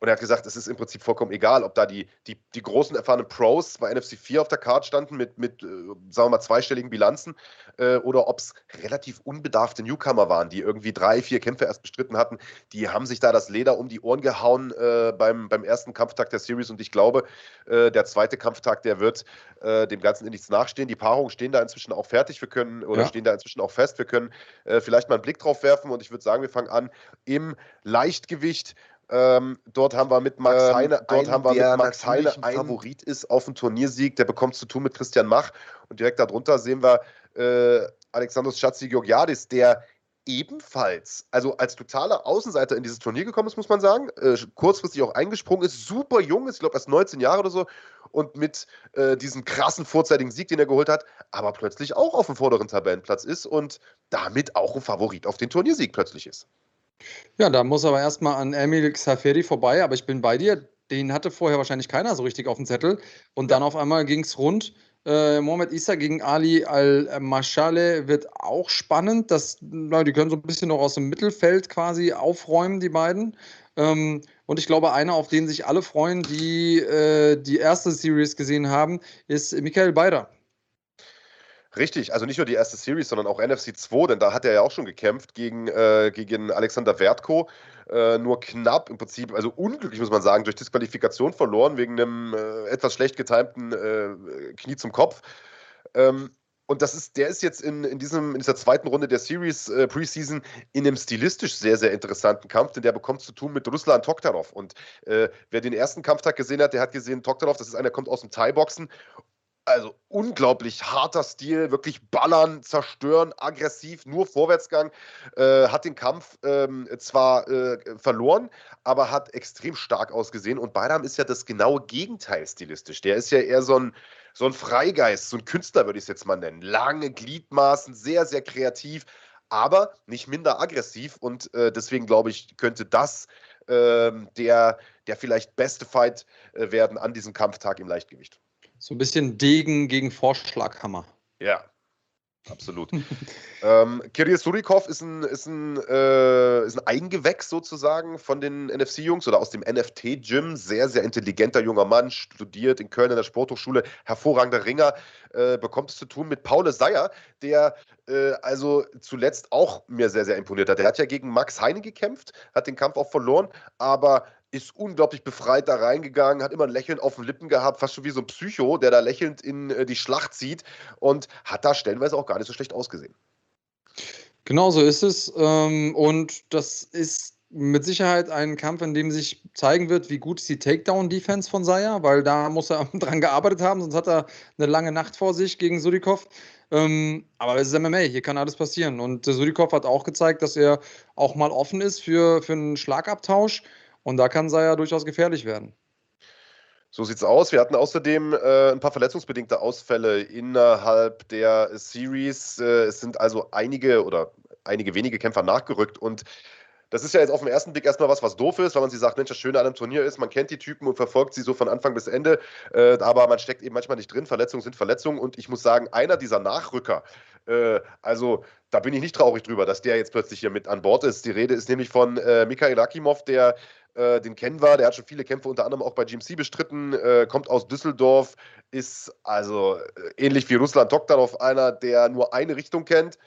Und er hat gesagt, es ist im Prinzip vollkommen egal, ob da die, die, die großen erfahrenen Pros bei NFC 4 auf der Karte standen mit, mit äh, sagen wir mal, zweistelligen Bilanzen äh, oder ob es relativ unbedarfte Newcomer waren, die irgendwie drei, vier Kämpfe erst bestritten hatten. Die haben sich da das Leder um die Ohren gehauen äh, beim, beim ersten Kampftag der Series und ich glaube, äh, der zweite Kampftag, der wird äh, dem Ganzen in nichts nachstehen. Die Paarungen stehen da inzwischen auch fertig. Wir können oder ja. stehen da inzwischen auch fest. Wir können äh, vielleicht mal einen Blick drauf werfen und ich würde sagen, wir fangen an im Leichtgewicht. Ähm, dort haben wir mit Max ähm, Heine, dort einen, haben wir mit Max Heine ein Favorit ist auf den Turniersieg. Der bekommt zu tun mit Christian Mach. Und direkt darunter sehen wir äh, Alexandros Schatzi Georgiadis, der ebenfalls, also als totaler Außenseiter in dieses Turnier gekommen ist, muss man sagen. Äh, kurzfristig auch eingesprungen ist, super jung ist, ich glaube erst 19 Jahre oder so. Und mit äh, diesem krassen vorzeitigen Sieg, den er geholt hat, aber plötzlich auch auf dem vorderen Tabellenplatz ist und damit auch ein Favorit auf den Turniersieg plötzlich ist. Ja, da muss aber erstmal an Emil Xaferi vorbei, aber ich bin bei dir. Den hatte vorher wahrscheinlich keiner so richtig auf dem Zettel. Und dann auf einmal ging es rund. Äh, Mohamed Issa gegen Ali Al-Mashale wird auch spannend. Das, na, die können so ein bisschen noch aus dem Mittelfeld quasi aufräumen, die beiden. Ähm, und ich glaube, einer, auf den sich alle freuen, die äh, die erste Series gesehen haben, ist Michael Beider. Richtig, also nicht nur die erste Series, sondern auch NFC 2, denn da hat er ja auch schon gekämpft gegen, äh, gegen Alexander Wertko. Äh, nur knapp, im Prinzip, also unglücklich muss man sagen, durch Disqualifikation verloren, wegen einem äh, etwas schlecht getimten äh, Knie zum Kopf. Ähm, und das ist, der ist jetzt in, in, diesem, in dieser zweiten Runde der Series äh, Preseason in einem stilistisch sehr, sehr interessanten Kampf, denn der bekommt zu tun mit Ruslan Toktarov. Und äh, wer den ersten Kampftag gesehen hat, der hat gesehen, Toktarov, das ist einer, der kommt aus dem Thai-Boxen also unglaublich harter Stil, wirklich ballern, zerstören, aggressiv, nur Vorwärtsgang. Äh, hat den Kampf ähm, zwar äh, verloren, aber hat extrem stark ausgesehen. Und Beidam ist ja das genaue Gegenteil stilistisch. Der ist ja eher so ein, so ein Freigeist, so ein Künstler, würde ich es jetzt mal nennen. Lange Gliedmaßen, sehr, sehr kreativ, aber nicht minder aggressiv. Und äh, deswegen glaube ich, könnte das ähm, der, der vielleicht beste Fight äh, werden an diesem Kampftag im Leichtgewicht. So ein bisschen Degen gegen Vorschlaghammer. Ja, absolut. [laughs] ähm, Kirill Surikov ist ein, ist, ein, äh, ist ein Eigengewächs sozusagen von den NFC-Jungs oder aus dem NFT-Gym. Sehr, sehr intelligenter junger Mann, studiert in Köln in der Sporthochschule, hervorragender Ringer, äh, bekommt es zu tun mit Paul Seyer, der äh, also zuletzt auch mir sehr, sehr imponiert hat. Er hat ja gegen Max Heine gekämpft, hat den Kampf auch verloren, aber ist unglaublich befreit da reingegangen, hat immer ein Lächeln auf den Lippen gehabt, fast schon wie so ein Psycho, der da lächelnd in äh, die Schlacht zieht und hat da stellenweise auch gar nicht so schlecht ausgesehen. Genau so ist es. Ähm, und das ist mit Sicherheit ein Kampf, in dem sich zeigen wird, wie gut ist die Takedown-Defense von Saya, weil da muss er [laughs] dran gearbeitet haben, sonst hat er eine lange Nacht vor sich gegen Sudikov. Ähm, aber es ist MMA, hier kann alles passieren. Und Sudikov hat auch gezeigt, dass er auch mal offen ist für, für einen Schlagabtausch. Und da kann Saya durchaus gefährlich werden. So sieht's aus. Wir hatten außerdem äh, ein paar verletzungsbedingte Ausfälle innerhalb der Series. Äh, es sind also einige oder einige wenige Kämpfer nachgerückt und das ist ja jetzt auf den ersten Blick erstmal was, was doof ist, weil man sich sagt, Mensch, das Schöne an einem Turnier ist, man kennt die Typen und verfolgt sie so von Anfang bis Ende, äh, aber man steckt eben manchmal nicht drin. Verletzungen sind Verletzungen und ich muss sagen, einer dieser Nachrücker, äh, also da bin ich nicht traurig drüber, dass der jetzt plötzlich hier mit an Bord ist. Die Rede ist nämlich von äh, Mikhail Akimov, der äh, den kennen wir, der hat schon viele Kämpfe unter anderem auch bei GMC bestritten, äh, kommt aus Düsseldorf, ist also äh, ähnlich wie Russland Doktorov einer, der nur eine Richtung kennt,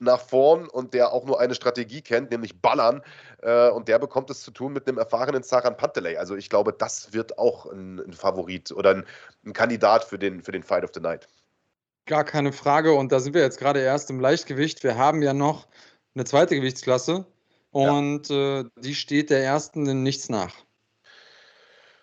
nach vorn und der auch nur eine Strategie kennt, nämlich Ballern. Äh, und der bekommt es zu tun mit einem erfahrenen Zaran Pantelei. Also ich glaube, das wird auch ein, ein Favorit oder ein, ein Kandidat für den, für den Fight of the Night. Gar keine Frage. Und da sind wir jetzt gerade erst im Leichtgewicht. Wir haben ja noch eine zweite Gewichtsklasse. Und ja. äh, die steht der ersten in nichts nach.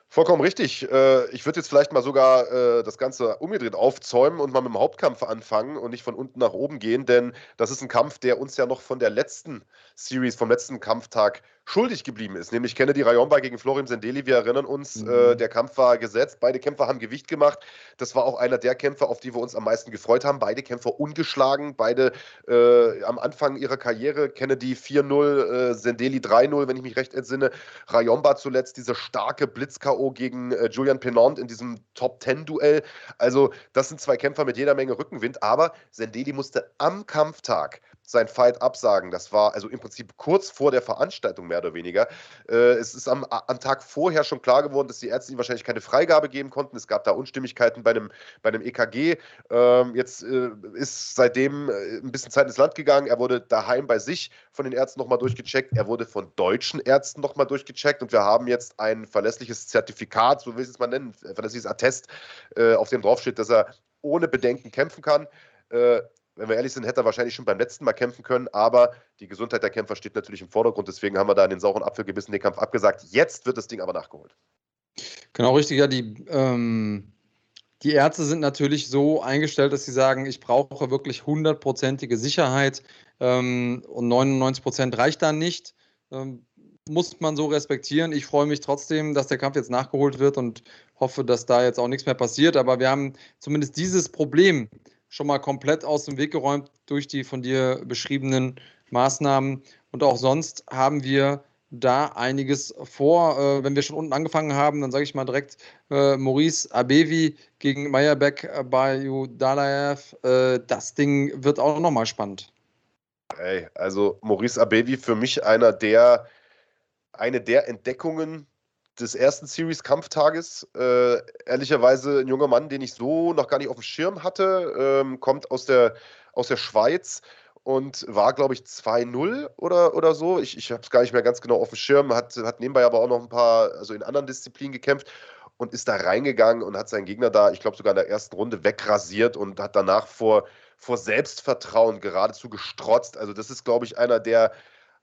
Vollkommen richtig. Äh, ich würde jetzt vielleicht mal sogar äh, das Ganze umgedreht aufzäumen und mal mit dem Hauptkampf anfangen und nicht von unten nach oben gehen, denn das ist ein Kampf, der uns ja noch von der letzten Series, vom letzten Kampftag schuldig geblieben ist, nämlich Kennedy Rayomba gegen Florim Sendeli. Wir erinnern uns, mhm. äh, der Kampf war gesetzt, beide Kämpfer haben Gewicht gemacht. Das war auch einer der Kämpfer, auf die wir uns am meisten gefreut haben. Beide Kämpfer ungeschlagen, beide äh, am Anfang ihrer Karriere. Kennedy 4-0, äh, Sendeli 3-0, wenn ich mich recht entsinne. Rayomba zuletzt diese starke Blitz-K.O. gegen äh, Julian Penant in diesem Top-10-Duell. Also, das sind zwei Kämpfer mit jeder Menge Rückenwind, aber Sendeli musste am Kampftag sein Fight absagen. Das war also im Prinzip kurz vor der Veranstaltung mehr oder weniger. Äh, es ist am, am, Tag vorher schon klar geworden, dass die Ärzte ihm wahrscheinlich keine Freigabe geben konnten. Es gab da Unstimmigkeiten bei einem, bei einem EKG. Ähm, jetzt äh, ist seitdem äh, ein bisschen Zeit ins Land gegangen. Er wurde daheim bei sich von den Ärzten nochmal durchgecheckt. Er wurde von deutschen Ärzten nochmal durchgecheckt und wir haben jetzt ein verlässliches Zertifikat, so will ich es mal nennen, verlässliches Attest, äh, auf dem draufsteht, dass er ohne Bedenken kämpfen kann. Wenn wir ehrlich sind, hätte er wahrscheinlich schon beim letzten Mal kämpfen können, aber die Gesundheit der Kämpfer steht natürlich im Vordergrund, deswegen haben wir da in den sauren Apfel gebissen, den Kampf abgesagt. Jetzt wird das Ding aber nachgeholt. Genau, richtig, ja, die, ähm, die Ärzte sind natürlich so eingestellt, dass sie sagen, ich brauche wirklich hundertprozentige Sicherheit, Ähm, und 99 Prozent reicht dann nicht. Ähm, muss man so respektieren. Ich freue mich trotzdem, dass der Kampf jetzt nachgeholt wird und hoffe, dass da jetzt auch nichts mehr passiert. Aber wir haben zumindest dieses Problem schon mal komplett aus dem Weg geräumt durch die von dir beschriebenen Maßnahmen. Und auch sonst haben wir da einiges vor. Äh, wenn wir schon unten angefangen haben, dann sage ich mal direkt äh, Maurice Abevi gegen Meyerbeck bei Dalaev. Äh, das Ding wird auch nochmal spannend. Ey, also Maurice Abevi für mich einer der eine der Entdeckungen des ersten Series-Kampftages. Äh, ehrlicherweise ein junger Mann, den ich so noch gar nicht auf dem Schirm hatte, ähm, kommt aus der, aus der Schweiz und war, glaube ich, 2-0 oder, oder so. Ich, ich habe es gar nicht mehr ganz genau auf dem Schirm, hat, hat nebenbei aber auch noch ein paar, also in anderen Disziplinen gekämpft und ist da reingegangen und hat seinen Gegner da, ich glaube, sogar in der ersten Runde wegrasiert und hat danach vor, vor Selbstvertrauen geradezu gestrotzt. Also, das ist, glaube ich, einer der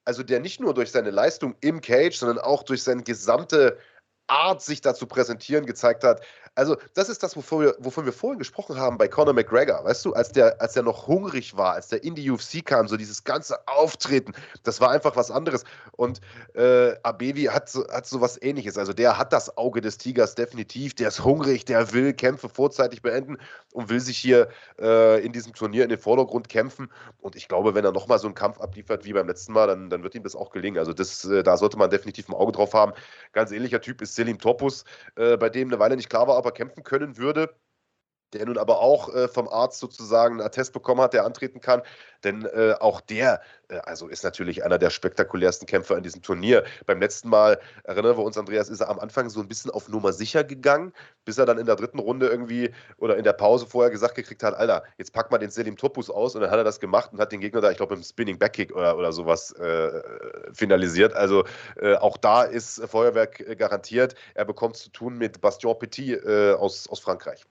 also der nicht nur durch seine Leistung im Cage, sondern auch durch seine gesamte Art, sich da zu präsentieren, gezeigt hat, also, das ist das, wovon wir, wovon wir vorhin gesprochen haben bei Conor McGregor. Weißt du, als der, als der noch hungrig war, als der in die UFC kam, so dieses ganze Auftreten, das war einfach was anderes. Und äh, Abevi hat so, hat so was ähnliches. Also, der hat das Auge des Tigers definitiv. Der ist hungrig, der will Kämpfe vorzeitig beenden und will sich hier äh, in diesem Turnier in den Vordergrund kämpfen. Und ich glaube, wenn er nochmal so einen Kampf abliefert wie beim letzten Mal, dann, dann wird ihm das auch gelingen. Also, das, äh, da sollte man definitiv ein Auge drauf haben. Ganz ähnlicher Typ ist Selim Topus, äh, bei dem eine Weile nicht klar war, ob er kämpfen können würde der nun aber auch äh, vom Arzt sozusagen einen Attest bekommen hat, der antreten kann. Denn äh, auch der, äh, also ist natürlich einer der spektakulärsten Kämpfer in diesem Turnier. Beim letzten Mal, erinnern wir uns, Andreas, ist er am Anfang so ein bisschen auf Nummer sicher gegangen, bis er dann in der dritten Runde irgendwie oder in der Pause vorher gesagt gekriegt hat, Alter, jetzt pack mal den Selim Topus aus und dann hat er das gemacht und hat den Gegner da, ich glaube, im Spinning Backkick oder, oder sowas äh, finalisiert. Also äh, auch da ist Feuerwerk äh, garantiert. Er bekommt zu tun mit Bastien Petit aus, aus Frankreich.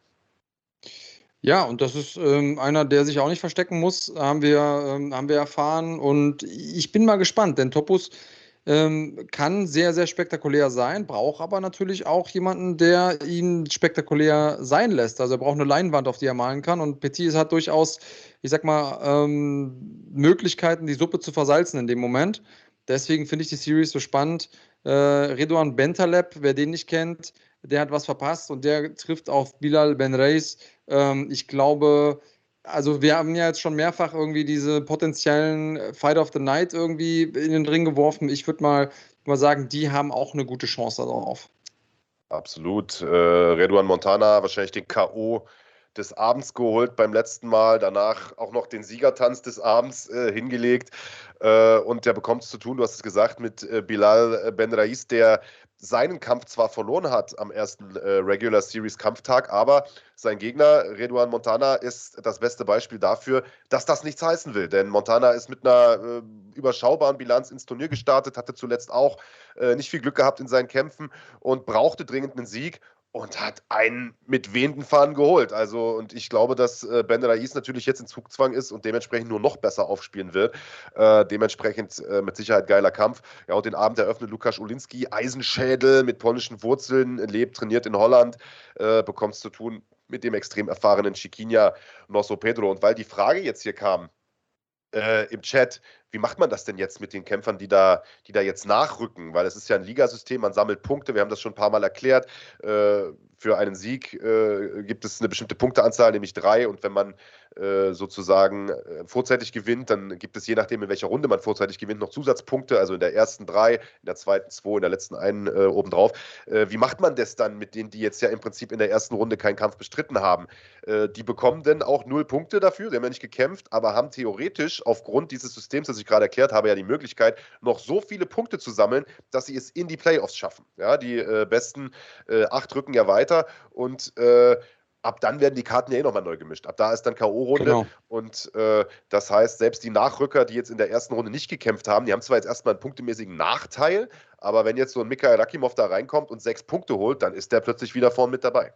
Ja, und das ist ähm, einer, der sich auch nicht verstecken muss, haben wir, ähm, haben wir erfahren. Und ich bin mal gespannt, denn Topus ähm, kann sehr, sehr spektakulär sein, braucht aber natürlich auch jemanden, der ihn spektakulär sein lässt. Also er braucht eine Leinwand, auf die er malen kann. Und Petit hat durchaus, ich sag mal, ähm, Möglichkeiten, die Suppe zu versalzen in dem Moment. Deswegen finde ich die Series so spannend. Äh, Redouan Bentaleb, wer den nicht kennt, der hat was verpasst und der trifft auf Bilal Ben Reis. Ähm, ich glaube, also wir haben ja jetzt schon mehrfach irgendwie diese potenziellen Fight of the Night irgendwie in den Ring geworfen. Ich würde mal, mal sagen, die haben auch eine gute Chance darauf. Absolut. Äh, Redouan Montana wahrscheinlich den K.O. des Abends geholt beim letzten Mal, danach auch noch den Siegertanz des Abends äh, hingelegt. Äh, und der bekommt es zu tun, du hast es gesagt, mit äh, Bilal Ben Rais, der seinen Kampf zwar verloren hat am ersten äh, Regular Series Kampftag, aber sein Gegner, Redouan Montana, ist das beste Beispiel dafür, dass das nichts heißen will. Denn Montana ist mit einer äh, überschaubaren Bilanz ins Turnier gestartet, hatte zuletzt auch äh, nicht viel Glück gehabt in seinen Kämpfen und brauchte dringend einen Sieg und hat einen mit wehenden Fahnen geholt. Also, und ich glaube, dass äh, Ben Rais natürlich jetzt in Zugzwang ist und dementsprechend nur noch besser aufspielen wird. Äh, dementsprechend äh, mit Sicherheit geiler Kampf. Ja, und den Abend eröffnet Lukas Ulinski, Eisenschädel mit polnischen Wurzeln, lebt, trainiert in Holland, äh, bekommt es zu tun mit dem extrem erfahrenen Chiquinha Nosso Pedro. Und weil die Frage jetzt hier kam, äh, im Chat, wie macht man das denn jetzt mit den Kämpfern, die da, die da jetzt nachrücken? Weil es ist ja ein Ligasystem, man sammelt Punkte, wir haben das schon ein paar Mal erklärt. Äh, für einen Sieg äh, gibt es eine bestimmte Punkteanzahl, nämlich drei. Und wenn man äh, sozusagen äh, vorzeitig gewinnt, dann gibt es je nachdem, in welcher Runde man vorzeitig gewinnt, noch Zusatzpunkte. Also in der ersten drei, in der zweiten zwei, in der letzten einen äh, obendrauf. Äh, wie macht man das dann mit denen, die jetzt ja im Prinzip in der ersten Runde keinen Kampf bestritten haben? Äh, die bekommen denn auch null Punkte dafür. Sie haben ja nicht gekämpft, aber haben theoretisch aufgrund dieses Systems, das ich gerade erklärt habe, ja die Möglichkeit, noch so viele Punkte zu sammeln, dass sie es in die Playoffs schaffen. Ja, die besten acht rücken ja weiter und ab dann werden die Karten ja eh nochmal neu gemischt. Ab da ist dann K.O.-Runde. Genau. Und äh, das heißt, selbst die Nachrücker, die jetzt in der ersten Runde nicht gekämpft haben, die haben zwar jetzt erstmal einen punktemäßigen Nachteil, aber wenn jetzt so ein Mikhail Rakimov da reinkommt und sechs Punkte holt, dann ist der plötzlich wieder vorn mit dabei.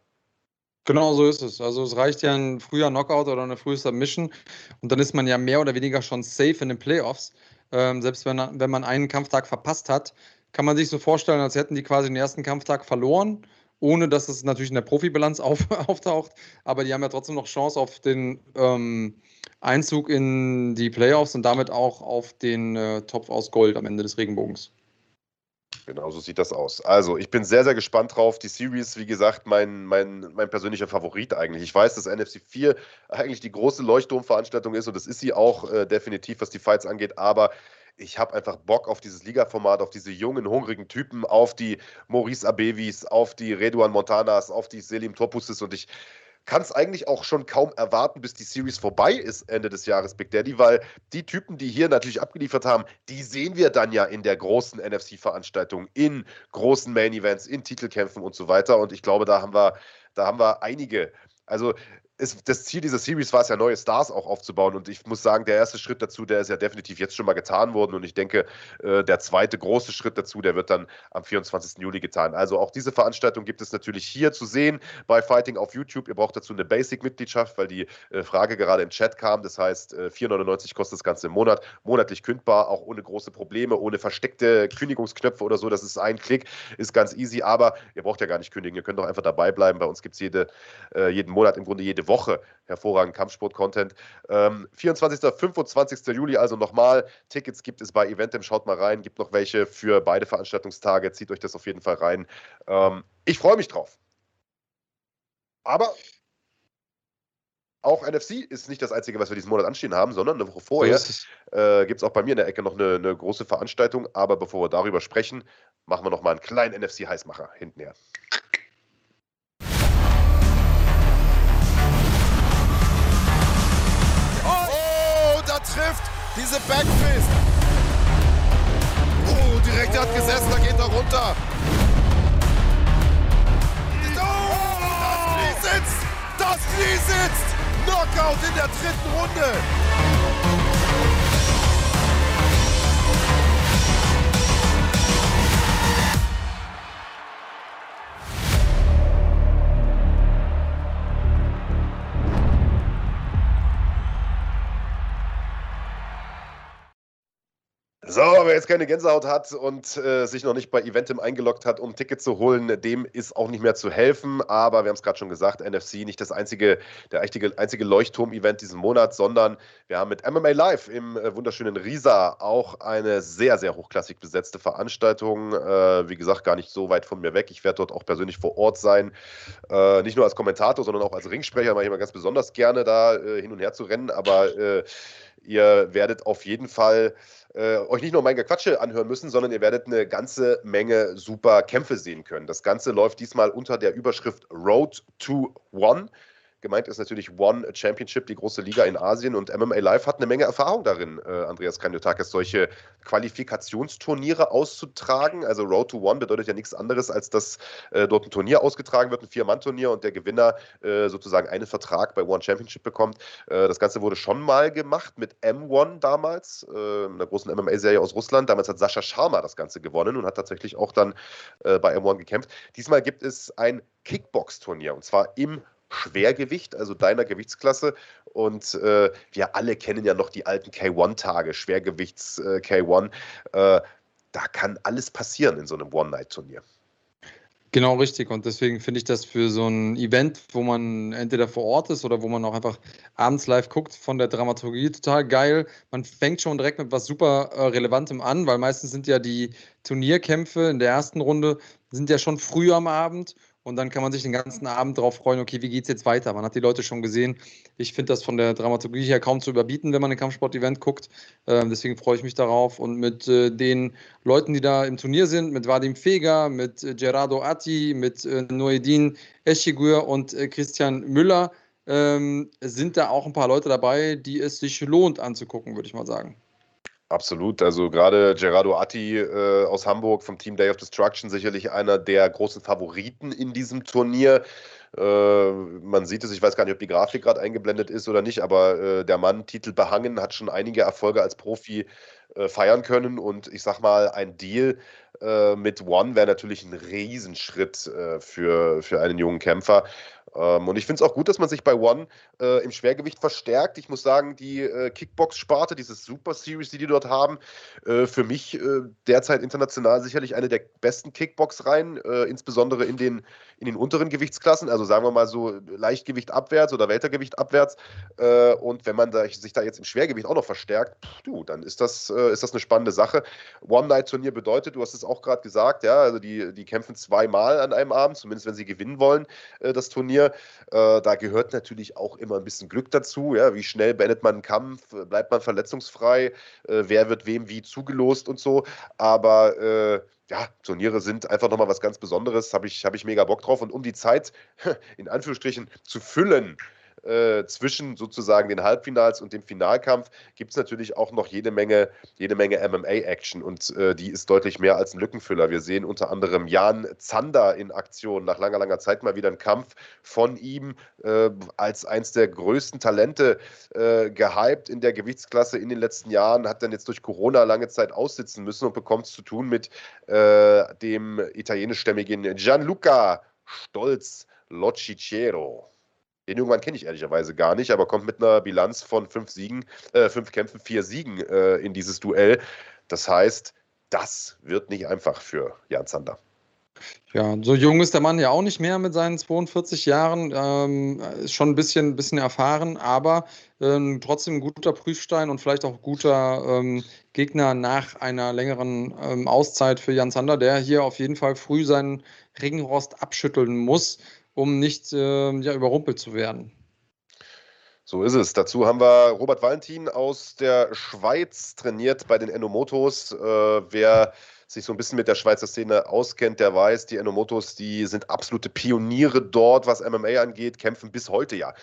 Genau so ist es. Also es reicht ja ein früher Knockout oder eine frühe Submission und dann ist man ja mehr oder weniger schon safe in den Playoffs. Ähm, selbst wenn, wenn man einen Kampftag verpasst hat, kann man sich so vorstellen, als hätten die quasi den ersten Kampftag verloren ohne dass es natürlich in der Profibilanz [laughs] auf, auftaucht. Aber die haben ja trotzdem noch Chance auf den ähm, Einzug in die Playoffs und damit auch auf den äh, Topf aus Gold am Ende des Regenbogens. Genau, so sieht das aus. Also, ich bin sehr, sehr gespannt drauf. Die Series, wie gesagt, mein, mein, mein persönlicher Favorit eigentlich. Ich weiß, dass NFC 4 eigentlich die große Leuchtturmveranstaltung ist und das ist sie auch äh, definitiv, was die Fights angeht, aber ich habe einfach Bock auf dieses Liga-Format, auf diese jungen, hungrigen Typen, auf die Maurice Abevis, auf die Reduan Montanas, auf die Selim Topuses und ich kann es eigentlich auch schon kaum erwarten, bis die Series vorbei ist Ende des Jahres, Big Daddy, weil die Typen, die hier natürlich abgeliefert haben, die sehen wir dann ja in der großen NFC-Veranstaltung, in großen Main-Events, in Titelkämpfen und so weiter. Und ich glaube, da haben wir, da haben wir einige. Also es, das Ziel dieser Series war es ja, neue Stars auch aufzubauen. Und ich muss sagen, der erste Schritt dazu, der ist ja definitiv jetzt schon mal getan worden. Und ich denke, äh, der zweite große Schritt dazu, der wird dann am 24. Juli getan. Also auch diese Veranstaltung gibt es natürlich hier zu sehen bei Fighting auf YouTube. Ihr braucht dazu eine Basic-Mitgliedschaft, weil die äh, Frage gerade im Chat kam. Das heißt, äh, 4,99 kostet das Ganze im Monat, monatlich kündbar, auch ohne große Probleme, ohne versteckte Kündigungsknöpfe oder so. Das ist ein Klick, ist ganz easy. Aber ihr braucht ja gar nicht kündigen. Ihr könnt doch einfach dabei bleiben. Bei uns gibt es jede, äh, jeden Monat im Grunde jede Woche hervorragend Kampfsport-Content. Ähm, 24. 25. Juli also nochmal. Tickets gibt es bei Eventim. Schaut mal rein. Gibt noch welche für beide Veranstaltungstage. Zieht euch das auf jeden Fall rein. Ähm, ich freue mich drauf. Aber auch NFC ist nicht das Einzige, was wir diesen Monat anstehen haben, sondern eine Woche vorher äh, gibt es auch bei mir in der Ecke noch eine, eine, große Veranstaltung. Aber bevor wir darüber sprechen, machen wir noch mal einen kleinen NFC-Heißmacher hintenher. Diese Backfist. Oh, direkt, hat gesessen, da geht er runter. Oh, das Knie sitzt. Das Knie sitzt. Knockout in der dritten Runde. So, wer jetzt keine Gänsehaut hat und äh, sich noch nicht bei Eventim eingeloggt hat, um ein Ticket zu holen, dem ist auch nicht mehr zu helfen. Aber wir haben es gerade schon gesagt, NFC nicht das einzige, der einzige, einzige Leuchtturm-Event diesen Monat, sondern wir haben mit MMA Live im äh, wunderschönen Riesa auch eine sehr, sehr hochklassig besetzte Veranstaltung. Äh, wie gesagt, gar nicht so weit von mir weg. Ich werde dort auch persönlich vor Ort sein. Äh, nicht nur als Kommentator, sondern auch als Ringsprecher, mache ich immer ganz besonders gerne da äh, hin und her zu rennen. Aber äh, ihr werdet auf jeden Fall äh, euch nicht nur mein Gequatsche anhören müssen, sondern ihr werdet eine ganze Menge super Kämpfe sehen können. Das Ganze läuft diesmal unter der Überschrift Road to One. Gemeint ist natürlich One Championship, die große Liga in Asien. Und MMA Live hat eine Menge Erfahrung darin, äh, Andreas Kanyotakis, solche Qualifikationsturniere auszutragen. Also Road to One bedeutet ja nichts anderes, als dass äh, dort ein Turnier ausgetragen wird, ein Vier-Mann-Turnier und der Gewinner äh, sozusagen einen Vertrag bei One Championship bekommt. Äh, das Ganze wurde schon mal gemacht mit M1 damals, äh, einer großen MMA-Serie aus Russland. Damals hat Sascha Sharma das Ganze gewonnen und hat tatsächlich auch dann äh, bei M1 gekämpft. Diesmal gibt es ein Kickbox-Turnier und zwar im Schwergewicht, also deiner Gewichtsklasse. Und äh, wir alle kennen ja noch die alten K1-Tage, Schwergewichts äh, K1. Äh, da kann alles passieren in so einem One-Night-Turnier. Genau richtig. Und deswegen finde ich das für so ein Event, wo man entweder vor Ort ist oder wo man auch einfach abends live guckt, von der Dramaturgie total geil. Man fängt schon direkt mit was super äh, Relevantem an, weil meistens sind ja die Turnierkämpfe in der ersten Runde sind ja schon früh am Abend und dann kann man sich den ganzen Abend darauf freuen, okay, wie geht es jetzt weiter? Man hat die Leute schon gesehen. Ich finde das von der Dramaturgie her kaum zu überbieten, wenn man ein Kampfsport-Event guckt. Ähm, deswegen freue ich mich darauf. Und mit äh, den Leuten, die da im Turnier sind, mit Vadim Feger, mit äh, Gerardo Atti, mit äh, Noedin Eschigur und äh, Christian Müller, ähm, sind da auch ein paar Leute dabei, die es sich lohnt anzugucken, würde ich mal sagen. Absolut. Also gerade Gerardo Atti äh, aus Hamburg vom Team Day of Destruction sicherlich einer der großen Favoriten in diesem Turnier. Äh, man sieht es, ich weiß gar nicht, ob die Grafik gerade eingeblendet ist oder nicht, aber äh, der Mann, Titel behangen, hat schon einige Erfolge als Profi äh, feiern können. Und ich sag mal, ein Deal äh, mit One wäre natürlich ein Riesenschritt äh, für, für einen jungen Kämpfer. Ähm, und ich finde es auch gut, dass man sich bei One äh, im Schwergewicht verstärkt. Ich muss sagen, die äh, Kickbox-Sparte, diese Super Series, die die dort haben, äh, für mich äh, derzeit international sicherlich eine der besten Kickbox-Reihen, äh, insbesondere in den, in den unteren Gewichtsklassen, also sagen wir mal so Leichtgewicht abwärts oder Weltergewicht abwärts. Äh, und wenn man da, sich da jetzt im Schwergewicht auch noch verstärkt, du, dann ist das, ist das eine spannende Sache. One-Night-Turnier bedeutet, du hast es auch gerade gesagt, ja, also die, die kämpfen zweimal an einem Abend, zumindest wenn sie gewinnen wollen, das Turnier. Äh, da gehört natürlich auch immer ein bisschen Glück dazu. Ja? Wie schnell beendet man einen Kampf? Bleibt man verletzungsfrei? Äh, wer wird wem wie zugelost und so? Aber äh, ja, Turniere sind einfach nochmal was ganz Besonderes. Habe ich, hab ich mega Bock drauf. Und um die Zeit [laughs] in Anführungsstrichen zu füllen, äh, zwischen sozusagen den Halbfinals und dem Finalkampf gibt es natürlich auch noch jede Menge, jede Menge MMA-Action und äh, die ist deutlich mehr als ein Lückenfüller. Wir sehen unter anderem Jan Zander in Aktion, nach langer, langer Zeit mal wieder ein Kampf von ihm äh, als eins der größten Talente äh, gehypt in der Gewichtsklasse in den letzten Jahren, hat dann jetzt durch Corona lange Zeit aussitzen müssen und bekommt es zu tun mit äh, dem italienischstämmigen Gianluca Stolz Locicero. Den Jungen kenne ich ehrlicherweise gar nicht, aber kommt mit einer Bilanz von fünf Siegen, äh, fünf Kämpfen, vier Siegen äh, in dieses Duell. Das heißt, das wird nicht einfach für Jan Zander. Ja, so jung ist der Mann ja auch nicht mehr mit seinen 42 Jahren. Ähm, ist schon ein bisschen, bisschen erfahren, aber ähm, trotzdem ein guter Prüfstein und vielleicht auch guter ähm, Gegner nach einer längeren ähm, Auszeit für Jan Zander, der hier auf jeden Fall früh seinen Ringrost abschütteln muss um nicht äh, ja, überrumpelt zu werden. So ist es. Dazu haben wir Robert Valentin aus der Schweiz trainiert bei den Enomotos. Äh, wer sich so ein bisschen mit der Schweizer Szene auskennt, der weiß, die Enomotos, die sind absolute Pioniere dort, was MMA angeht, kämpfen bis heute ja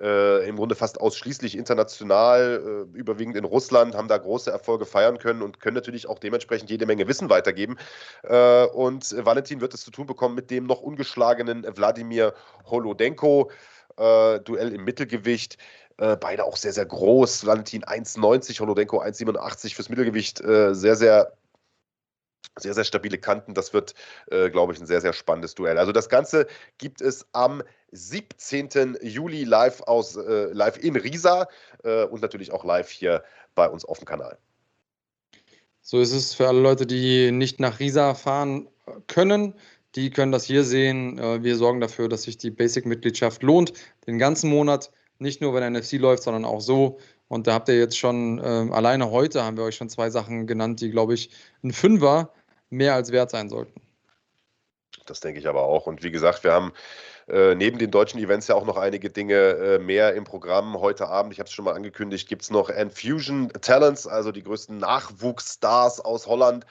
äh, im Grunde fast ausschließlich international, äh, überwiegend in Russland, haben da große Erfolge feiern können und können natürlich auch dementsprechend jede Menge Wissen weitergeben. Äh, und Valentin wird es zu tun bekommen mit dem noch ungeschlagenen Wladimir Holodenko. Äh, Duell im Mittelgewicht. Äh, beide auch sehr, sehr groß. Valentin 1,90, Holodenko 1,87 fürs Mittelgewicht. Äh, sehr, sehr sehr, sehr stabile Kanten. Das wird, äh, glaube ich, ein sehr, sehr spannendes Duell. Also das Ganze gibt es am 17. Juli live aus äh, live in Riesa äh, und natürlich auch live hier bei uns auf dem Kanal. So ist es für alle Leute, die nicht nach Riesa fahren können. Die können das hier sehen. Äh, wir sorgen dafür, dass sich die Basic-Mitgliedschaft lohnt. Den ganzen Monat, nicht nur wenn NFC läuft, sondern auch so. Und da habt ihr jetzt schon, äh, alleine heute haben wir euch schon zwei Sachen genannt, die, glaube ich, ein Fünfer mehr als wert sein sollten. Das denke ich aber auch. Und wie gesagt, wir haben äh, neben den deutschen Events ja auch noch einige Dinge äh, mehr im Programm. Heute Abend, ich habe es schon mal angekündigt, gibt es noch Infusion Talents, also die größten Nachwuchsstars aus Holland.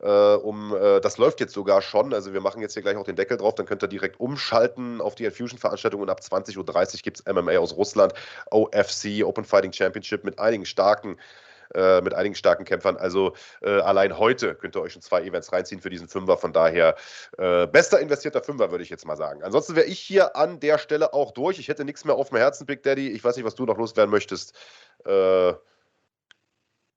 Äh, um, äh, das läuft jetzt sogar schon. Also wir machen jetzt hier gleich auch den Deckel drauf, dann könnt ihr direkt umschalten auf die Infusion-Veranstaltung und ab 20.30 Uhr gibt es MMA aus Russland, OFC, Open Fighting Championship mit einigen starken äh, mit einigen starken Kämpfern. Also äh, allein heute könnt ihr euch schon zwei Events reinziehen für diesen Fünfer. Von daher äh, bester investierter Fünfer, würde ich jetzt mal sagen. Ansonsten wäre ich hier an der Stelle auch durch. Ich hätte nichts mehr auf dem Herzen, Big Daddy. Ich weiß nicht, was du noch loswerden möchtest. Äh,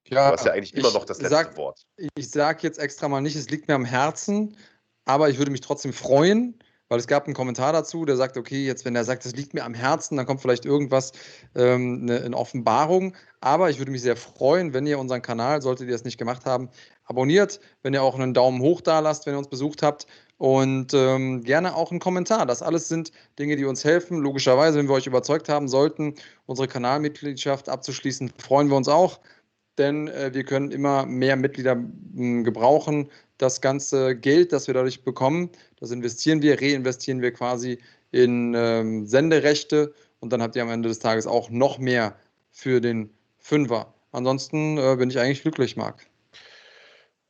ja, du hast ja eigentlich immer noch das letzte sag, Wort. Ich sage jetzt extra mal nicht, es liegt mir am Herzen, aber ich würde mich trotzdem freuen, weil es gab einen Kommentar dazu, der sagt, okay, jetzt wenn er sagt, das liegt mir am Herzen, dann kommt vielleicht irgendwas, ähm, eine, eine, Offenbarung. Aber ich würde mich sehr freuen, wenn ihr unseren Kanal, solltet ihr es nicht gemacht haben, abonniert, wenn ihr auch einen Daumen hoch da lasst, wenn ihr uns besucht habt und ähm, gerne auch einen Kommentar. Das alles sind Dinge, die uns helfen. Logischerweise, wenn wir euch überzeugt haben sollten, unsere Kanalmitgliedschaft abzuschließen, freuen wir uns auch denn äh, wir können immer mehr Mitglieder m, gebrauchen das ganze Geld, das wir dadurch bekommen, das investieren wir, reinvestieren wir quasi in ähm, Senderechte und dann habt ihr am Ende des Tages auch noch mehr für den Fünfer. Ansonsten äh, bin ich eigentlich glücklich, Marc.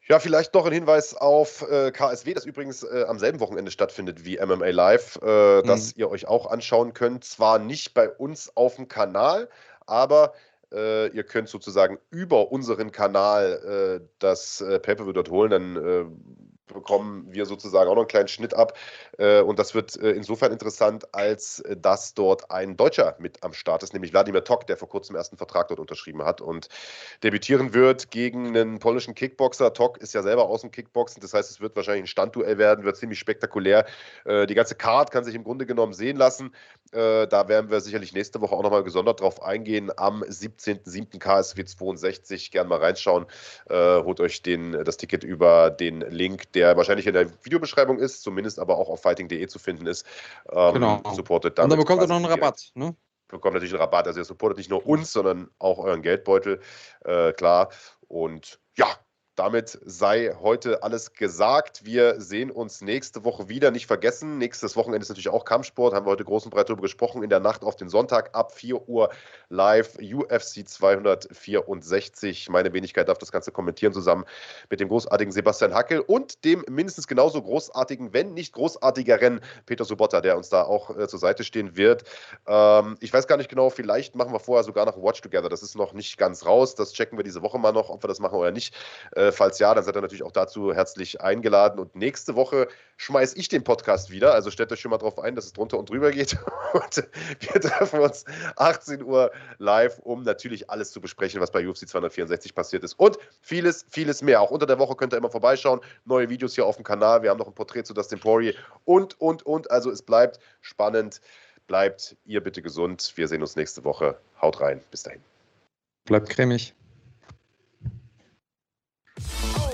Ja, vielleicht noch ein Hinweis auf äh, KSW, das übrigens äh, am selben Wochenende stattfindet wie MMA Live, äh, mhm. das ihr euch auch anschauen könnt. Zwar nicht bei uns auf dem Kanal, aber ihr könnt sozusagen über unseren Kanal äh, das äh, Pay-Per-View dort holen. Dann äh, bekommen wir sozusagen auch noch einen kleinen Schnitt ab. Äh, und das wird äh, insofern interessant, als äh, dass dort ein Deutscher mit am Start ist, nämlich Wladimir Tok, der vor kurzem ersten Vertrag dort unterschrieben hat und debütieren wird gegen einen polnischen Kickboxer. Tok ist ja selber aus dem Kickboxen, das heißt, es wird wahrscheinlich ein Standduell werden, wird ziemlich spektakulär. Die ganze Card kann sich im Grunde genommen sehen lassen. Da werden wir sicherlich nächste Woche auch nochmal gesondert drauf eingehen. Am 17.07. KSW 62. Gern mal reinschauen. Holt euch den, das Ticket über den Link, der wahrscheinlich in der Videobeschreibung ist, zumindest aber auch auf fighting.de zu finden ist. Ähm, genau. Supportet Und dann bekommt ihr noch einen Rabatt, ne? Bekommt natürlich einen Rabatt. Also ihr supportet nicht nur uns, sondern auch euren Geldbeutel, äh, klar. Und ja, damit sei heute alles gesagt. Wir sehen uns nächste Woche wieder. Nicht vergessen, nächstes Wochenende ist natürlich auch Kampfsport. Haben wir heute groß und breit darüber gesprochen. In der Nacht auf den Sonntag ab 4 Uhr live UFC 264. Meine Wenigkeit darf das Ganze kommentieren zusammen mit dem großartigen Sebastian Hackel und dem mindestens genauso großartigen, wenn nicht großartigeren Peter Sobotta, der uns da auch äh, zur Seite stehen wird. Ähm, ich weiß gar nicht genau, vielleicht machen wir vorher sogar noch Watch Together. Das ist noch nicht ganz raus. Das checken wir diese Woche mal noch, ob wir das machen oder nicht. Äh, äh, falls ja, dann seid ihr natürlich auch dazu herzlich eingeladen. Und nächste Woche schmeiße ich den Podcast wieder. Also stellt euch schon mal darauf ein, dass es drunter und drüber geht. [laughs] Und wir treffen uns 18 Uhr live, um natürlich alles zu besprechen, was bei UFC 264 passiert ist. Und vieles, vieles mehr. Auch unter der Woche könnt ihr immer vorbeischauen. Neue Videos hier auf dem Kanal. Wir haben noch ein Porträt zu Dustin Poirier und, und, und. Also es bleibt spannend. Bleibt ihr bitte gesund. Wir sehen uns nächste Woche. Haut rein. Bis dahin. Bleibt cremig. Oh.